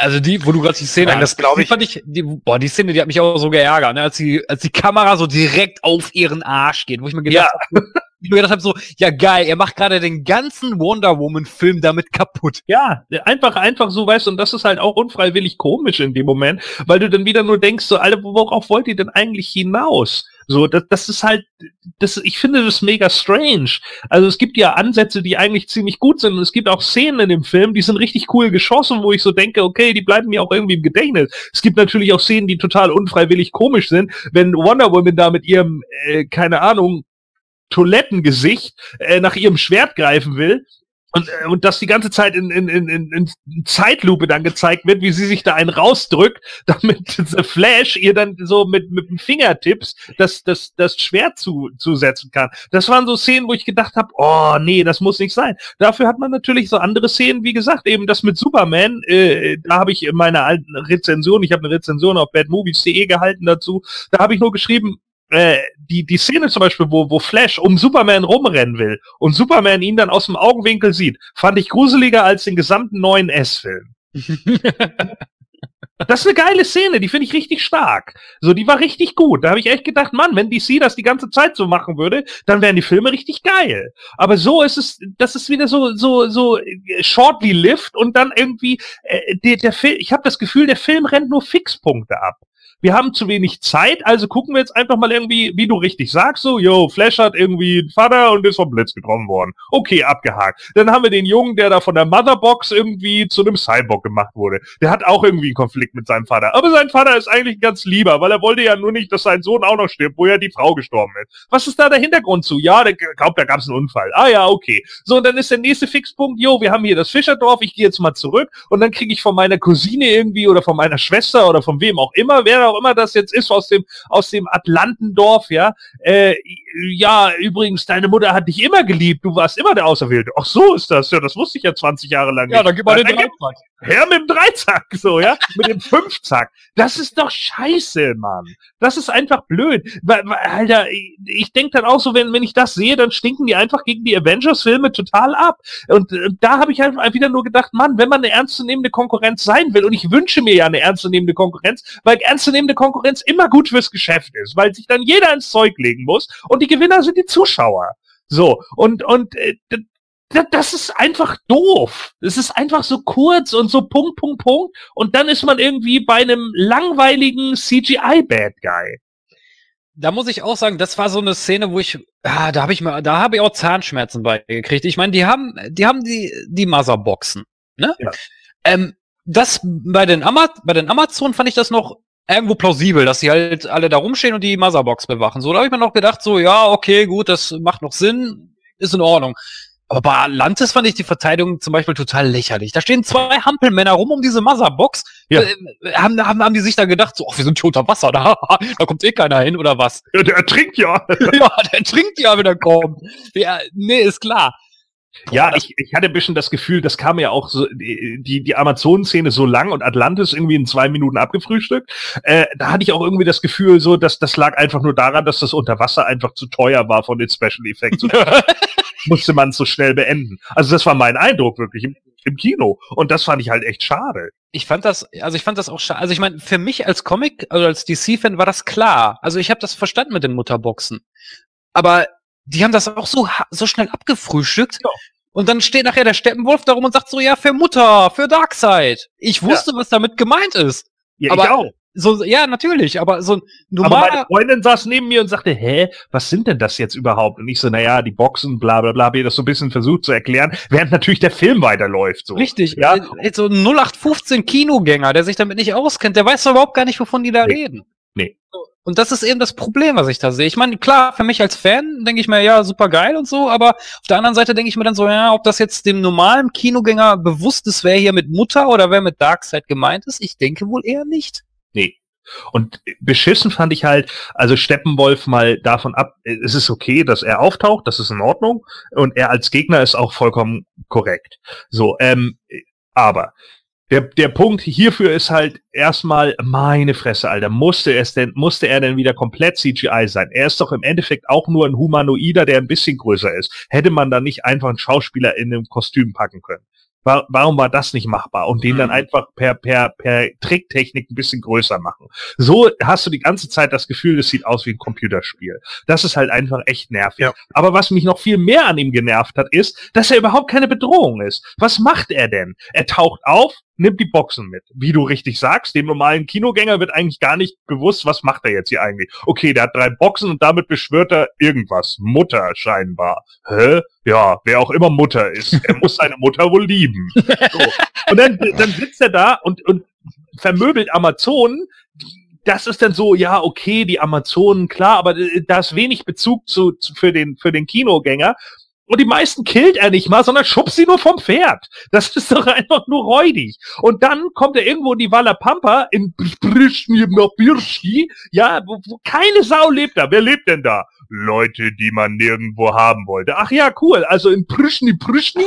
S2: also die, wo du gerade die Szene
S4: Nein, das glaub
S2: die
S4: ich-
S2: fand ich, die, boah, die Szene, die hat mich auch so geärgert, ne, als die, als die Kamera so direkt auf ihren Arsch geht, wo ich mir gedacht habe, ich mir gedacht habe, so, ja geil, er macht gerade den ganzen Wonder Woman Film damit kaputt.
S1: Ja, einfach, einfach so, weißt du, und das ist halt auch unfreiwillig komisch in dem Moment, weil du dann wieder nur denkst, so, Alter, worauf wollt ihr denn eigentlich hinaus? So, das, das ist halt, das, ich finde das mega strange. Also es gibt ja Ansätze, die eigentlich ziemlich gut sind und es gibt auch Szenen in dem Film, die sind richtig cool geschossen, wo ich so denke, okay, die bleiben mir auch irgendwie im Gedächtnis. Es gibt natürlich auch Szenen, die total unfreiwillig komisch sind, wenn Wonder Woman da mit ihrem, äh, keine Ahnung, Toilettengesicht äh, nach ihrem Schwert greifen will Und, äh, und das die ganze Zeit in, in, in, in Zeitlupe dann gezeigt wird, wie sie sich da einen rausdrückt, damit The Flash ihr dann so mit, mit dem Fingertipps das, das, das Schwert zu, zusetzen kann. Das waren so Szenen, wo ich gedacht habe, oh nee, das muss nicht sein. Dafür hat man natürlich so andere Szenen, wie gesagt, eben das mit Superman, äh, da habe ich in meiner alten Rezension, ich habe eine Rezension auf badmovies.de gehalten dazu, da habe ich nur geschrieben, äh, die, die Szene zum Beispiel, wo, wo Flash um Superman rumrennen will und Superman ihn dann aus dem Augenwinkel sieht, fand ich gruseliger als den gesamten neuen S-Film. Das ist eine geile Szene, die finde ich richtig stark. So, die war richtig gut. Da habe ich echt gedacht, Mann, wenn DC das die ganze Zeit so machen würde, dann wären die Filme richtig geil. Aber so ist es, das ist wieder so so so äh, shortly lived und dann irgendwie äh, der, der Film. Ich habe das Gefühl, der Film rennt nur Fixpunkte ab wir haben zu wenig Zeit, also gucken wir jetzt einfach mal irgendwie, wie du richtig sagst, so, yo, Flash hat irgendwie einen Vater und ist vom Blitz getroffen worden. Okay, abgehakt. Dann haben wir den Jungen, der da von der Motherbox irgendwie zu einem Cyborg gemacht wurde. Der hat auch irgendwie einen Konflikt mit seinem Vater. Aber sein Vater ist eigentlich ganz lieber, weil er wollte ja nur nicht, dass sein Sohn auch noch stirbt, wo ja die Frau gestorben ist. Was ist da der Hintergrund zu? Ja, der glaubt, da gab es einen Unfall. Ah ja, okay. So, und dann ist der nächste Fixpunkt, yo, wir haben hier das Fischerdorf, ich gehe jetzt mal zurück und dann kriege ich von meiner Cousine irgendwie oder von meiner Schwester oder von wem auch immer, wer auch immer das jetzt ist, aus dem, aus dem Atlantendorf, ja, äh, ja, übrigens, deine Mutter hat dich immer geliebt, du warst immer der Auserwählte. Ach so ist das, ja, das wusste ich ja 20 Jahre lang.
S2: Ja, dann gib mal den Dreizack.
S1: Her mit dem Dreizack, so, ja, mit dem Fünfzack. Das ist doch scheiße, Mann. Das ist einfach blöd. Weil, weil, Alter, ich, ich denke dann auch so, wenn, wenn ich das sehe, dann stinken die einfach gegen die Avengers-Filme total ab. Und äh, da habe ich halt wieder nur gedacht, Mann, wenn man eine ernstzunehmende Konkurrenz sein will, und ich wünsche mir ja eine ernstzunehmende Konkurrenz, weil ernstzunehmende Konkurrenz immer gut fürs Geschäft ist, weil sich dann jeder ins Zeug legen muss und die Gewinner sind die Zuschauer. So, und, und äh, das ist einfach doof. Es ist einfach so kurz und so Punkt, Punkt, Punkt. Und dann ist man irgendwie bei einem langweiligen CGI-Bad Guy.
S2: Da muss ich auch sagen, das war so eine Szene, wo ich, ah, da habe ich mal, da habe ich auch Zahnschmerzen bei gekriegt. Ich meine, die haben, die haben die, die Motherboxen, ne? Ja. Ähm, das bei den, Ama bei den Amazon fand ich das noch irgendwo plausibel, dass sie halt alle da rumstehen und die Motherbox bewachen. So, da habe ich mir noch gedacht, so, ja, okay, gut, das macht noch Sinn, ist in Ordnung. Aber bei Atlantis fand ich die Verteidigung zum Beispiel total lächerlich. Da stehen zwei Hampelmänner rum um diese Motherbox. Ja. Äh, haben, haben, haben die sich da gedacht, so, ach, wir sind hier unter Wasser, da, da kommt eh keiner hin, oder was?
S1: Ja, der ertrinkt ja.
S2: ja, der ertrinkt ja, wenn er kommt. Ja, nee, ist klar.
S1: Ja, ich, ich hatte ein bisschen das Gefühl, das kam ja auch so, die, die Amazonen-Szene so lang und Atlantis irgendwie in zwei Minuten abgefrühstückt. Äh, da hatte ich auch irgendwie das Gefühl, so, dass das lag einfach nur daran, dass das Unterwasser einfach zu teuer war von den Special Effects. musste man so schnell beenden. Also das war mein Eindruck wirklich im, im Kino. Und das fand ich halt echt schade.
S2: Ich fand das, also ich fand das auch schade. Also ich meine, für mich als Comic, also als DC-Fan war das klar. Also ich habe das verstanden mit den Mutterboxen. Aber die haben das auch so, so schnell abgefrühstückt. Ja. Und dann steht nachher der Steppenwolf darum und sagt so, ja, für Mutter, für Darkseid. Ich wusste, ja. was damit gemeint ist.
S1: Ja,
S2: aber
S1: ich auch.
S2: So, ja, natürlich, aber so ein normaler...
S1: Aber meine Freundin saß neben mir und sagte, hä, was sind denn das jetzt überhaupt? Und ich so, naja, die Boxen, bla bla bla, hab ihr das so ein bisschen versucht zu erklären, während natürlich der Film weiterläuft. So.
S2: Richtig, ja. Äh, so ein 0815 Kinogänger, der sich damit nicht auskennt, der weiß doch überhaupt gar nicht, wovon die da nee. reden.
S1: Nee.
S2: Und das ist eben das Problem, was ich da sehe. Ich meine, klar, für mich als Fan denke ich mir, ja, super geil und so, aber auf der anderen Seite denke ich mir dann so, ja, ob das jetzt dem normalen Kinogänger bewusst ist, wer hier mit Mutter oder wer mit Darkseid gemeint ist, ich denke wohl eher nicht.
S1: Nee. Und beschissen fand ich halt, also Steppenwolf mal davon ab, es ist okay, dass er auftaucht, das ist in Ordnung, und er als Gegner ist auch vollkommen korrekt. So, ähm, aber der, der Punkt hierfür ist halt erstmal, meine Fresse, Alter, musste es denn, musste er denn wieder komplett CGI sein? Er ist doch im Endeffekt auch nur ein Humanoider, der ein bisschen größer ist. Hätte man da nicht einfach einen Schauspieler in einem Kostüm packen können? War, warum war das nicht machbar? Und den dann mhm. einfach per, per, per Tricktechnik ein bisschen größer machen. So hast du die ganze Zeit das Gefühl, das sieht aus wie ein Computerspiel. Das ist halt einfach echt nervig. Ja. Aber was mich noch viel mehr an ihm genervt hat, ist, dass er überhaupt keine Bedrohung ist. Was macht er denn? Er taucht auf, nimmt die Boxen mit. Wie du richtig sagst, dem normalen Kinogänger wird eigentlich gar nicht bewusst, was macht er jetzt hier eigentlich. Okay, der hat drei Boxen und damit beschwört er irgendwas. Mutter scheinbar. Hä? Ja, wer auch immer Mutter ist. Er muss seine Mutter wohl lieben. So. Und dann, dann sitzt er da und, und vermöbelt Amazonen, das ist dann so, ja, okay, die Amazonen, klar, aber da ist wenig Bezug zu, zu, für den, für den Kinogänger. Und die meisten killt er nicht mal, sondern schubst sie nur vom Pferd. Das ist doch einfach nur räudig. Und dann kommt er irgendwo in die Walla Pampa in Birski, ja, wo, wo keine Sau lebt da. Wer lebt denn da? Leute, die man nirgendwo haben wollte. Ach ja, cool. Also in Prischni Prischni,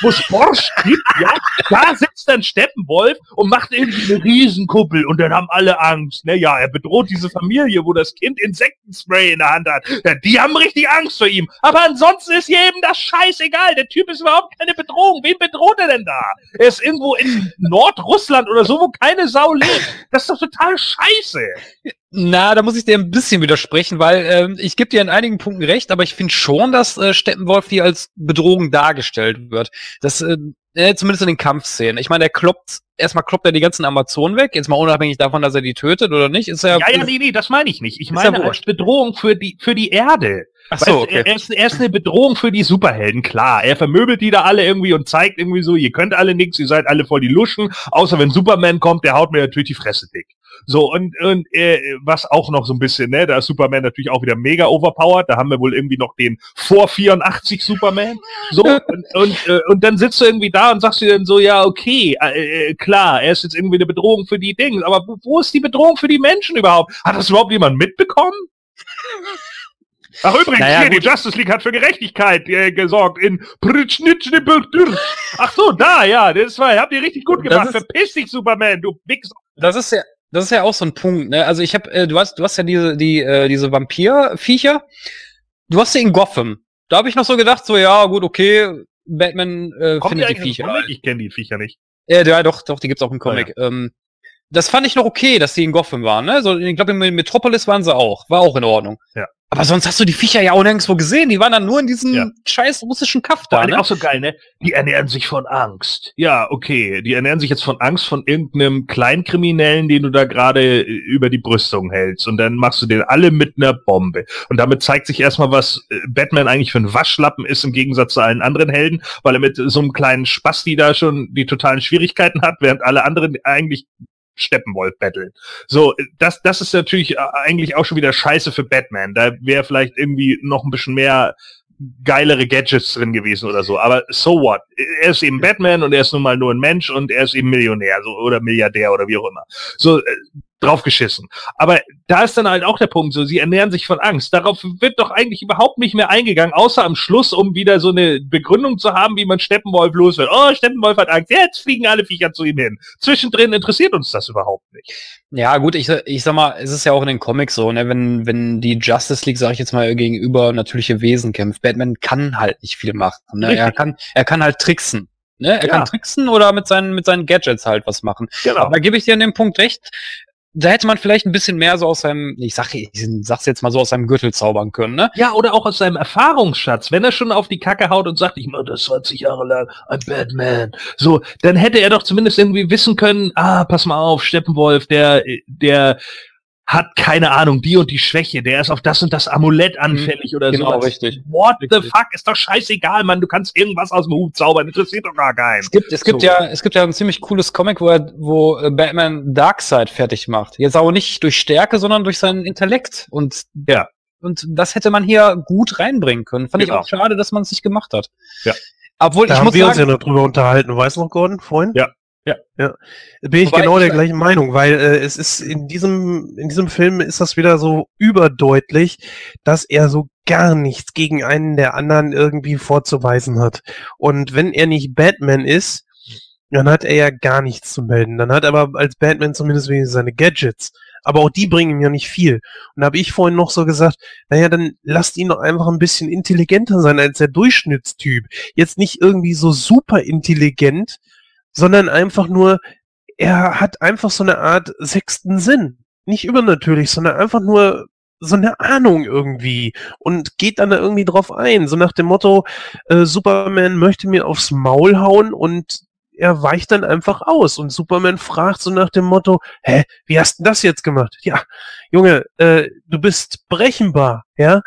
S1: wo es Borsch gibt, ja, da sitzt dann Steppenwolf und macht irgendwie eine Riesenkuppel und dann haben alle Angst. Naja, er bedroht diese Familie, wo das Kind Insektenspray in der Hand hat. Ja, die haben richtig Angst vor ihm. Aber ansonsten ist jedem das scheißegal. Der Typ ist überhaupt keine Bedrohung. Wen bedroht er denn da? Er ist irgendwo in Nordrussland oder so, wo keine Sau lebt. Das ist doch total scheiße.
S2: Na, da muss ich dir ein bisschen widersprechen, weil ähm, ich gebe dir in einigen Punkten recht, aber ich finde schon, dass äh, Steppenwolf hier als Bedrohung dargestellt wird. Das, äh, äh, zumindest in den Kampfszenen. Ich meine, der kloppt, erstmal kloppt er die ganzen Amazonen weg, jetzt mal unabhängig davon, dass er die tötet oder nicht, ist er.
S1: Ja, ja, nee, nee, das meine ich nicht. Ich meine als. Bedrohung für die, für die Erde.
S2: Ach so, okay.
S1: er, ist, er ist eine Bedrohung für die Superhelden, klar. Er vermöbelt die da alle irgendwie und zeigt irgendwie so, ihr könnt alle nichts, ihr seid alle voll die Luschen, außer wenn Superman kommt, der haut mir natürlich die Fresse dick. So, und, und äh, was auch noch so ein bisschen, ne, da ist Superman natürlich auch wieder mega overpowered, da haben wir wohl irgendwie noch den vor 84 Superman. So, und, und, äh, und dann sitzt du irgendwie da und sagst dir dann so, ja, okay, äh, äh, klar, er ist jetzt irgendwie eine Bedrohung für die Dinge, aber wo, ist die Bedrohung für die Menschen überhaupt? Hat das überhaupt jemand mitbekommen? Ach übrigens,
S2: Naja,
S1: hier, die. Justice League hat für Gerechtigkeit äh, gesorgt in. Ach so, da, ja, das war, habt ihr richtig gut gemacht.
S2: ist-
S1: Verpiss dich, Superman, du Wichser.
S2: Das ist ja, das ist ja auch so ein Punkt, ne? Also ich habe, äh, du hast, du hast ja diese, die, äh, diese Vampir-Viecher. Du hast sie in Gotham. Da habe ich noch so gedacht, so ja, gut, okay, Batman äh,
S1: Kommt
S2: findet
S1: die
S2: die Viecher.
S1: Comic? Ich kenne die Viecher nicht.
S2: Ja, ja, doch, doch, die gibt's auch im Comic. Ähm, das fand ich noch okay, dass die in Gotham waren, ne? So, ich glaube, in Metropolis waren sie auch. War auch in Ordnung.
S1: Ja.
S2: Aber sonst hast du die Viecher ja auch nirgendwo gesehen. Die waren dann nur in diesem
S1: Ja.
S2: scheiß russischen Kaff da, ne?
S1: auch so geil, ne? Die ernähren sich von Angst. Ja, okay. Die ernähren sich jetzt von Angst von irgendeinem Kleinkriminellen, den du da gerade äh, über die Brüstung hältst. Und dann machst du den alle mit einer Bombe. Und damit zeigt sich erstmal, was äh, Batman eigentlich für ein Waschlappen ist im Gegensatz zu allen anderen Helden, weil er mit so einem kleinen Spasti da schon die totalen Schwierigkeiten hat, während alle anderen eigentlich Steppenwolf battlen. So, das, das ist natürlich äh, eigentlich auch schon wieder scheiße für Batman. Da wäre vielleicht irgendwie noch ein bisschen mehr geilere Gadgets drin gewesen oder so. Aber so what? Er ist eben Batman und er ist nun mal nur ein Mensch und er ist eben Millionär so, oder Milliardär oder wie auch immer. So, äh, draufgeschissen. Aber da ist dann halt auch der Punkt, so, sie ernähren sich von Angst. Darauf wird doch eigentlich überhaupt nicht mehr eingegangen, außer am Schluss, um wieder so eine Begründung zu haben, wie man Steppenwolf los wird. Oh, Steppenwolf hat Angst. Jetzt fliegen alle Viecher zu ihm hin. Zwischendrin interessiert uns das überhaupt nicht.
S2: Ja, gut, ich, ich sag mal, es ist ja auch in den Comics so, ne, wenn, wenn die Justice League, sag ich jetzt mal, gegenüber natürliche Wesen kämpft, Batman kann halt nicht viel machen. Ne? Er kann, er kann halt tricksen. Ne? Er
S1: Ja.
S2: kann tricksen oder mit seinen, mit seinen Gadgets halt was machen.
S1: Genau.
S2: Aber da gebe ich dir an dem Punkt recht. Da hätte man vielleicht ein bisschen mehr so aus seinem, ich sag, ich sag's jetzt mal so aus seinem Gürtel zaubern können, ne?
S1: Ja, oder auch aus seinem Erfahrungsschatz. Wenn er schon auf die Kacke haut und sagt, ich mache das 20 Jahre lang, ein Batman. So, dann hätte er doch zumindest irgendwie wissen können, ah, pass mal auf, Steppenwolf, der, der hat keine Ahnung, die und die Schwäche, der ist auf das und das Amulett anfällig oder so.
S2: genau, richtig.
S1: What the
S2: Richtig.
S1: fuck? Ist doch scheißegal, Mann. Du kannst irgendwas aus dem Hut zaubern. Interessiert doch gar keinen.
S2: Es gibt, es gibt
S1: So.
S2: ja, es gibt ja ein ziemlich cooles Comic, wo, er, wo äh, Batman Darkseid fertig macht. Jetzt aber nicht durch Stärke, sondern durch seinen Intellekt. Und
S1: Ja.
S2: Und das hätte man hier gut reinbringen können. Fand
S1: Genau.
S2: ich auch schade, dass man es nicht gemacht hat.
S1: Ja.
S2: Obwohl,
S4: Da
S2: ich
S4: haben
S2: muss
S4: wir uns ja
S2: sagen,
S4: noch drüber unterhalten. Weißt du noch, Gordon, vorhin?
S1: Ja. Ja.
S4: Ja. Bin ich
S2: Wobei
S4: genau
S2: ich-
S4: der gleichen Meinung, weil äh, es ist in diesem, in diesem Film ist das wieder so überdeutlich, dass er so gar nichts gegen einen der anderen irgendwie vorzuweisen hat. Und wenn er nicht Batman ist, dann hat er ja gar nichts zu melden. Dann hat er aber als Batman zumindest wenigstens seine Gadgets. Aber auch die bringen ihm ja nicht viel. Und da habe ich vorhin noch so gesagt, naja, dann lasst ihn doch einfach ein bisschen intelligenter sein als der Durchschnittstyp. Jetzt nicht irgendwie so super intelligent, sondern einfach nur, er hat einfach so eine Art sechsten Sinn. Nicht übernatürlich, sondern einfach nur so eine Ahnung irgendwie und geht dann da irgendwie drauf ein. So nach dem Motto, äh, Superman möchte mir aufs Maul hauen und er weicht dann einfach aus. Und Superman fragt so nach dem Motto, hä, wie hast du das jetzt gemacht? Ja, Junge, äh, du bist berechenbar, ja.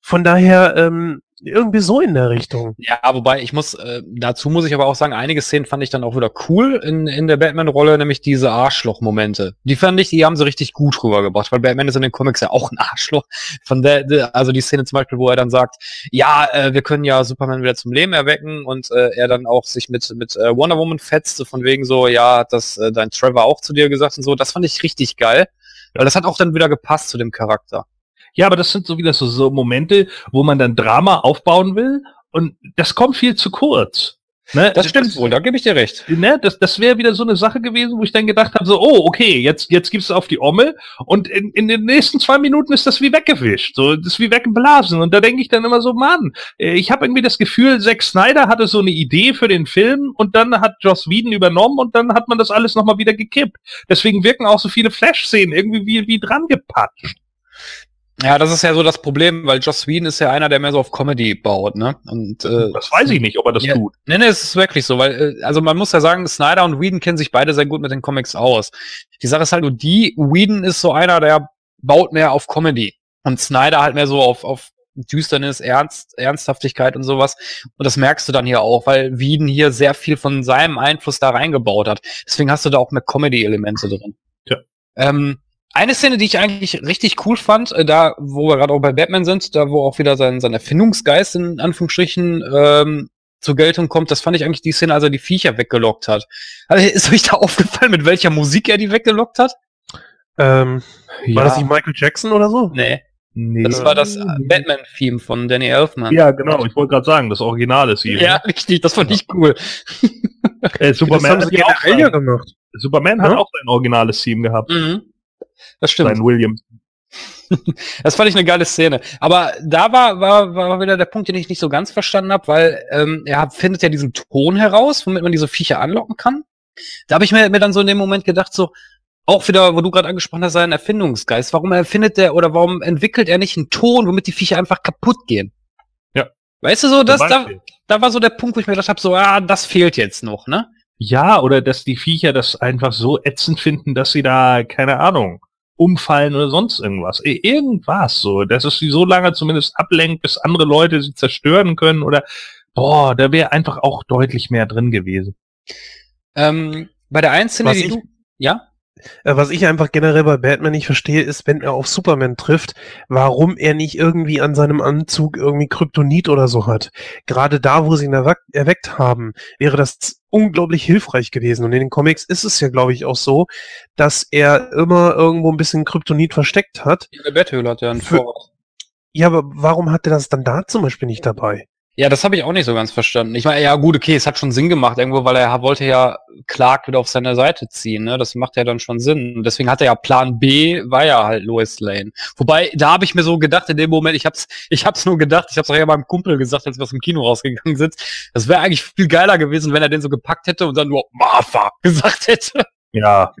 S4: Von daher, ähm, Irgendwie so in der Richtung.
S2: Ja, wobei ich muss, äh, dazu muss ich aber auch sagen, einige Szenen fand ich dann auch wieder cool in, in der Batman-Rolle, nämlich diese Arschloch-Momente. Die fand ich, die haben sie richtig gut rübergebracht, weil Batman ist in den Comics ja auch ein Arschloch. Von der, also die Szene zum Beispiel, wo er dann sagt, ja, äh, wir können ja Superman wieder zum Leben erwecken und äh, er dann auch sich mit, mit äh, Wonder Woman fetzte, von wegen so, ja, hat das äh, dein Trevor auch zu dir gesagt und so. Das fand ich richtig geil, weil das hat auch dann wieder gepasst zu dem Charakter.
S1: Ja, aber das sind so wieder so, so Momente, wo man dann Drama aufbauen will und das kommt viel zu kurz. Ne?
S2: Das stimmt wohl, da gebe ich dir recht.
S1: Ne? Das, das wäre wieder so eine Sache gewesen, wo ich dann gedacht habe, so, oh, okay, jetzt, jetzt gibst du auf die Omme und in, in den nächsten zwei Minuten ist das wie weggewischt. So, das ist wie weggeblasen. Und da denke ich dann immer so, Mann, äh, ich habe irgendwie das Gefühl, Zack Snyder hatte so eine Idee für den Film und dann hat Joss Whedon übernommen und dann hat man das alles nochmal wieder gekippt. Deswegen wirken auch so viele Flash-Szenen irgendwie wie, wie dran gepatscht.
S2: Ja, das ist ja so das Problem, weil Joss Whedon ist ja einer, der mehr so auf Comedy baut, ne? Und äh,
S1: Das weiß ich nicht, ob er das
S2: ja,
S1: tut.
S2: Nee, nee, es ist wirklich so, weil, äh, also man muss ja sagen, Snyder und Whedon kennen sich beide sehr gut mit den Comics aus. Die Sache ist halt nur die, Whedon ist so einer, der baut mehr auf Comedy. Und Snyder halt mehr so auf, auf Düsternis, Ernst, Ernsthaftigkeit und sowas. Und das merkst du dann hier auch, weil Whedon hier sehr viel von seinem Einfluss da reingebaut hat. Deswegen hast du da auch mehr Comedy-Elemente drin.
S1: Ja.
S2: Ähm, eine Szene, die ich eigentlich richtig cool fand, äh, da, wo wir gerade auch bei Batman sind, da wo auch wieder sein, sein Erfindungsgeist in Anführungsstrichen ähm, zur Geltung kommt, das fand ich eigentlich die Szene, als er die Viecher weggelockt hat. Also, ist euch da aufgefallen, mit welcher Musik er die weggelockt hat?
S4: Ähm,
S1: Ja.
S4: War das nicht Michael Jackson oder so?
S2: Nee.
S1: Nee.
S2: Das war das äh, Batman-Theme von Danny Elfman.
S1: Ja, genau. Ich wollte gerade sagen, das Original ist hier.
S2: Ja, richtig, das fand ich cool.
S1: Äh,
S4: Das
S1: Superman
S4: haben
S1: hat, auch sein,
S4: gemacht.
S1: Superman hat
S4: Ja?
S1: auch sein originales Theme gehabt.
S2: Mhm. Das stimmt.
S1: Sein Williams.
S2: Das fand ich eine geile Szene. Aber da war, war, war wieder der Punkt, den ich nicht so ganz verstanden habe, weil ähm, er hat- findet ja diesen Ton heraus, womit man diese Viecher anlocken kann. Da habe ich mir, mir dann so in dem Moment gedacht, so, auch wieder, wo du gerade angesprochen hast, seinen Erfindungsgeist. Warum erfindet der oder warum entwickelt er nicht einen Ton, womit die Viecher einfach kaputt gehen?
S1: Ja.
S2: Weißt du so, das, da, da war so der Punkt, wo ich mir gedacht habe, so, ah, das fehlt jetzt noch, ne?
S1: Ja, oder dass die Viecher das einfach so ätzend finden, dass sie da, keine Ahnung, umfallen oder sonst irgendwas. Irgendwas so, dass es sie so lange zumindest ablenkt, bis andere Leute sie zerstören können oder boah, da wäre einfach auch deutlich mehr drin gewesen.
S2: Ähm, bei der einen Szene,
S4: Was
S2: die
S4: ich-
S2: du, ja?
S4: Äh, Was ich einfach generell bei Batman nicht verstehe, ist, wenn er auf Superman trifft, warum er nicht irgendwie an seinem Anzug irgendwie Kryptonit oder so hat. Gerade da, wo sie ihn erweck erweckt haben, wäre das unglaublich hilfreich gewesen. Und in den Comics ist es ja, glaube ich, auch so, dass er immer irgendwo ein bisschen Kryptonit versteckt hat.
S2: Der Betthöhle hat ja einen Vorrat.
S4: Ja, aber warum hat er das dann da zum Beispiel nicht dabei?
S2: Ja, das habe ich auch nicht so ganz verstanden. Ich meine, ja gut, okay, es hat schon Sinn gemacht irgendwo, weil er wollte ja Clark wieder auf seine Seite ziehen. Ne? Das macht ja dann schon Sinn. Und deswegen hat er ja Plan B, war ja halt Lois Lane. Wobei, da habe ich mir so gedacht in dem Moment, ich hab's, ich hab's nur gedacht, ich hab's auch ja meinem Kumpel gesagt, als wir aus dem Kino rausgegangen sind. Das wäre eigentlich viel geiler gewesen, wenn er den so gepackt hätte und dann nur Martha gesagt hätte.
S1: Ja.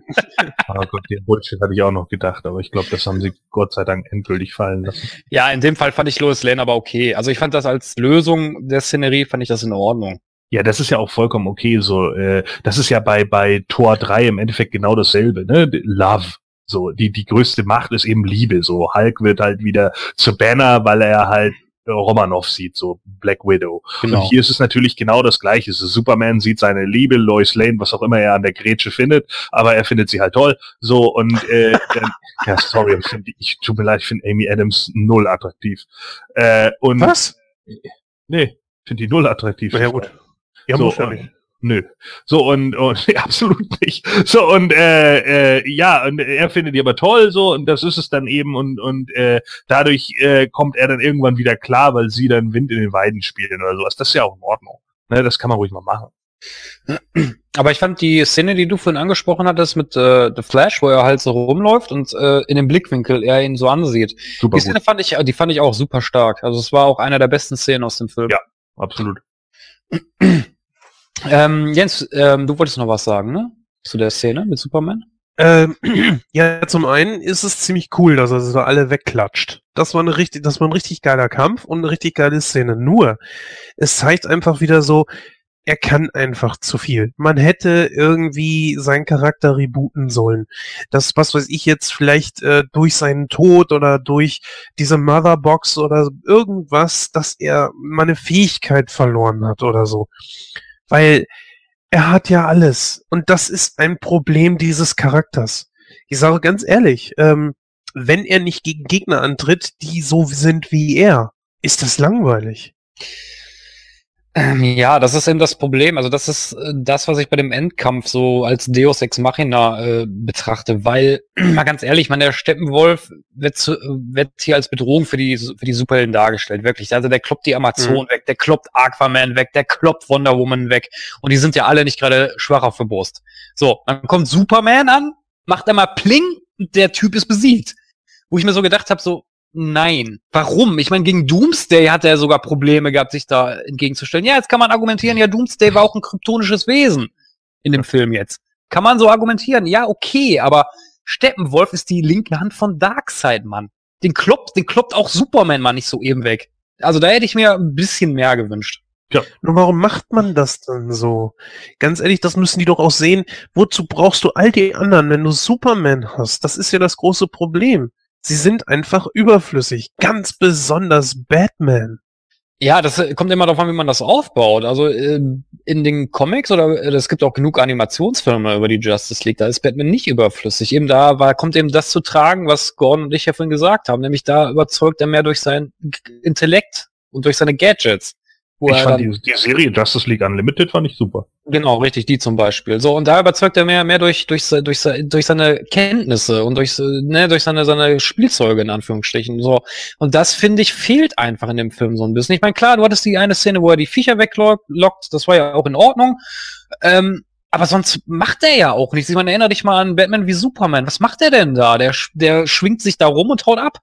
S1: oh Gott, den Bullshit hatte ich auch noch gedacht, aber ich glaube, das haben sie Gott sei Dank endgültig fallen lassen.
S2: Ja, in dem Fall fand ich Lois Lane aber okay. Also ich fand das als Lösung der Szenerie, fand ich das in Ordnung.
S1: Ja, das ist ja auch vollkommen okay. So, äh, das ist ja bei bei Tor 3 im Endeffekt genau dasselbe, ne? Love. So, die die größte Macht ist eben Liebe. So, Hulk wird halt wieder zu Banner, weil er halt Romanov sieht, so Black Widow.
S2: Genau.
S1: Und hier ist es natürlich genau das Gleiche. Superman sieht seine Liebe, Lois Lane, was auch immer er an der Grätsche findet, aber er findet sie halt toll. So und äh, dann, ja, sorry, ich, find, ich tut mir leid, ich finde Amy Adams null attraktiv. Äh, und
S4: Was?
S1: Nee, finde die null attraktiv.
S4: Ja, gut. Ja,
S1: so,
S4: muss ja nicht.
S1: Nö. So und, und absolut nicht. So und äh, äh, ja, und er findet die aber toll so und das ist es dann eben und und äh, dadurch äh, kommt er dann irgendwann wieder klar, weil sie dann Wind in den Weiden spielen oder sowas. Das ist ja auch in Ordnung. Ne, das kann man ruhig mal machen.
S2: Aber ich fand die Szene, die du vorhin angesprochen hattest mit äh, The Flash, wo er halt so rumläuft und äh, in dem Blickwinkel er ihn so ansieht.
S1: Super
S2: Die Szene fand ich, die fand ich auch super stark. Also es war auch einer der besten Szenen aus dem Film.
S1: Ja. absolut.
S2: Ähm, Jens, ähm, du wolltest noch was sagen, ne? Zu der Szene mit Superman?
S4: Ähm, ja, zum einen ist es ziemlich cool, dass er sie da alle wegklatscht. Das war eine richtig, das war ein richtig geiler Kampf und eine richtig geile Szene. Nur, es zeigt einfach wieder so, er kann einfach zu viel. Man hätte irgendwie seinen Charakter rebooten sollen. Das, was weiß ich jetzt, vielleicht äh, durch seinen Tod oder durch diese Motherbox oder irgendwas, dass er mal eine Fähigkeit verloren hat oder so. Weil er hat ja alles. Und das ist ein Problem dieses Charakters. Ich sage ganz ehrlich, ähm, wenn er nicht gegen Gegner antritt, die so sind wie er, ist das langweilig.
S2: Ähm, ja, das ist eben das Problem. Also das ist äh, das, was ich bei dem Endkampf so als Deus Ex Machina äh, betrachte, weil, mal ganz ehrlich, man, der Steppenwolf wird, zu, wird hier als Bedrohung für die, für die Superhelden dargestellt, wirklich. Also der kloppt die Amazon mhm. weg, der kloppt Aquaman weg, der kloppt Wonder Woman weg und die sind ja alle nicht gerade schwach auf der Brust. So, dann kommt Superman an, macht einmal Pling und der Typ ist besiegt. Wo ich mir so gedacht habe, so, Nein. Warum? Ich meine, gegen Doomsday hat er sogar Probleme gehabt, sich da entgegenzustellen. Ja, jetzt kann man argumentieren, ja, Doomsday war auch ein kryptonisches Wesen in dem Film jetzt. Kann man so argumentieren? Ja, okay, aber Steppenwolf ist die linke Hand von Darkseid, Mann. Den kloppt, den kloppt auch Superman mal nicht so eben weg. Also da hätte ich mir ein bisschen mehr gewünscht.
S4: Ja. Nur warum macht man das dann so? Ganz ehrlich, das müssen die doch auch sehen. Wozu brauchst du all die anderen, wenn du Superman hast? Das ist ja das große Problem. Sie sind einfach überflüssig. Ganz besonders Batman.
S2: Ja, das äh, kommt immer darauf an, wie man das aufbaut. Also äh, in den Comics oder äh, es gibt auch genug Animationsfilme über die Justice League, da ist Batman nicht überflüssig. Eben da war, kommt eben das zu tragen, was Gordon und ich ja vorhin gesagt haben, nämlich da überzeugt er mehr durch sein Intellekt und durch seine Gadgets.
S6: Ich fand die, die, Serie Justice League Unlimited fand ich super.
S2: Genau, richtig, die zum Beispiel. So, und da überzeugt er mehr, mehr durch, durch, durch, durch seine Kenntnisse und durch, ne, durch seine, seine Spielzeuge in Anführungsstrichen. So. Und das, finde ich, fehlt einfach in dem Film so ein bisschen. Ich meine, klar, du hattest die eine Szene, wo er die Viecher weglockt, das war ja auch in Ordnung. Ähm, aber sonst macht er ja auch nichts. Ich meine, erinnere dich mal an Batman wie Superman. Was macht er denn da? Der, der schwingt sich da rum und haut ab,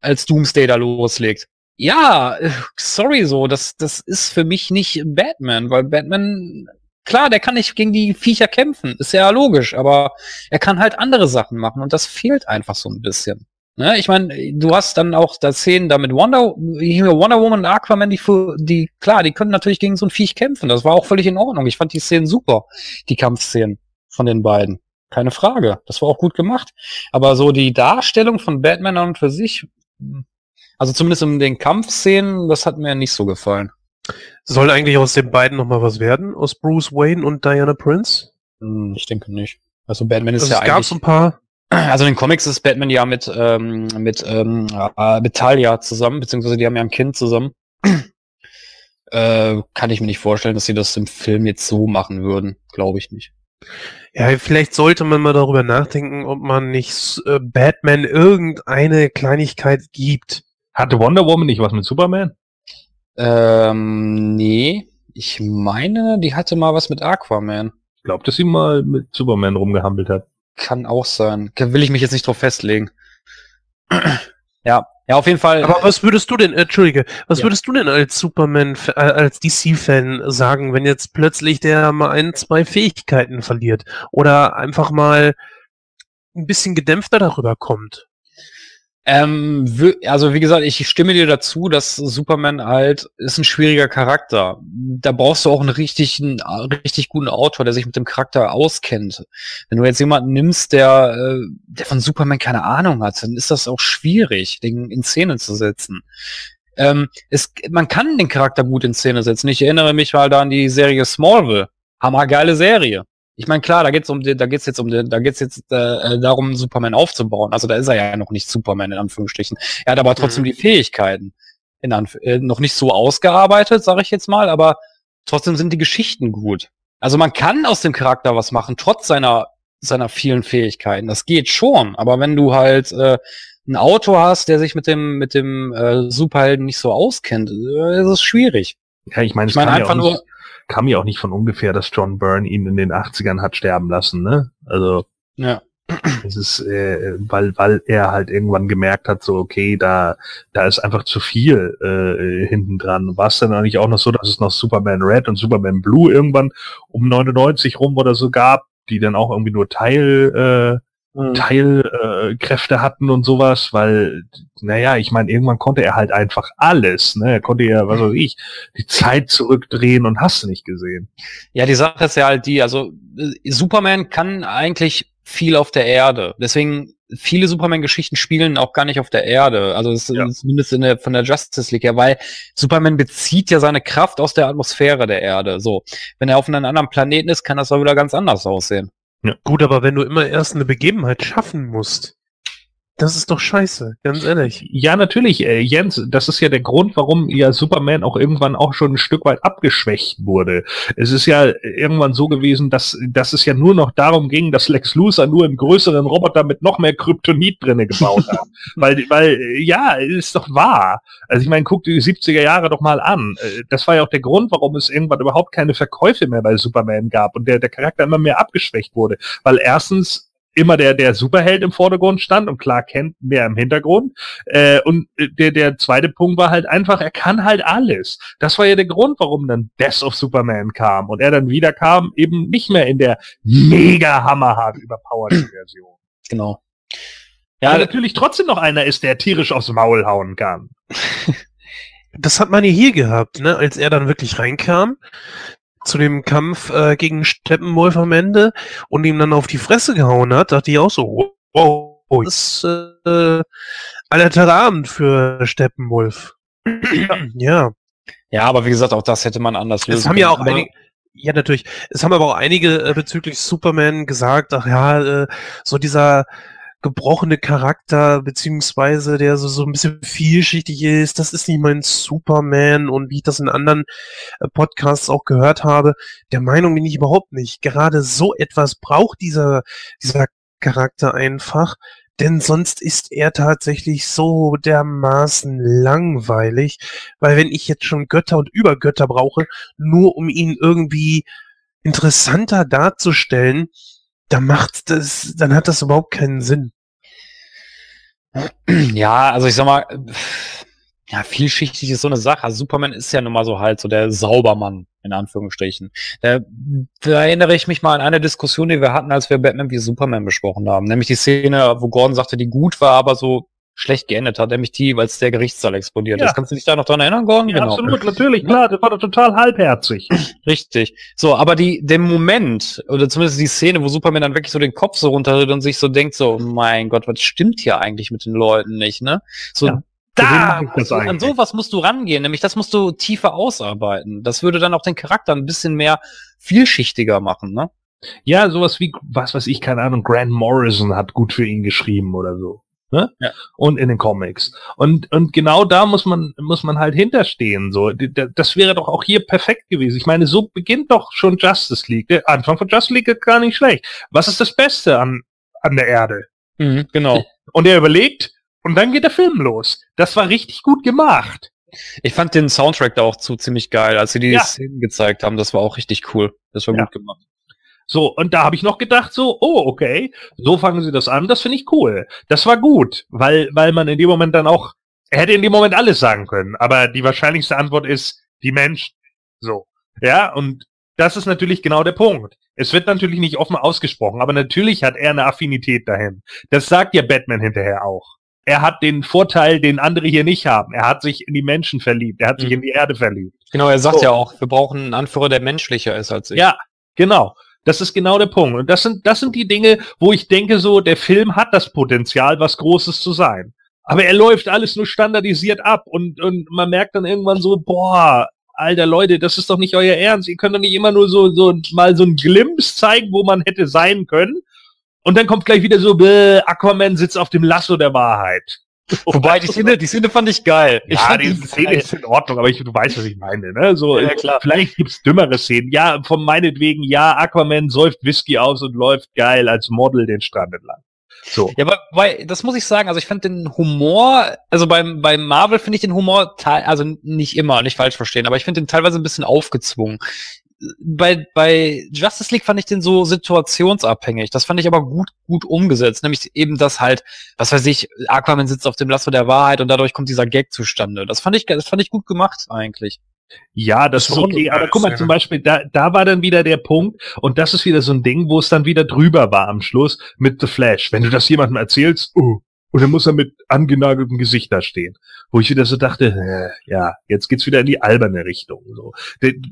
S2: als Doomsday da loslegt ja, sorry so, das, das ist für mich nicht Batman, weil Batman, klar, der kann nicht gegen die Viecher kämpfen, ist ja logisch, aber er kann halt andere Sachen machen und das fehlt einfach so ein bisschen. Ne? Ich meine, du hast dann auch da Szenen da mit Wonder, Wonder Woman und Aquaman, die, die, klar, die können natürlich gegen so ein Viech kämpfen, das war auch völlig in Ordnung. Ich fand die Szenen super, die Kampfszenen von den beiden. Keine Frage. Das war auch gut gemacht. Aber so die Darstellung von Batman und für sich, hm, also zumindest in den Kampfszenen, das hat mir nicht so gefallen.
S4: Soll eigentlich aus den beiden nochmal was werden? Aus Bruce Wayne und Diana Prince?
S2: Hm, ich denke nicht. Also Batman ist
S4: also
S2: ja
S4: es gab so ein paar.
S2: Also in den Comics ist Batman ja mit ähm, mit ähm, äh, mit Talia zusammen, beziehungsweise die haben ja ein Kind zusammen. äh, kann ich mir nicht vorstellen, dass sie das im Film jetzt so machen würden. Glaube ich nicht.
S4: Ja, vielleicht sollte man mal darüber nachdenken, ob man nicht äh, Batman irgendeine Kleinigkeit gibt.
S6: Hatte Wonder Woman nicht was mit Superman?
S2: Ähm, nee. Ich meine, die hatte mal was mit Aquaman.
S6: Ich glaube, dass sie mal mit Superman rumgehampelt hat.
S2: Kann auch sein. Will ich mich jetzt nicht drauf festlegen. ja, ja, auf jeden Fall.
S4: Aber was würdest du denn, äh, Entschuldige, was ja. würdest du denn als Superman, äh, als DC-Fan sagen, wenn jetzt plötzlich der mal ein, zwei Fähigkeiten verliert? Oder einfach mal ein bisschen gedämpfter darüber kommt?
S2: Ähm, also wie gesagt, ich stimme dir dazu, dass Superman halt ist ein schwieriger Charakter. Da brauchst du auch einen richtigen, richtig guten Autor, der sich mit dem Charakter auskennt. Wenn du jetzt jemanden nimmst, der, äh, der von Superman keine Ahnung hat, dann ist das auch schwierig, den in Szene zu setzen. Ähm, es, man kann den Charakter gut in Szene setzen. Ich erinnere mich mal da an die Serie Smallville. Hammergeile Serie. Ich meine, klar, da geht's um, da geht's jetzt um, da geht's jetzt äh, darum, Superman aufzubauen. Also da ist er ja noch nicht Superman in Anführungsstrichen. Er hat aber trotzdem mhm. die Fähigkeiten in Anf äh, noch nicht so ausgearbeitet, sage ich jetzt mal, aber trotzdem sind die Geschichten gut. Also man kann aus dem Charakter was machen, trotz seiner seiner vielen Fähigkeiten. Das geht schon, aber wenn du halt äh, einen Autor hast, der sich mit dem mit dem äh, Superhelden nicht so auskennt, äh, ist es schwierig.
S6: Ja, ich meine, ich meine einfach nur kam ja auch nicht von ungefähr, dass John Byrne ihn in den 80ern hat sterben lassen, ne? Also
S2: ja.
S6: es ist, äh, weil, weil er halt irgendwann gemerkt hat, so okay, da, da ist einfach zu viel äh, hinten dran. War es dann eigentlich auch noch so, dass es noch Superman Red und Superman Blue irgendwann um 99 rum oder so gab, die dann auch irgendwie nur Teil
S2: Mhm.
S1: Teilkräfte hatten und sowas, weil, naja, ich meine, irgendwann konnte er halt einfach alles, ne? Er konnte ja, was weiß ich, die Zeit zurückdrehen und hast du nicht gesehen.
S2: Ja, die Sache ist ja halt die, also äh, Superman kann eigentlich viel auf der Erde. Deswegen viele Superman-Geschichten spielen auch gar nicht auf der Erde. Also es
S1: Ja.
S2: ist zumindest in der, von der Justice League her, weil Superman bezieht ja seine Kraft aus der Atmosphäre der Erde. So, wenn er auf einem anderen Planeten ist, kann das auch wieder ganz anders aussehen.
S4: Gut, aber wenn du immer erst eine Begebenheit schaffen musst, das ist doch scheiße, ganz ehrlich.
S1: Ja, natürlich, äh, Jens, das ist ja der Grund, warum ja Superman auch irgendwann auch schon ein Stück weit abgeschwächt wurde. Es ist ja irgendwann so gewesen, dass, dass es ja nur noch darum ging, dass Lex Luthor nur einen größeren Roboter mit noch mehr Kryptonit drinne gebaut hat. weil, weil, äh, ja, ist doch wahr. Also ich meine, guck die 70er Jahre doch mal an. Äh, Das war ja auch der Grund, warum es irgendwann überhaupt keine Verkäufe mehr bei Superman gab und der, der Charakter immer mehr abgeschwächt wurde. Weil erstens immer der, der Superheld im Vordergrund stand und Clark Kent mehr im Hintergrund. Äh, und äh, der, der zweite Punkt war halt einfach, er kann halt alles. Das war ja der Grund, warum dann Death of Superman kam und er dann wieder kam, eben nicht mehr in der mega hammerhart überpowerten Version.
S2: Genau.
S1: Ja,
S2: Ja,
S1: natürlich trotzdem noch einer ist, der tierisch aufs Maul hauen kann.
S4: Das hat man ja hier gehabt, ne? Als er dann wirklich reinkam zu dem Kampf äh, gegen Steppenwolf am Ende und ihm dann auf die Fresse gehauen hat, dachte ich auch so, wow, das ist äh, aller Abend für Steppenwolf. ja.
S2: ja, aber wie gesagt, auch das hätte man anders lösen
S4: Es haben ja auch
S2: können. Aber-
S4: einige, ja natürlich, es haben aber auch einige äh, bezüglich Superman gesagt, ach ja, äh, so dieser gebrochene Charakter, beziehungsweise der so, so ein bisschen vielschichtig ist, das ist nicht mein Superman und wie ich das in anderen äh, Podcasts auch gehört habe, der Meinung bin ich überhaupt nicht. Gerade so etwas braucht dieser, dieser Charakter einfach, denn sonst ist er tatsächlich so dermaßen langweilig, weil wenn ich jetzt schon Götter und Übergötter brauche, nur um ihn irgendwie interessanter darzustellen, dann macht das, dann hat das überhaupt keinen Sinn.
S2: Ja, also ich sag mal, ja, vielschichtig ist so eine Sache. Also Superman ist ja nun mal so halt so der Saubermann, in Anführungsstrichen. Da, da erinnere ich mich mal an eine Diskussion, die wir hatten, als wir Batman wie Superman besprochen haben. Nämlich die Szene, wo Gordon sagte, die gut war, aber so schlecht geendet hat, nämlich die, als der Gerichtssaal explodiert
S1: Ja.
S2: ist. Kannst du dich da noch dran erinnern, Gordon?
S1: Ja, absolut, natürlich, klar, das war doch total halbherzig.
S2: Richtig. So, aber die, der Moment, oder zumindest die Szene, wo Superman dann wirklich so den Kopf so runterhält und sich so denkt, so, mein Gott, was stimmt hier eigentlich mit den Leuten nicht, ne? So,
S1: Ja.
S2: da du, an sowas musst du rangehen, nämlich das musst du tiefer ausarbeiten. Das würde dann auch den Charakter ein bisschen mehr vielschichtiger machen, ne?
S1: Ja, sowas wie, was weiß ich, keine Ahnung, Grant Morrison hat gut für ihn geschrieben oder so. Ne?
S2: Ja.
S1: Und in den Comics. Und, und genau da muss man, muss man halt hinterstehen, so. Das wäre doch auch hier perfekt gewesen. Ich meine, so beginnt doch schon Justice League. Der Anfang von Justice League ist gar nicht schlecht. Was ist das Beste an, an der Erde?
S2: Mhm, genau.
S1: Und er überlegt, und dann geht der Film los. Das war richtig gut gemacht.
S2: Ich fand den Soundtrack da auch zu ziemlich geil, als sie die
S1: Ja.
S2: Szenen gezeigt haben. Das war auch richtig cool. Das war
S1: Ja.
S2: gut gemacht.
S1: So, und da habe ich noch gedacht, so, oh, okay, so fangen sie das an, das finde ich cool. Das war gut, weil, weil man in dem Moment dann auch, er hätte in dem Moment alles sagen können, aber die wahrscheinlichste Antwort ist, die Menschen. So. Ja, und das ist natürlich genau der Punkt. Es wird natürlich nicht offen ausgesprochen, aber natürlich hat er eine Affinität dahin. Das sagt ja Batman hinterher auch. Er hat den Vorteil, den andere hier nicht haben. Er hat sich in die Menschen verliebt. Er hat sich
S2: Mhm.
S1: in die Erde verliebt.
S2: Genau, er sagt
S1: So.
S2: ja auch, wir brauchen einen Anführer, der menschlicher ist als ich.
S1: Ja, genau. Das ist genau der Punkt. Und das sind, das sind die Dinge, wo ich denke so, der Film hat das Potenzial, was Großes zu sein. Aber er läuft alles nur standardisiert ab und, und man merkt dann irgendwann so, boah, alter Leute, das ist doch nicht euer Ernst. Ihr könnt doch nicht immer nur so, so mal so ein Glimpse zeigen, wo man hätte sein können. Und dann kommt gleich wieder so, Aquaman sitzt auf dem Lasso der Wahrheit.
S2: Wobei, die Szene, die Szene fand ich geil. ich
S1: Ja,
S2: fand
S1: die
S2: die
S1: Szene
S2: geil.
S1: ist in Ordnung, aber ich, du weißt, was ich meine, ne? So,
S2: Ja, klar.
S1: vielleicht gibt's dümmere Szenen. Ja, von meinetwegen, ja, Aquaman säuft Whisky aus und läuft geil als Model den Strand entlang. So.
S2: Ja, aber bei, das muss ich sagen, also ich fand den Humor, also beim, beim Marvel finde ich den Humor, teil- also nicht immer, nicht falsch verstehen, aber ich finde den teilweise ein bisschen aufgezwungen. Bei, bei Justice League fand ich den so situationsabhängig. Das fand ich aber gut, gut umgesetzt. Nämlich eben das halt, was weiß ich, Aquaman sitzt auf dem Lasso der Wahrheit und dadurch kommt dieser Gag zustande. Das fand ich, das fand ich gut gemacht eigentlich.
S1: Ja, das,
S4: Das
S1: ist
S4: war
S1: okay, aber guck mal, zum Beispiel, da, da war dann wieder der Punkt, und das ist wieder so ein Ding, wo es dann wieder drüber war am Schluss mit The Flash. Wenn du das jemandem erzählst, oh, und dann muss er mit angenageltem Gesicht da stehen. Wo ich wieder so dachte, äh, ja, jetzt geht's wieder in die alberne Richtung. So.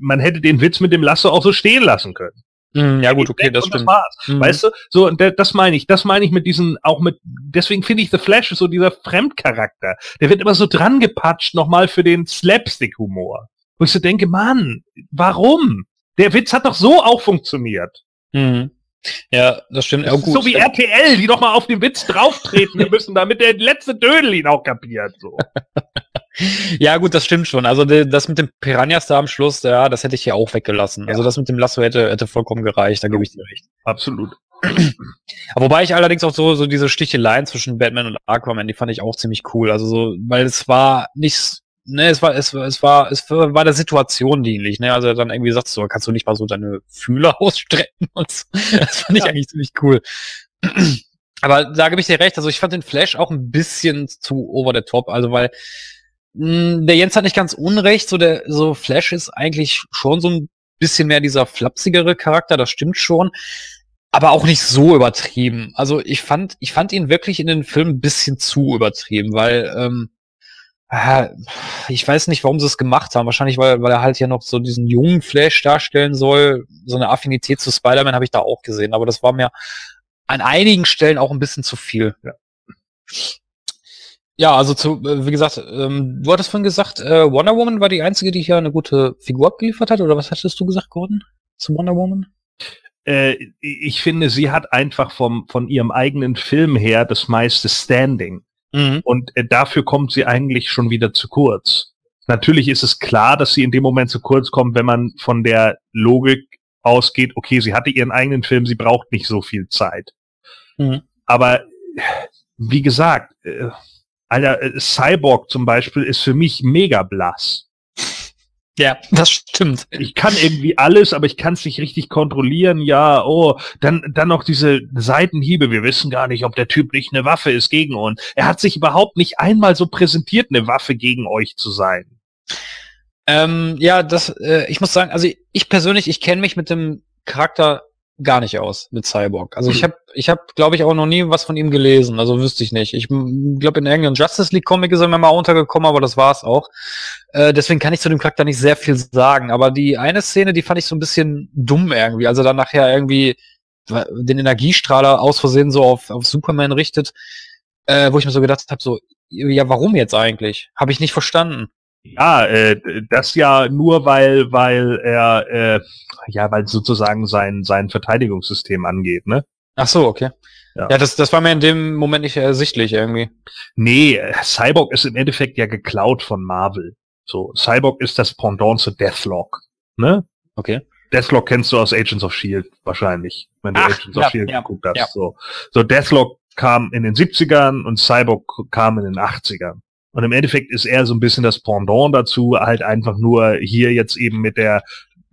S1: Man hätte den Witz mit dem Lasso auch so stehen lassen können.
S2: Hm, ja gut, okay, das stimmt.
S1: war's.
S2: Mhm.
S1: Weißt du, so, das meine ich, das meine ich mit diesen, auch mit, deswegen finde ich The Flash so dieser Fremdcharakter. Der wird immer so dran gepatscht nochmal für den Slapstick-Humor. Wo ich so denke, Mann, warum? Der Witz hat doch so auch funktioniert.
S2: Mhm. Ja, das stimmt. Ja,
S1: Das so wie RTL, die doch mal auf den Witz drauftreten müssen, damit der letzte Dödel ihn auch kapiert. So.
S2: Ja, gut, das stimmt schon. Also das mit dem Piranhas da am Schluss, ja, das hätte ich ja auch weggelassen. Also das mit dem Lasso hätte, hätte vollkommen gereicht, da gebe ich dir recht.
S1: Absolut.
S2: Wobei ich allerdings auch so, so diese Sticheleien zwischen Batman und Aquaman, die fand ich auch ziemlich cool. Also so, weil es war nicht, ne, es war, es, war- es war, es war der Situation dienlich, ne? Also er dann irgendwie sagt so, kannst du nicht mal so deine Fühler ausstrecken und so. Das fand ich eigentlich ziemlich cool. Aber da gebe ich dir recht, also ich fand den Flash auch ein bisschen zu over the top, also weil mh, der Jens hat nicht ganz unrecht, so der, so Flash ist eigentlich schon so ein bisschen mehr dieser flapsigere Charakter, das stimmt schon aber auch nicht so übertrieben. Also ich fand, ich fand ihn wirklich in den Film ein bisschen zu übertrieben, weil ähm, äh, ich weiß nicht, warum sie es gemacht haben. Wahrscheinlich, weil, weil er halt ja noch so diesen jungen Flash darstellen soll. So eine Affinität zu Spider-Man habe ich da auch gesehen, aber das war mir an einigen Stellen auch ein bisschen zu viel.
S1: Ja.
S2: Ja, also zu, äh, wie gesagt, ähm, du hattest vorhin gesagt, äh, Wonder Woman war die einzige, die hier eine gute Figur abgeliefert hat, oder was hattest du gesagt, Gordon? Zu Wonder Woman?
S1: Äh, ich finde, sie hat einfach vom, von ihrem eigenen Film her das meiste Standing.
S2: Mhm.
S1: Und äh, dafür kommt sie eigentlich schon wieder zu kurz. Natürlich ist es klar, dass sie in dem Moment zu kurz kommt, wenn man von der Logik ausgeht, okay, sie hatte ihren eigenen Film, sie braucht nicht so viel Zeit.
S2: Mhm.
S1: Aber wie gesagt, äh, Alter, äh, Cyborg zum Beispiel ist für mich mega blass.
S2: Ja, das stimmt.
S1: Ich kann irgendwie alles, aber ich kann es nicht richtig kontrollieren. Ja, oh, dann, dann noch diese Seitenhiebe. Wir wissen gar nicht, ob der Typ nicht eine Waffe ist gegen uns. Er hat sich überhaupt nicht einmal so präsentiert, eine Waffe gegen euch zu sein.
S2: Ähm, ja, das, äh, ich muss sagen, also ich persönlich, ich kenne mich mit dem Charakter gar nicht aus mit Cyborg. Also ich habe, ich habe, glaube ich, auch noch nie was von ihm gelesen. Also wüsste ich nicht. Ich glaube, in irgendeinem Justice League Comic ist er mir mal untergekommen, aber das war's auch. Äh, deswegen kann ich zu dem Charakter nicht sehr viel sagen. Aber die eine Szene, die fand ich so ein bisschen dumm irgendwie. Also dann nachher irgendwie den Energiestrahler aus Versehen so auf, auf Superman richtet, äh, wo ich mir so gedacht habe, so, ja, warum jetzt eigentlich? Habe ich nicht verstanden.
S1: Ja, äh, das ja nur, weil, weil er, äh, ja, weil sozusagen sein, sein Verteidigungssystem angeht, ne?
S2: Ach so, okay.
S1: Ja.
S2: Ja, das, das war mir in dem Moment nicht ersichtlich irgendwie.
S1: Nee, Cyborg ist im Endeffekt ja geklaut von Marvel. So, Cyborg ist das Pendant zu Deathlock, ne?
S2: Okay.
S1: Deathlock kennst du aus Agents of Shield wahrscheinlich, wenn du
S2: Ach,
S1: Agents
S2: ja,
S1: of Shield
S2: ja,
S1: geguckt hast.
S2: ja.
S1: So. so Deathlock kam in den 70ern und Cyborg kam in den 80ern. Und im Endeffekt ist er so ein bisschen das Pendant dazu, halt einfach nur hier jetzt eben mit der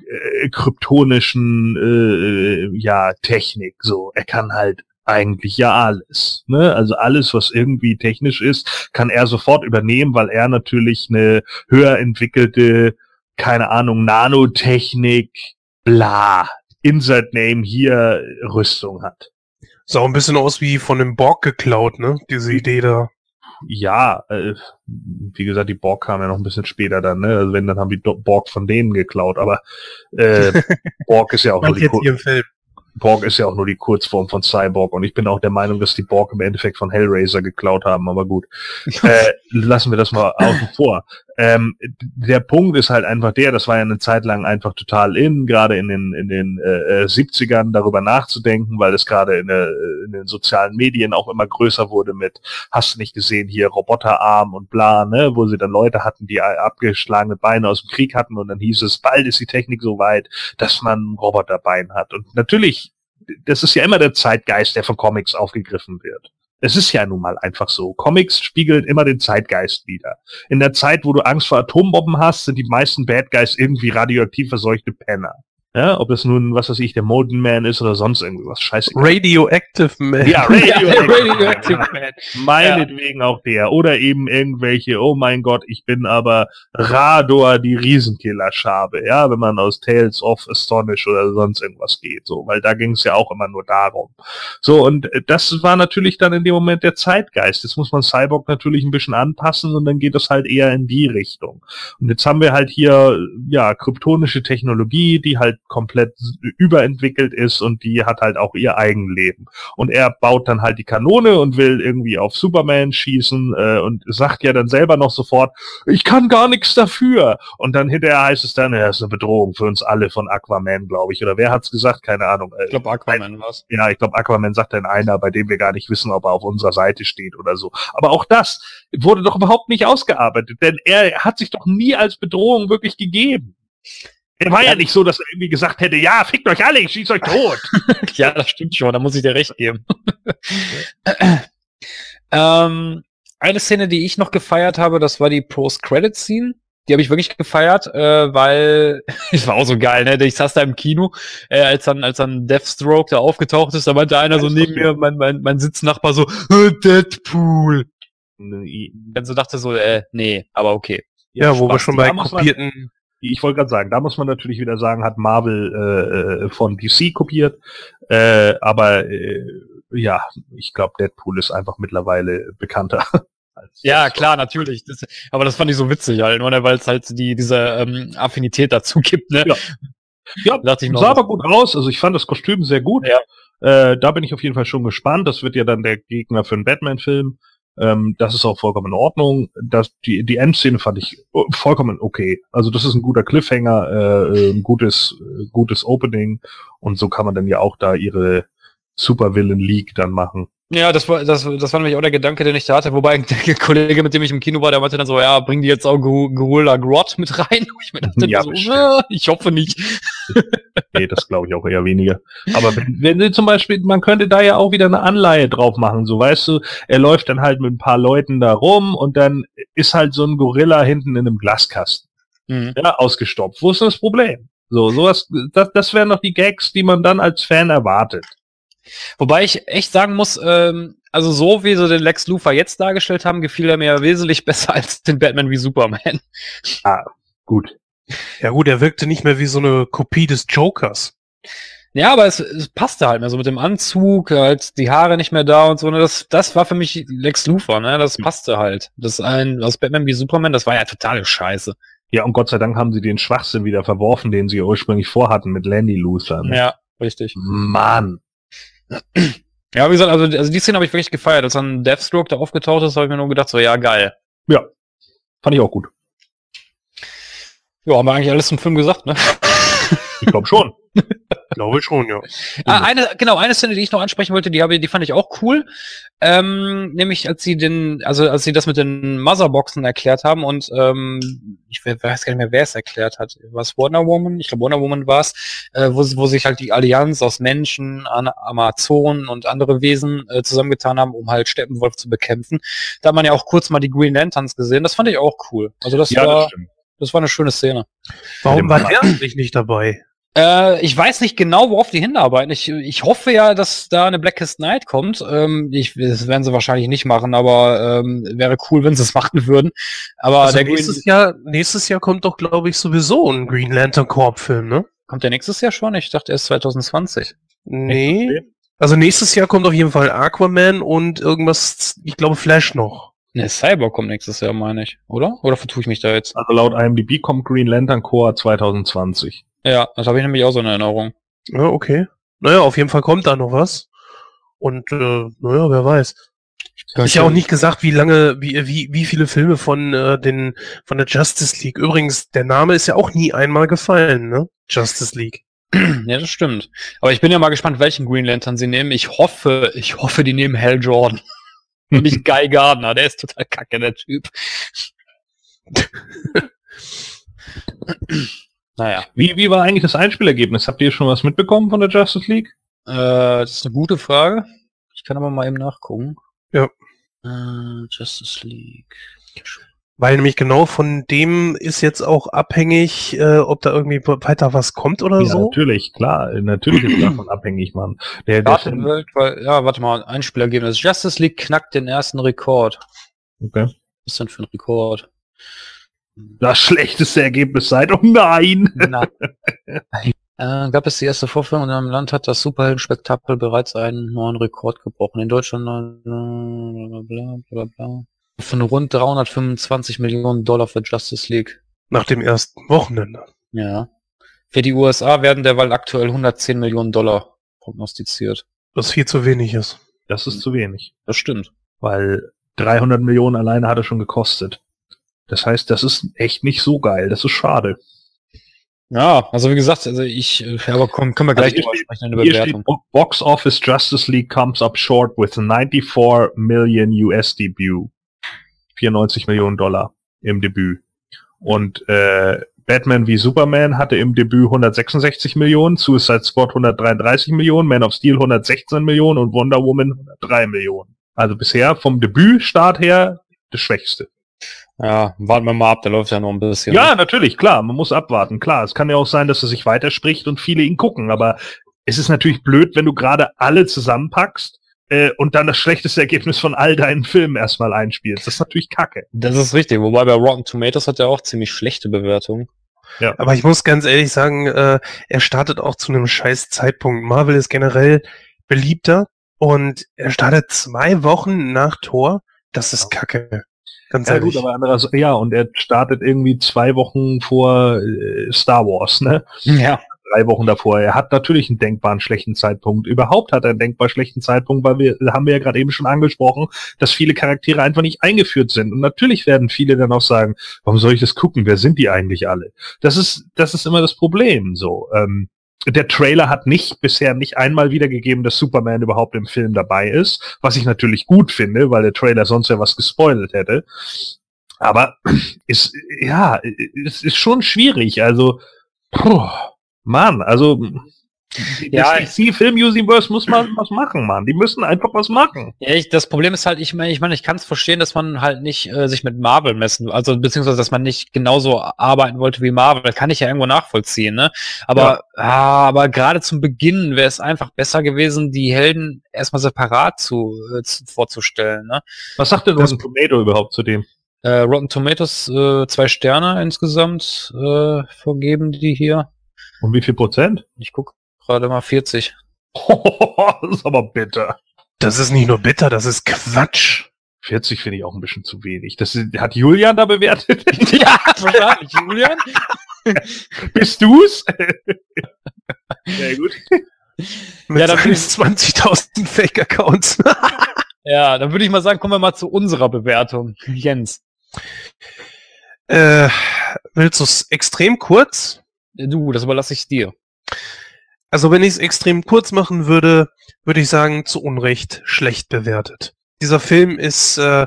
S1: äh, kryptonischen äh, ja Technik. So, er kann halt eigentlich ja alles. Ne? Also alles, was irgendwie technisch ist, kann er sofort übernehmen, weil er natürlich eine höher entwickelte, keine Ahnung, Nanotechnik, bla, Insert Name hier Rüstung hat.
S4: Sah ein bisschen aus wie von dem Borg geklaut, ne? Diese Idee da.
S1: Ja, äh, wie gesagt, die Borg kam ja noch ein bisschen später dann, ne? Also wenn, dann haben die Borg von denen geklaut, aber äh, Borg ist ja auch nur die Kur. Borg ist ja auch nur die Kurzform von Cyborg und ich bin auch der Meinung, dass die Borg im Endeffekt von Hellraiser geklaut haben, aber gut. äh, lassen wir das mal außen vor. Ähm, der Punkt ist halt einfach der, das war ja eine Zeit lang einfach total in, gerade in den, in den äh, äh, 70ern darüber nachzudenken, weil es gerade in, der, in den sozialen Medien auch immer größer wurde mit, hast du nicht gesehen, hier Roboterarm und bla, ne, wo sie dann Leute hatten, die abgeschlagene Beine aus dem Krieg hatten und dann hieß es, bald ist die Technik so weit, dass man ein Roboterbein hat. Und natürlich, das ist ja immer der Zeitgeist, der von Comics aufgegriffen wird. Es ist ja nun mal einfach so. Comics spiegeln immer den Zeitgeist wider. In der Zeit, wo du Angst vor Atombomben hast, sind die meisten Bad Guys irgendwie radioaktiv verseuchte Penner. Ja, ob das nun, was weiß ich, der Molten Man ist oder sonst irgendwas. Scheiße.
S4: Radioactive Man.
S1: Ja, Radioactive,
S2: Radioactive
S1: Man. Meinetwegen auch der. Oder eben irgendwelche, oh mein Gott, ich bin aber Rador, die Riesenkillerschabe. Ja, wenn man aus Tales of Astonish oder sonst irgendwas geht. So, weil da ging es ja auch immer nur darum. So, und äh, das war natürlich dann in dem Moment der Zeitgeist. Jetzt muss man Cyborg natürlich ein bisschen anpassen und dann geht es halt eher in die Richtung. Und jetzt haben wir halt hier, ja, kryptonische Technologie, die halt komplett überentwickelt ist und die hat halt auch ihr Eigenleben. Und er baut dann halt die Kanone und will irgendwie auf Superman schießen äh, und sagt ja dann selber noch sofort, ich kann gar nichts dafür. Und dann hinterher heißt es dann, ja, ist eine Bedrohung für uns alle von Aquaman, glaube ich. Oder wer hat's gesagt? Keine Ahnung.
S2: Ich glaube Aquaman war's.
S1: Ja, ich glaube Aquaman sagt dann einer, bei dem wir gar nicht wissen, ob er auf unserer Seite steht oder so. Aber auch das wurde doch überhaupt nicht ausgearbeitet, denn er hat sich doch nie als Bedrohung wirklich gegeben. Er war ja, ja nicht so, dass er irgendwie gesagt hätte, ja, fickt euch alle, ich schieß euch tot.
S2: ja, das stimmt schon, da muss ich dir recht geben. ähm, eine Szene, die ich noch gefeiert habe, das war die Post-Credit-Scene. Die habe ich wirklich gefeiert, äh, weil es war auch so geil, ne? Ich saß da im Kino, äh, als dann als dann Deathstroke da aufgetaucht ist, da meinte einer so neben mir, mein, mein, mein Sitznachbar so, Deadpool. Dann so dachte so, äh, nee, aber okay.
S4: Ja, ja wo wir schon bei kopierten
S1: ich wollte gerade sagen, da muss man natürlich wieder sagen, hat Marvel äh, äh von DC kopiert, äh, aber äh, ja, ich glaube, Deadpool ist einfach mittlerweile bekannter.
S2: ja, klar, natürlich. Das, aber das fand ich so witzig halt, nur weil es halt die, diese ähm, Affinität dazu gibt, ne?
S1: Ja, ja dachte ich noch, sah aber gut aus. Also ich fand das Kostüm sehr gut. Ja. Äh, da bin ich auf jeden Fall schon gespannt. Das wird ja dann der Gegner für einen Batman-Film. Ähm, das ist auch vollkommen in Ordnung. Das, die, die Endszene fand ich oh, vollkommen okay. Also das ist ein guter Cliffhanger, äh, ein gutes, äh, gutes Opening und so kann man dann ja auch da ihre Supervillain League dann machen.
S2: Ja, das war, das, das war nämlich auch der Gedanke, den ich da hatte. Wobei der Kollege, mit dem ich im Kino war, der meinte dann so, ja, bringen die jetzt auch Gorilla Grot mit rein? Ich mir dachte ja, so, äh, ich hoffe nicht.
S1: nee, das glaube ich auch eher weniger. Aber wenn, wenn sie zum Beispiel, man könnte da ja auch wieder eine Anleihe drauf machen, so weißt du, er läuft dann halt mit ein paar Leuten da rum und dann ist halt so ein Gorilla hinten in einem Glaskasten. Mhm. Ja, ausgestopft. Wo ist das Problem? So, sowas, das, das wären noch die Gags, die man dann als Fan erwartet.
S2: Wobei ich echt sagen muss, ähm, also so wie sie den Lex Luthor jetzt dargestellt haben, gefiel er mir wesentlich besser als den Batman wie Superman.
S1: Ah, gut.
S4: Ja gut, er wirkte nicht mehr wie so eine Kopie des Jokers.
S2: Ja, aber es, es passte halt mehr so mit dem Anzug, halt die Haare nicht mehr da und so. Ne? Das, das war für mich Lex Luthor, ne? Das passte halt. Das ein aus Batman wie Superman, das war ja totale Scheiße.
S1: Ja, und Gott sei Dank haben sie den Schwachsinn wieder verworfen, den sie ursprünglich vorhatten mit Landy Luthor.
S2: Ne? Ja, richtig.
S1: Mann.
S2: Ja, wie gesagt, also, also die Szene habe ich wirklich gefeiert. Als dann Deathstroke da aufgetaucht ist, habe ich mir nur gedacht, so, ja, geil.
S1: Ja, fand ich auch gut.
S2: Ja, haben wir eigentlich alles zum Film gesagt, ne?
S1: Ich glaube schon.
S4: Glaube schon, ja.
S2: Ah, eine, genau, eine Szene, die ich noch ansprechen wollte, die habe, die fand ich auch cool. Ähm, nämlich als sie den, also als sie das mit den Motherboxen erklärt haben und ähm, ich weiß gar nicht mehr, wer es erklärt hat. Was Wonder Woman? Ich glaube Wonder Woman war es, äh, wo, wo sich halt die Allianz aus Menschen, Amazonen und andere Wesen äh, zusammengetan haben, um halt Steppenwolf zu bekämpfen. Da hat man ja auch kurz mal die Green Lanterns gesehen. Das fand ich auch cool. Also das ja, war, das, das war eine schöne Szene.
S4: Warum war der eigentlich nicht dabei?
S2: Äh, ich weiß nicht genau, worauf die hinarbeiten. Ich, ich hoffe ja, dass da eine Blackest Night kommt. Ähm, ich, das werden sie wahrscheinlich nicht machen, aber ähm, wäre cool, wenn sie es machen würden. Aber
S4: also der nächstes Green Jahr, nächstes Jahr kommt doch, glaube ich, sowieso ein Green Lantern Corp Film, ne?
S2: Kommt der nächstes Jahr schon? Ich dachte erst 2020.
S4: Nee. Also nächstes Jahr kommt auf jeden Fall Aquaman und irgendwas, ich glaube Flash noch.
S2: Ne, Cyber kommt nächstes Jahr, meine ich, oder? Oder vertue ich mich da jetzt?
S1: Also laut IMDb kommt Green Lantern Corps 2020.
S2: Ja, das habe ich nämlich auch so in Erinnerung.
S4: Ja, okay. Naja, auf jeden Fall kommt da noch was. Und äh, naja, wer weiß. Ja, ist ja auch nicht gesagt, wie lange, wie, wie, wie viele Filme von äh, den von der Justice League. Übrigens, der Name ist ja auch nie einmal gefallen, ne? Justice League.
S2: Ja, das stimmt. Aber ich bin ja mal gespannt, welchen Green Lantern sie nehmen. Ich hoffe, ich hoffe, die nehmen Hal Jordan. Und nicht Guy Gardner, der ist total kacke, der Typ.
S1: Naja. Wie, wie war eigentlich das Einspielergebnis? Habt ihr schon was mitbekommen von der Justice League?
S2: Äh, das ist eine gute Frage. Ich kann aber mal eben nachgucken.
S4: Ja.
S2: Äh, Justice League.
S4: Weil nämlich genau von dem ist jetzt auch abhängig, äh, ob da irgendwie weiter was kommt oder
S1: Ja,
S4: so.
S1: natürlich, klar. Natürlich ist davon abhängig, Mann. Der, der
S2: Welt, weil, ja, warte mal, Einspielergebnis. Justice League knackt den ersten Rekord.
S1: okay.
S2: Was ist denn für ein Rekord?
S1: Das schlechteste Ergebnis seit, oh nein!
S2: Na. äh, gab es die erste Vorführung und im Land hat das Superhelden-Spektakel bereits einen neuen Rekord gebrochen. In Deutschland äh, bla bla bla bla. Von rund 325 Millionen Dollar für Justice League.
S4: Nach dem ersten Wochenende.
S2: Ja. Für die USA werden derweil aktuell 110 Millionen Dollar prognostiziert.
S4: Was viel zu wenig ist.
S1: Das ist zu wenig.
S2: Das stimmt.
S1: Weil 300 Millionen alleine hat er schon gekostet. Das heißt, das ist echt nicht so geil. Das ist schade.
S2: Ja, also wie gesagt, also ich, äh, aber komm, können wir gleich
S1: Also
S2: drüber
S1: steht-
S2: sprechen
S1: steht,
S2: Bewertung.
S1: Bo- Box Office Justice League comes up short with 94 million US debut. 94 Millionen Dollar im Debüt. Und äh, Batman wie Superman hatte im Debüt 166 Millionen, Suicide Squad 133 Millionen, Man of Steel 116 Millionen und Wonder Woman 103 Millionen. Also bisher vom Debütstart her das Schwächste.
S2: Ja, warten wir mal ab, der läuft ja noch ein bisschen.
S1: Ja, natürlich, klar, man muss abwarten, klar. Es kann ja auch sein, dass er sich weiterspricht und viele ihn gucken, aber es ist natürlich blöd, wenn du gerade alle zusammenpackst äh, und dann das schlechteste Ergebnis von all deinen Filmen erstmal einspielst. Das ist natürlich kacke.
S2: Das ist richtig, wobei bei Rotten Tomatoes hat er auch ziemlich schlechte Bewertungen.
S4: Aber ich muss ganz ehrlich sagen, äh, er startet auch zu einem scheiß Zeitpunkt. Marvel ist generell beliebter und er startet zwei Wochen nach Tor. Das ist kacke. Ganz
S1: Ja
S4: ehrlich.
S1: gut, aber andererseits, ja, und er startet irgendwie zwei Wochen vor äh, Star Wars, ne?
S2: Ja.
S1: drei Wochen davor. Er hat natürlich einen denkbaren schlechten Zeitpunkt. Überhaupt hat er einen denkbar schlechten Zeitpunkt, weil wir, haben wir ja gerade eben schon angesprochen, dass viele Charaktere einfach nicht eingeführt sind. Und natürlich werden viele dann auch sagen, warum soll ich das gucken? Wer sind die eigentlich alle? Das ist, das ist immer das Problem, so. Ähm, der Trailer hat nicht bisher nicht einmal wiedergegeben, dass Superman überhaupt im Film dabei ist, was ich natürlich gut finde, weil der Trailer sonst ja was gespoilt hätte. Aber ist, ja, es ist schon schwierig. Also, puh, Mann, also
S2: Ja,
S1: das DC Film Universe muss mal was machen, Mann. Die müssen einfach was machen.
S2: Ja, ich, das Problem ist halt, ich meine, ich, meine, ich kann es verstehen, dass man halt nicht äh, sich mit Marvel messen, also beziehungsweise, dass man nicht genauso arbeiten wollte wie Marvel, kann ich ja irgendwo nachvollziehen, ne? Aber, ah, aber gerade zum Beginn wäre es einfach besser gewesen, die Helden erstmal separat zu, äh, zu vorzustellen, ne?
S1: Was sagt denn Rotten Tomato überhaupt zu dem?
S2: Äh, Rotten Tomatoes äh, zwei Sterne insgesamt äh, vergeben die hier.
S1: Und wie viel Prozent?
S2: Ich gucke gerade mal 40.
S1: das ist aber bitter.
S4: Das ist nicht nur bitter, das ist Quatsch.
S1: 40 finde ich auch ein bisschen zu wenig. Das ist, hat Julian da bewertet?
S2: ja, wahrscheinlich, Julian.
S1: Bist du's? Sehr gut.
S4: Mit
S2: Ja, dann
S4: seinen
S2: bin ich-
S4: 20.000 Fake-Accounts.
S2: Ja, dann würde ich mal sagen, kommen wir mal zu unserer Bewertung. Jens,
S4: äh, willst du es extrem kurz?
S2: du, das überlasse ich dir.
S4: Also wenn ich es extrem kurz machen würde, würde ich sagen, zu Unrecht schlecht bewertet. Dieser Film ist äh,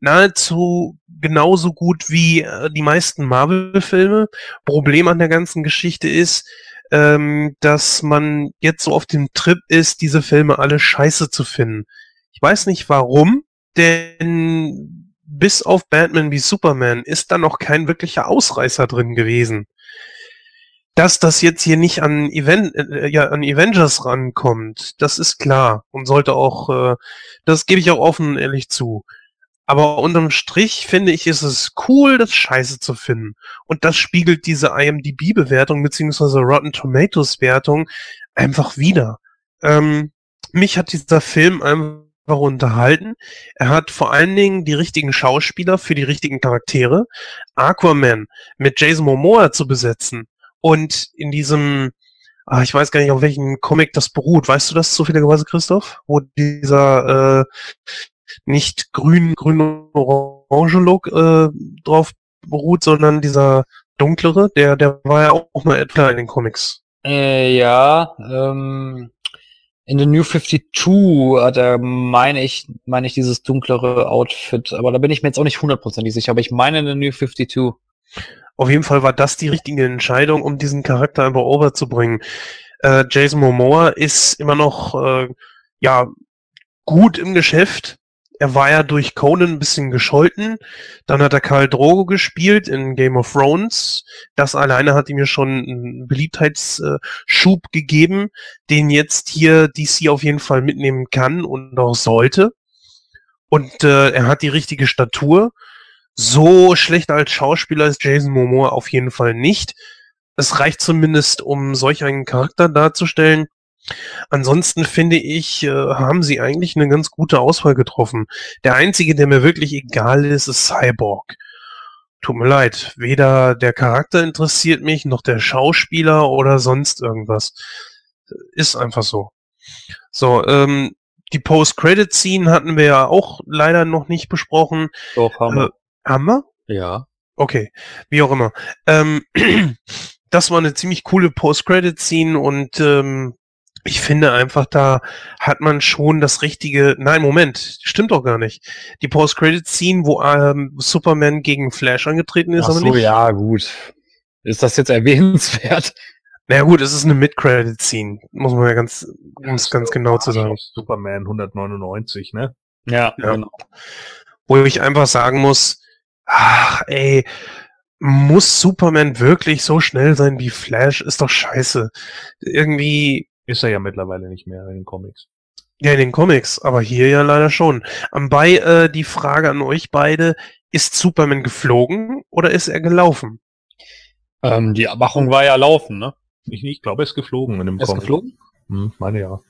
S4: nahezu genauso gut wie äh, die meisten Marvel-Filme. Problem an der ganzen Geschichte ist, ähm, dass man jetzt so auf dem Trip ist, diese Filme alle scheiße zu finden. Ich weiß nicht warum, denn bis auf Batman wie Superman ist da noch kein wirklicher Ausreißer drin gewesen dass das jetzt hier nicht an Event, äh, ja, an Avengers rankommt, das ist klar und sollte auch, äh, das gebe ich auch offen und ehrlich zu. Aber unterm Strich finde ich, ist es cool, das Scheiße zu finden. Und das spiegelt diese IMDb-Bewertung beziehungsweise Rotten Tomatoes-Wertung einfach wieder. Ähm, mich hat dieser Film einfach unterhalten. Er hat vor allen Dingen die richtigen Schauspieler für die richtigen Charaktere. Aquaman mit Jason Momoa zu besetzen und in diesem, ah, ich weiß gar nicht, auf welchen Comic das beruht. Weißt du das zufälligerweise, Christoph? Wo dieser äh, nicht grün, grün orange Look äh, drauf beruht, sondern dieser dunklere, der, der war ja auch mal etwa in den Comics.
S2: Äh, ja, ähm, in The New 52 hat er, meine ich, meine ich, dieses dunklere Outfit, aber da bin ich mir jetzt auch nicht hundertprozentig sicher, aber ich meine in The New 52.
S4: Auf jeden Fall war das die richtige Entscheidung, um diesen Charakter einfach overzubringen. Äh, Jason Momoa ist immer noch äh, ja gut im Geschäft. er war ja durch Conan ein bisschen gescholten. Dann hat er Karl Drogo gespielt in Game of Thrones. Das alleine hat ihm ja schon einen Beliebtheitsschub gegeben, den jetzt hier DC auf jeden Fall mitnehmen kann und auch sollte. Und äh, er hat die richtige Statur. So schlecht als Schauspieler ist Jason Momoa auf jeden Fall nicht. Es reicht zumindest, um solch einen Charakter darzustellen. Ansonsten finde ich, äh, haben sie eigentlich eine ganz gute Auswahl getroffen. Der einzige, der mir wirklich egal ist, ist Cyborg. Tut mir leid, weder der Charakter interessiert mich, noch der Schauspieler oder sonst irgendwas. Ist einfach so. So, ähm, die Post-Credit-Scene hatten wir ja auch leider noch nicht besprochen.
S2: Doch, haben wir.
S4: Äh, haben wir?
S2: Ja.
S4: Okay, wie auch immer. Ähm, das war eine ziemlich coole Post-Credit-Scene und ähm, ich finde einfach, da hat man schon das richtige. Nein, Moment, stimmt doch gar nicht. Die Post-Credit-Scene, wo ähm, Superman gegen Flash angetreten ist,
S2: Ach
S4: aber
S2: so,
S4: nicht.
S2: ja, gut. Ist das jetzt erwähnenswert?
S4: Na gut, es ist eine Mid-Credit-Scene, muss man ja ganz, um es ganz genau zu sagen.
S1: Superman 199, ne?
S2: Ja,
S4: Ja.
S2: genau.
S4: Wo ich einfach sagen muss, ach, ey, muss Superman wirklich so schnell sein wie Flash? Ist doch scheiße. Irgendwie,
S1: Ist er ja mittlerweile nicht mehr in den Comics.
S4: Ja, in den Comics, aber hier ja leider schon. Anbei äh, die Frage an euch beide, ist Superman geflogen oder ist er gelaufen?
S2: Ähm, die Abmachung war ja laufen, ne?
S1: Ich, ich glaube, er ist geflogen in dem
S2: Er ist
S1: Comic.
S2: geflogen?
S1: Hm, meine ja.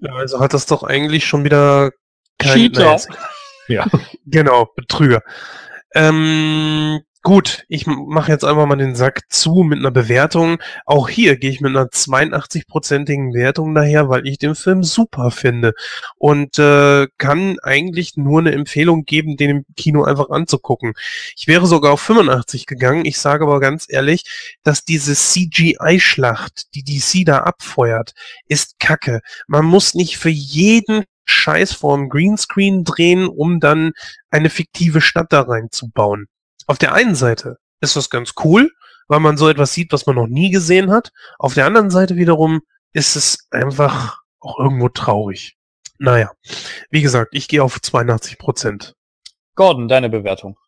S4: Ja, also hat das doch eigentlich schon wieder
S2: Cheater.
S4: na, jetzt-
S1: Ja.
S4: Genau, Betrüger. Ähm, gut, ich mache jetzt einfach mal den Sack zu mit einer Bewertung. Auch hier gehe ich mit einer 82-prozentigen Wertung daher, weil ich den Film super finde und äh, kann eigentlich nur eine Empfehlung geben, den im Kino einfach anzugucken. Ich wäre sogar auf 85 gegangen. Ich sage aber ganz ehrlich, dass diese CGI-Schlacht, die DC da abfeuert, ist Kacke. Man muss nicht für jeden Scheiß vorm Greenscreen drehen, um dann eine fiktive Stadt da reinzubauen. Auf der einen Seite ist das ganz cool, weil man so etwas sieht, was man noch nie gesehen hat. Auf der anderen Seite wiederum ist es einfach auch irgendwo traurig. Naja, wie gesagt, ich gehe auf 82 Prozent.
S2: Gordon, deine Bewertung.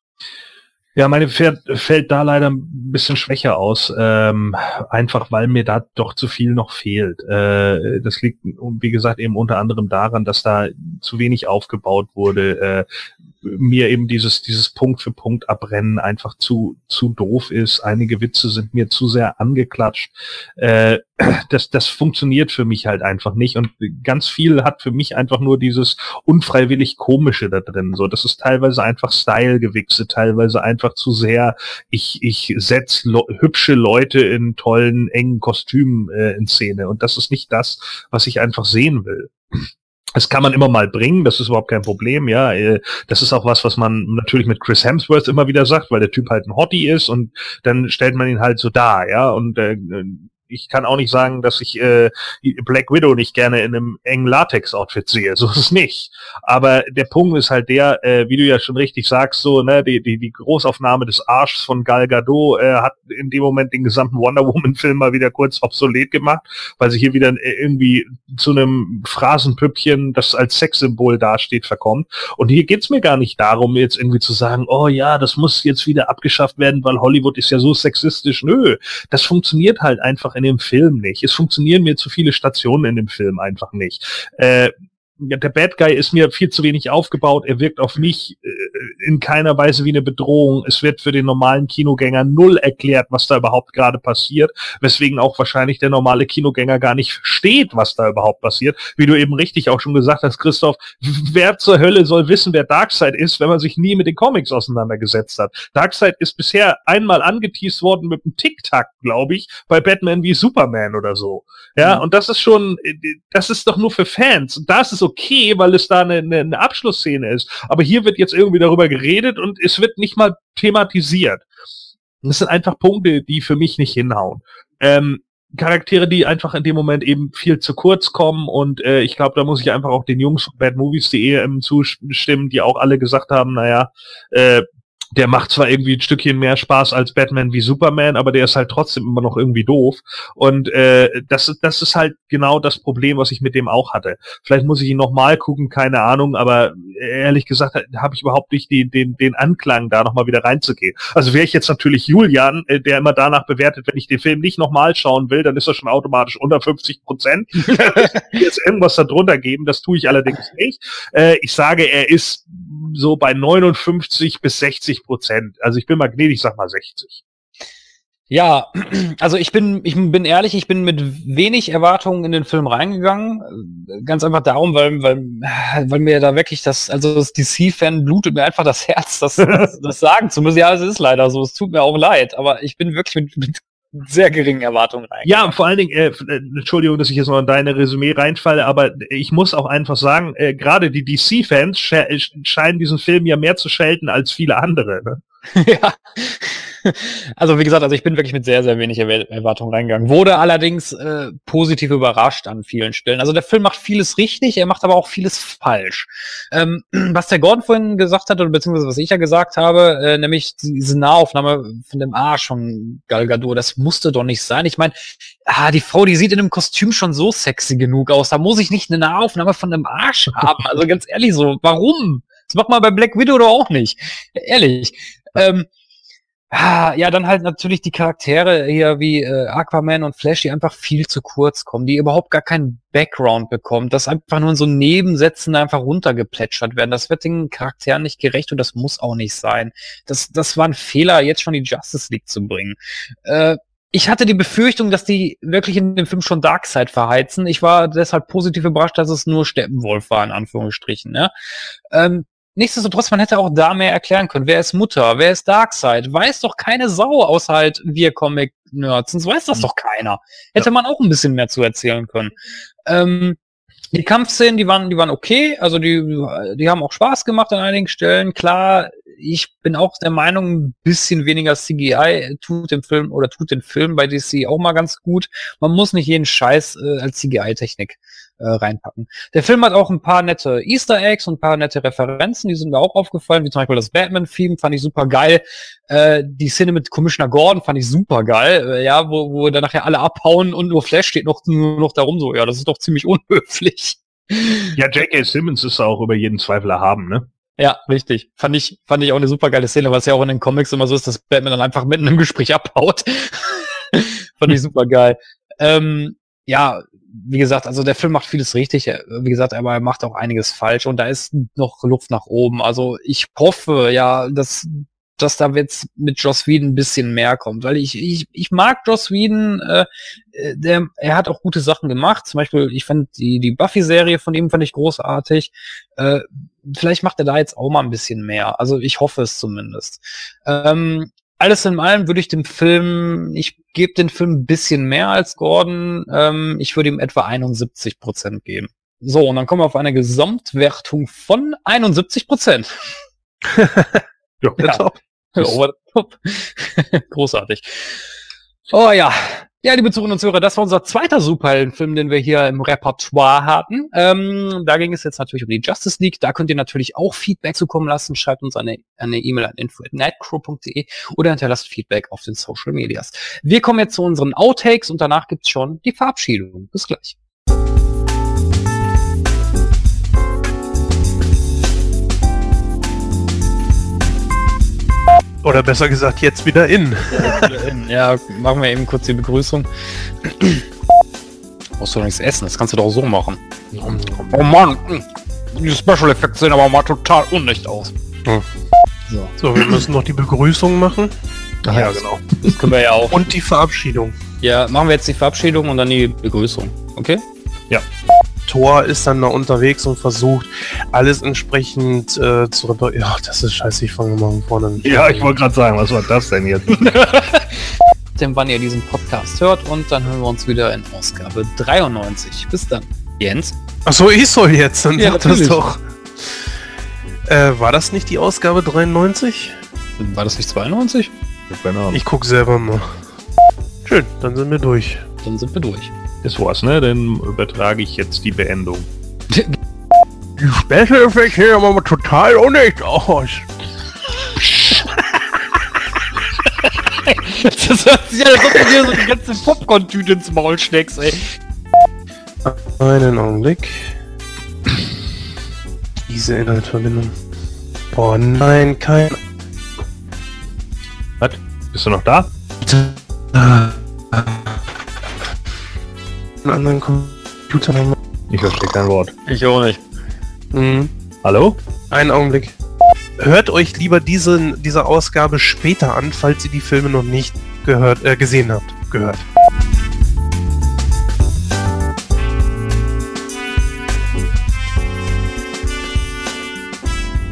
S1: Ja, meine fährt, fällt da leider ein bisschen schwächer aus, ähm, einfach weil mir da doch zu viel noch fehlt. Äh, das liegt, wie gesagt, eben unter anderem daran, dass da zu wenig aufgebaut wurde. Äh, mir eben dieses, dieses Punkt für Punkt abrennen einfach zu, zu doof ist. Einige Witze sind mir zu sehr angeklatscht. Äh, das, das funktioniert für mich halt einfach nicht. Und ganz viel hat für mich einfach nur dieses unfreiwillig Komische da drin. So, das ist teilweise einfach Style-Gewichse, teilweise einfach zu sehr, ich, ich setz lo hübsche Leute in tollen, engen Kostümen äh, in Szene. Und das ist nicht das, was ich einfach sehen will. Das kann man immer mal bringen, das ist überhaupt kein Problem, ja. äh, Das ist auch was, was man natürlich mit Chris Hemsworth immer wieder sagt, weil der Typ halt ein Hottie ist und dann stellt man ihn halt so dar, ja. Und äh, ich kann auch nicht sagen, dass ich äh, Black Widow nicht gerne in einem engen Latex-Outfit sehe. So ist es nicht. Aber der Punkt ist halt der, äh, wie du ja schon richtig sagst, so, ne, die, die, die Großaufnahme des Arschs von Gal Gadot äh, hat in dem Moment den gesamten Wonder Woman-Film mal wieder kurz obsolet gemacht, weil sie hier wieder äh, irgendwie zu einem Phrasenpüppchen, das als Sexsymbol dasteht, verkommt. Und hier geht's mir gar nicht darum, jetzt irgendwie zu sagen, oh ja, das muss jetzt wieder abgeschafft werden, weil Hollywood ist ja so sexistisch. Nö, das funktioniert halt einfach in dem Film nicht. Es funktionieren mir zu viele Stationen in dem Film einfach nicht. Äh, der Bad Guy ist mir viel zu wenig aufgebaut. Er wirkt auf mich äh, in keiner Weise wie eine Bedrohung. Es wird für den normalen Kinogänger null erklärt, was da überhaupt gerade passiert, weswegen auch wahrscheinlich der normale Kinogänger gar nicht versteht, was da überhaupt passiert. Wie du eben richtig auch schon gesagt hast, Christoph, wer zur Hölle soll wissen, wer Darkseid ist, wenn man sich nie mit den Comics auseinandergesetzt hat? Darkseid ist bisher einmal angeteased worden mit einem Tic-Tac, glaube ich, bei Batman wie Superman oder so. Ja, und das ist schon, äh, das ist doch nur für Fans. Und da ist okay, weil es da eine, eine, Abschlussszene ist. Aber hier wird jetzt irgendwie darüber geredet und es wird nicht mal thematisiert. Das sind einfach Punkte, die für mich nicht hinhauen. Ähm, Charaktere, die einfach in dem Moment eben viel zu kurz kommen und äh, ich glaube, da muss ich einfach auch den Jungs von badmovies.de ähm, zustimmen, die auch alle gesagt haben, naja, äh, der macht zwar irgendwie ein Stückchen mehr Spaß als Batman wie Superman, aber der ist halt trotzdem immer noch irgendwie doof. Und äh, das, das ist halt genau das Problem, was ich mit dem auch hatte. Vielleicht muss ich ihn nochmal gucken, keine Ahnung, aber ehrlich gesagt habe ich überhaupt nicht die, den, den Anklang, da nochmal wieder reinzugehen. Also wäre ich jetzt natürlich Julian, äh, der immer danach bewertet, wenn ich den Film nicht nochmal schauen will, dann ist er schon automatisch unter 50 Prozent. jetzt irgendwas da drunter geben, das tue ich allerdings nicht. Äh, ich sage, er ist so bei 59 bis 60 Prozent. Also ich bin mal gnädig, sag mal 60.
S2: Ja, also ich bin, ich bin ehrlich, ich bin mit wenig Erwartungen in den Film reingegangen. Ganz einfach darum, weil, weil, weil mir da wirklich das, also das DC-Fan blutet mir einfach das Herz, das, das, das sagen zu müssen. Ja, es ist leider so, es tut mir auch leid, aber ich bin wirklich mit, mit sehr geringen Erwartungen rein.
S1: Ja, vor allen Dingen, äh, äh, Entschuldigung, dass ich jetzt noch in deine Resümee reinfalle, aber ich muss auch einfach sagen, äh, gerade die DC-Fans scheinen diesen Film ja mehr zu schelten als viele andere. Ne? ja.
S2: Also wie gesagt, also ich bin wirklich mit sehr, sehr wenig Erwartungen reingegangen. Wurde allerdings äh, positiv überrascht an vielen Stellen. Also der Film macht vieles richtig, er macht aber auch vieles falsch. Ähm, was der Gordon vorhin gesagt hat, oder beziehungsweise was ich ja gesagt habe, äh, nämlich diese Nahaufnahme von dem Arsch von Gal Gadot, das musste doch nicht sein. Ich meine, ah, die Frau, die sieht in dem Kostüm schon so sexy genug aus. Da muss ich nicht eine Nahaufnahme von dem Arsch haben. Also ganz ehrlich so, warum? Das macht man bei Black Widow doch auch nicht. Ehrlich. Ähm, ah, ja, dann halt natürlich die Charaktere hier wie äh, Aquaman und Flash, die einfach viel zu kurz kommen, die überhaupt gar keinen Background bekommen, dass einfach nur in so Nebensätzen einfach runtergeplätschert werden. Das wird den Charakteren nicht gerecht und das muss auch nicht sein. Das, das war ein Fehler, jetzt schon die Justice League zu bringen. Äh, ich hatte die Befürchtung, dass die wirklich in dem Film schon Darkseid verheizen. Ich war deshalb positiv überrascht, dass es nur Steppenwolf war, in Anführungsstrichen. Ja? Ähm, Nichtsdestotrotz, man hätte auch da mehr erklären können. Wer ist Mutter? Wer ist Darkseid? Weiß doch keine Sau, außer halt wir Comic-Nerds. Sonst weiß das hm. doch keiner. Hätte ja. man auch ein bisschen mehr zu erzählen können. Ähm, die Kampfszenen, die waren, die waren okay. Also die, die haben auch Spaß gemacht an einigen Stellen. Klar, ich bin auch der Meinung, ein bisschen weniger CGI tut dem Film oder tut den Film bei DC auch mal ganz gut. Man muss nicht jeden Scheiß äh, als CGI-Technik äh, reinpacken. Der Film hat auch ein paar nette Easter Eggs und ein paar nette Referenzen, die sind mir auch aufgefallen, wie zum Beispiel das Batman-Theme, fand ich super geil. Äh, die Szene mit Commissioner Gordon fand ich super geil, äh, ja, wo, wo dann nachher alle abhauen und nur Flash steht noch, nur noch darum so, ja, das ist doch ziemlich unhöflich.
S1: Ja, J.K. Simmons ist auch über jeden Zweifel erhaben, ne?
S2: Ja, richtig. Fand ich, fand ich auch eine super geile Szene, was ja auch in den Comics immer so ist, dass Batman dann einfach mitten im Gespräch abhaut. fand ich super geil. Ähm, ja, wie gesagt, also der Film macht vieles richtig, wie gesagt, aber er macht auch einiges falsch und da ist noch Luft nach oben. Also ich hoffe, ja, dass dass da jetzt mit Joss Whedon ein bisschen mehr kommt, weil ich ich, ich mag Joss Whedon, äh, der er hat auch gute Sachen gemacht. Zum Beispiel, ich fand die die Buffy-Serie von ihm fand ich großartig. Äh, vielleicht macht er da jetzt auch mal ein bisschen mehr. Also ich hoffe es zumindest. Ähm, alles in allem würde ich dem Film, ich gebe den Film ein bisschen mehr als Gordon. Ähm, ich würde ihm etwa 71 Prozent geben. So, und dann kommen wir auf eine Gesamtwertung von 71 Prozent. ja, ja. Top. Großartig. Oh ja, ja, liebe Zuhörerinnen und Zuhörer, das war unser zweiter Superheldenfilm, den wir hier im Repertoire hatten. Ähm, da ging es jetzt natürlich um die Justice League. Da könnt ihr natürlich auch Feedback zukommen lassen. Schreibt uns eine E-Mail an info.netcrow.de oder hinterlasst Feedback auf den Social Medias. Wir kommen jetzt zu unseren Outtakes und danach gibt's schon die Verabschiedung. Bis gleich.
S4: Oder besser gesagt, jetzt wieder in.
S2: ja, machen wir eben kurz die Begrüßung. Brauchst du nichts essen, das kannst du doch so machen. Oh Mann, die Special Effects sehen aber mal total unecht aus.
S4: Hm. So. so, wir müssen noch die Begrüßung machen.
S2: Ach, ja, genau. Das können wir ja auch.
S4: Und die Verabschiedung.
S2: Ja, machen wir jetzt die Verabschiedung und dann die Begrüßung. Okay?
S4: Ja. Thor ist dann da unterwegs und versucht, alles entsprechend äh, zu reparieren. Ja, das ist scheiße, ich fange mal von vorne an.
S1: Ja, ich wollte gerade sagen, was war das denn jetzt?
S2: Dem, wann ihr diesen Podcast hört und dann hören wir uns wieder in Ausgabe 93. Bis dann. Jens?
S4: Achso, ich soll jetzt, dann ja, das doch. Äh, war das nicht die Ausgabe 93?
S2: War das nicht 92?
S4: Ich guck selber mal. Schön, dann sind wir durch.
S2: Dann sind wir durch.
S1: Das war's, ne? Dann übertrage ich jetzt die Beendung.
S4: Die Special Effects sehen aber total unecht aus.
S2: Das hört sich ja, als ob du dir so die ganze Popcorn-Tüte ins Maul steckst, ey.
S4: Einen Augenblick. Diese Inhaltsverbindung. Boah, nein, kein.
S1: Was? Bist du noch da?
S4: Einen anderen Computer haben.
S1: Ich verstehe kein Wort.
S2: Ich auch nicht.
S4: Mhm.
S1: Hallo?
S4: Einen Augenblick. Hört euch lieber diese, diese Ausgabe später an, falls ihr die Filme noch nicht gehört, äh, gesehen habt. Gehört.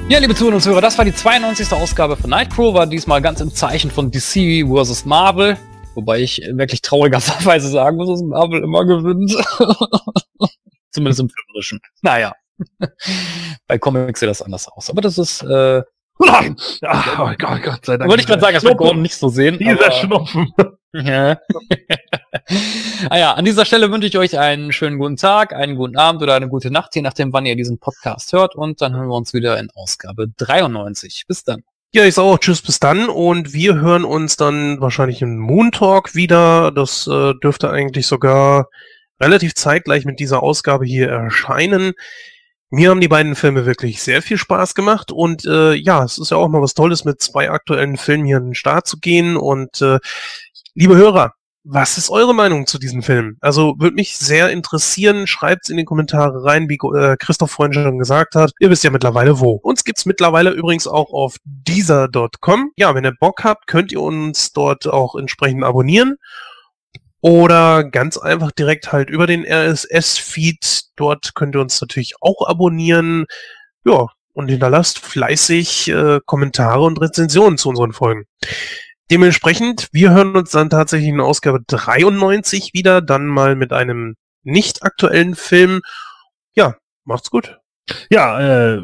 S2: Ja, liebe Zuhörer und Zuhörer, das war die 92. Ausgabe von Nightcrow, war diesmal ganz im Zeichen von DC vs. Marvel. Wobei ich wirklich traurigerweise sagen muss, dass Marvel immer gewinnt. Zumindest im Filmischen. Naja. Bei Comics sieht das anders aus. Aber das ist, äh,
S1: Nein! Ach, oh Gott, Gott sei Dank.
S2: wollte ich gerade sagen, das wird. Gordon nicht so sehen.
S1: Dieser
S2: aber-
S1: Schnupfen.
S2: Ja. ah ja, an dieser Stelle wünsche ich euch einen schönen guten Tag, einen guten Abend oder eine gute Nacht, je nachdem, wann ihr diesen Podcast hört. Und dann hören wir uns wieder in Ausgabe 93. Bis dann.
S4: Ja, ich sage auch Tschüss bis dann und wir hören uns dann wahrscheinlich im Moon Talk wieder. Das äh, dürfte eigentlich sogar relativ zeitgleich mit dieser Ausgabe hier erscheinen. Mir haben die beiden Filme wirklich sehr viel Spaß gemacht und äh, ja, es ist ja auch mal was Tolles, mit zwei aktuellen Filmen hier an den Start zu gehen und äh, liebe Hörer, was ist eure Meinung zu diesem Film? Also würde mich sehr interessieren. Schreibt's in die Kommentare rein, wie äh, Christoph vorhin schon gesagt hat. Ihr wisst ja mittlerweile wo. Uns gibt's mittlerweile übrigens auch auf deezer.com. Ja, wenn ihr Bock habt, könnt ihr uns dort auch entsprechend abonnieren. Oder ganz einfach direkt halt über den RSS-Feed. Dort könnt ihr uns natürlich auch abonnieren. Ja, und hinterlasst fleißig äh, Kommentare und Rezensionen zu unseren Folgen. Dementsprechend, wir hören uns dann tatsächlich in Ausgabe 93 wieder, dann mal mit einem nicht aktuellen Film. Ja, macht's gut.
S1: Ja, äh,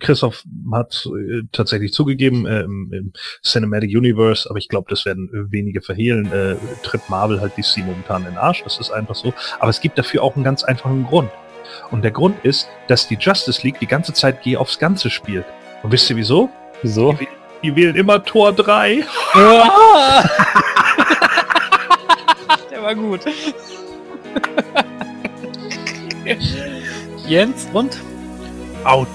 S1: Christoph hat äh, tatsächlich zugegeben, äh, im, im Cinematic Universe, aber ich glaube, das werden wenige verhehlen, äh, tritt Marvel halt DC momentan in den Arsch, das ist einfach so. Aber es gibt dafür auch einen ganz einfachen Grund. Und der Grund ist, dass die Justice League die ganze Zeit Geh aufs Ganze spielt. Und wisst ihr wieso?
S2: Wieso?
S1: Die, die wählen immer Tor 3.
S2: Ah! Der war gut. Jens und?
S4: Out.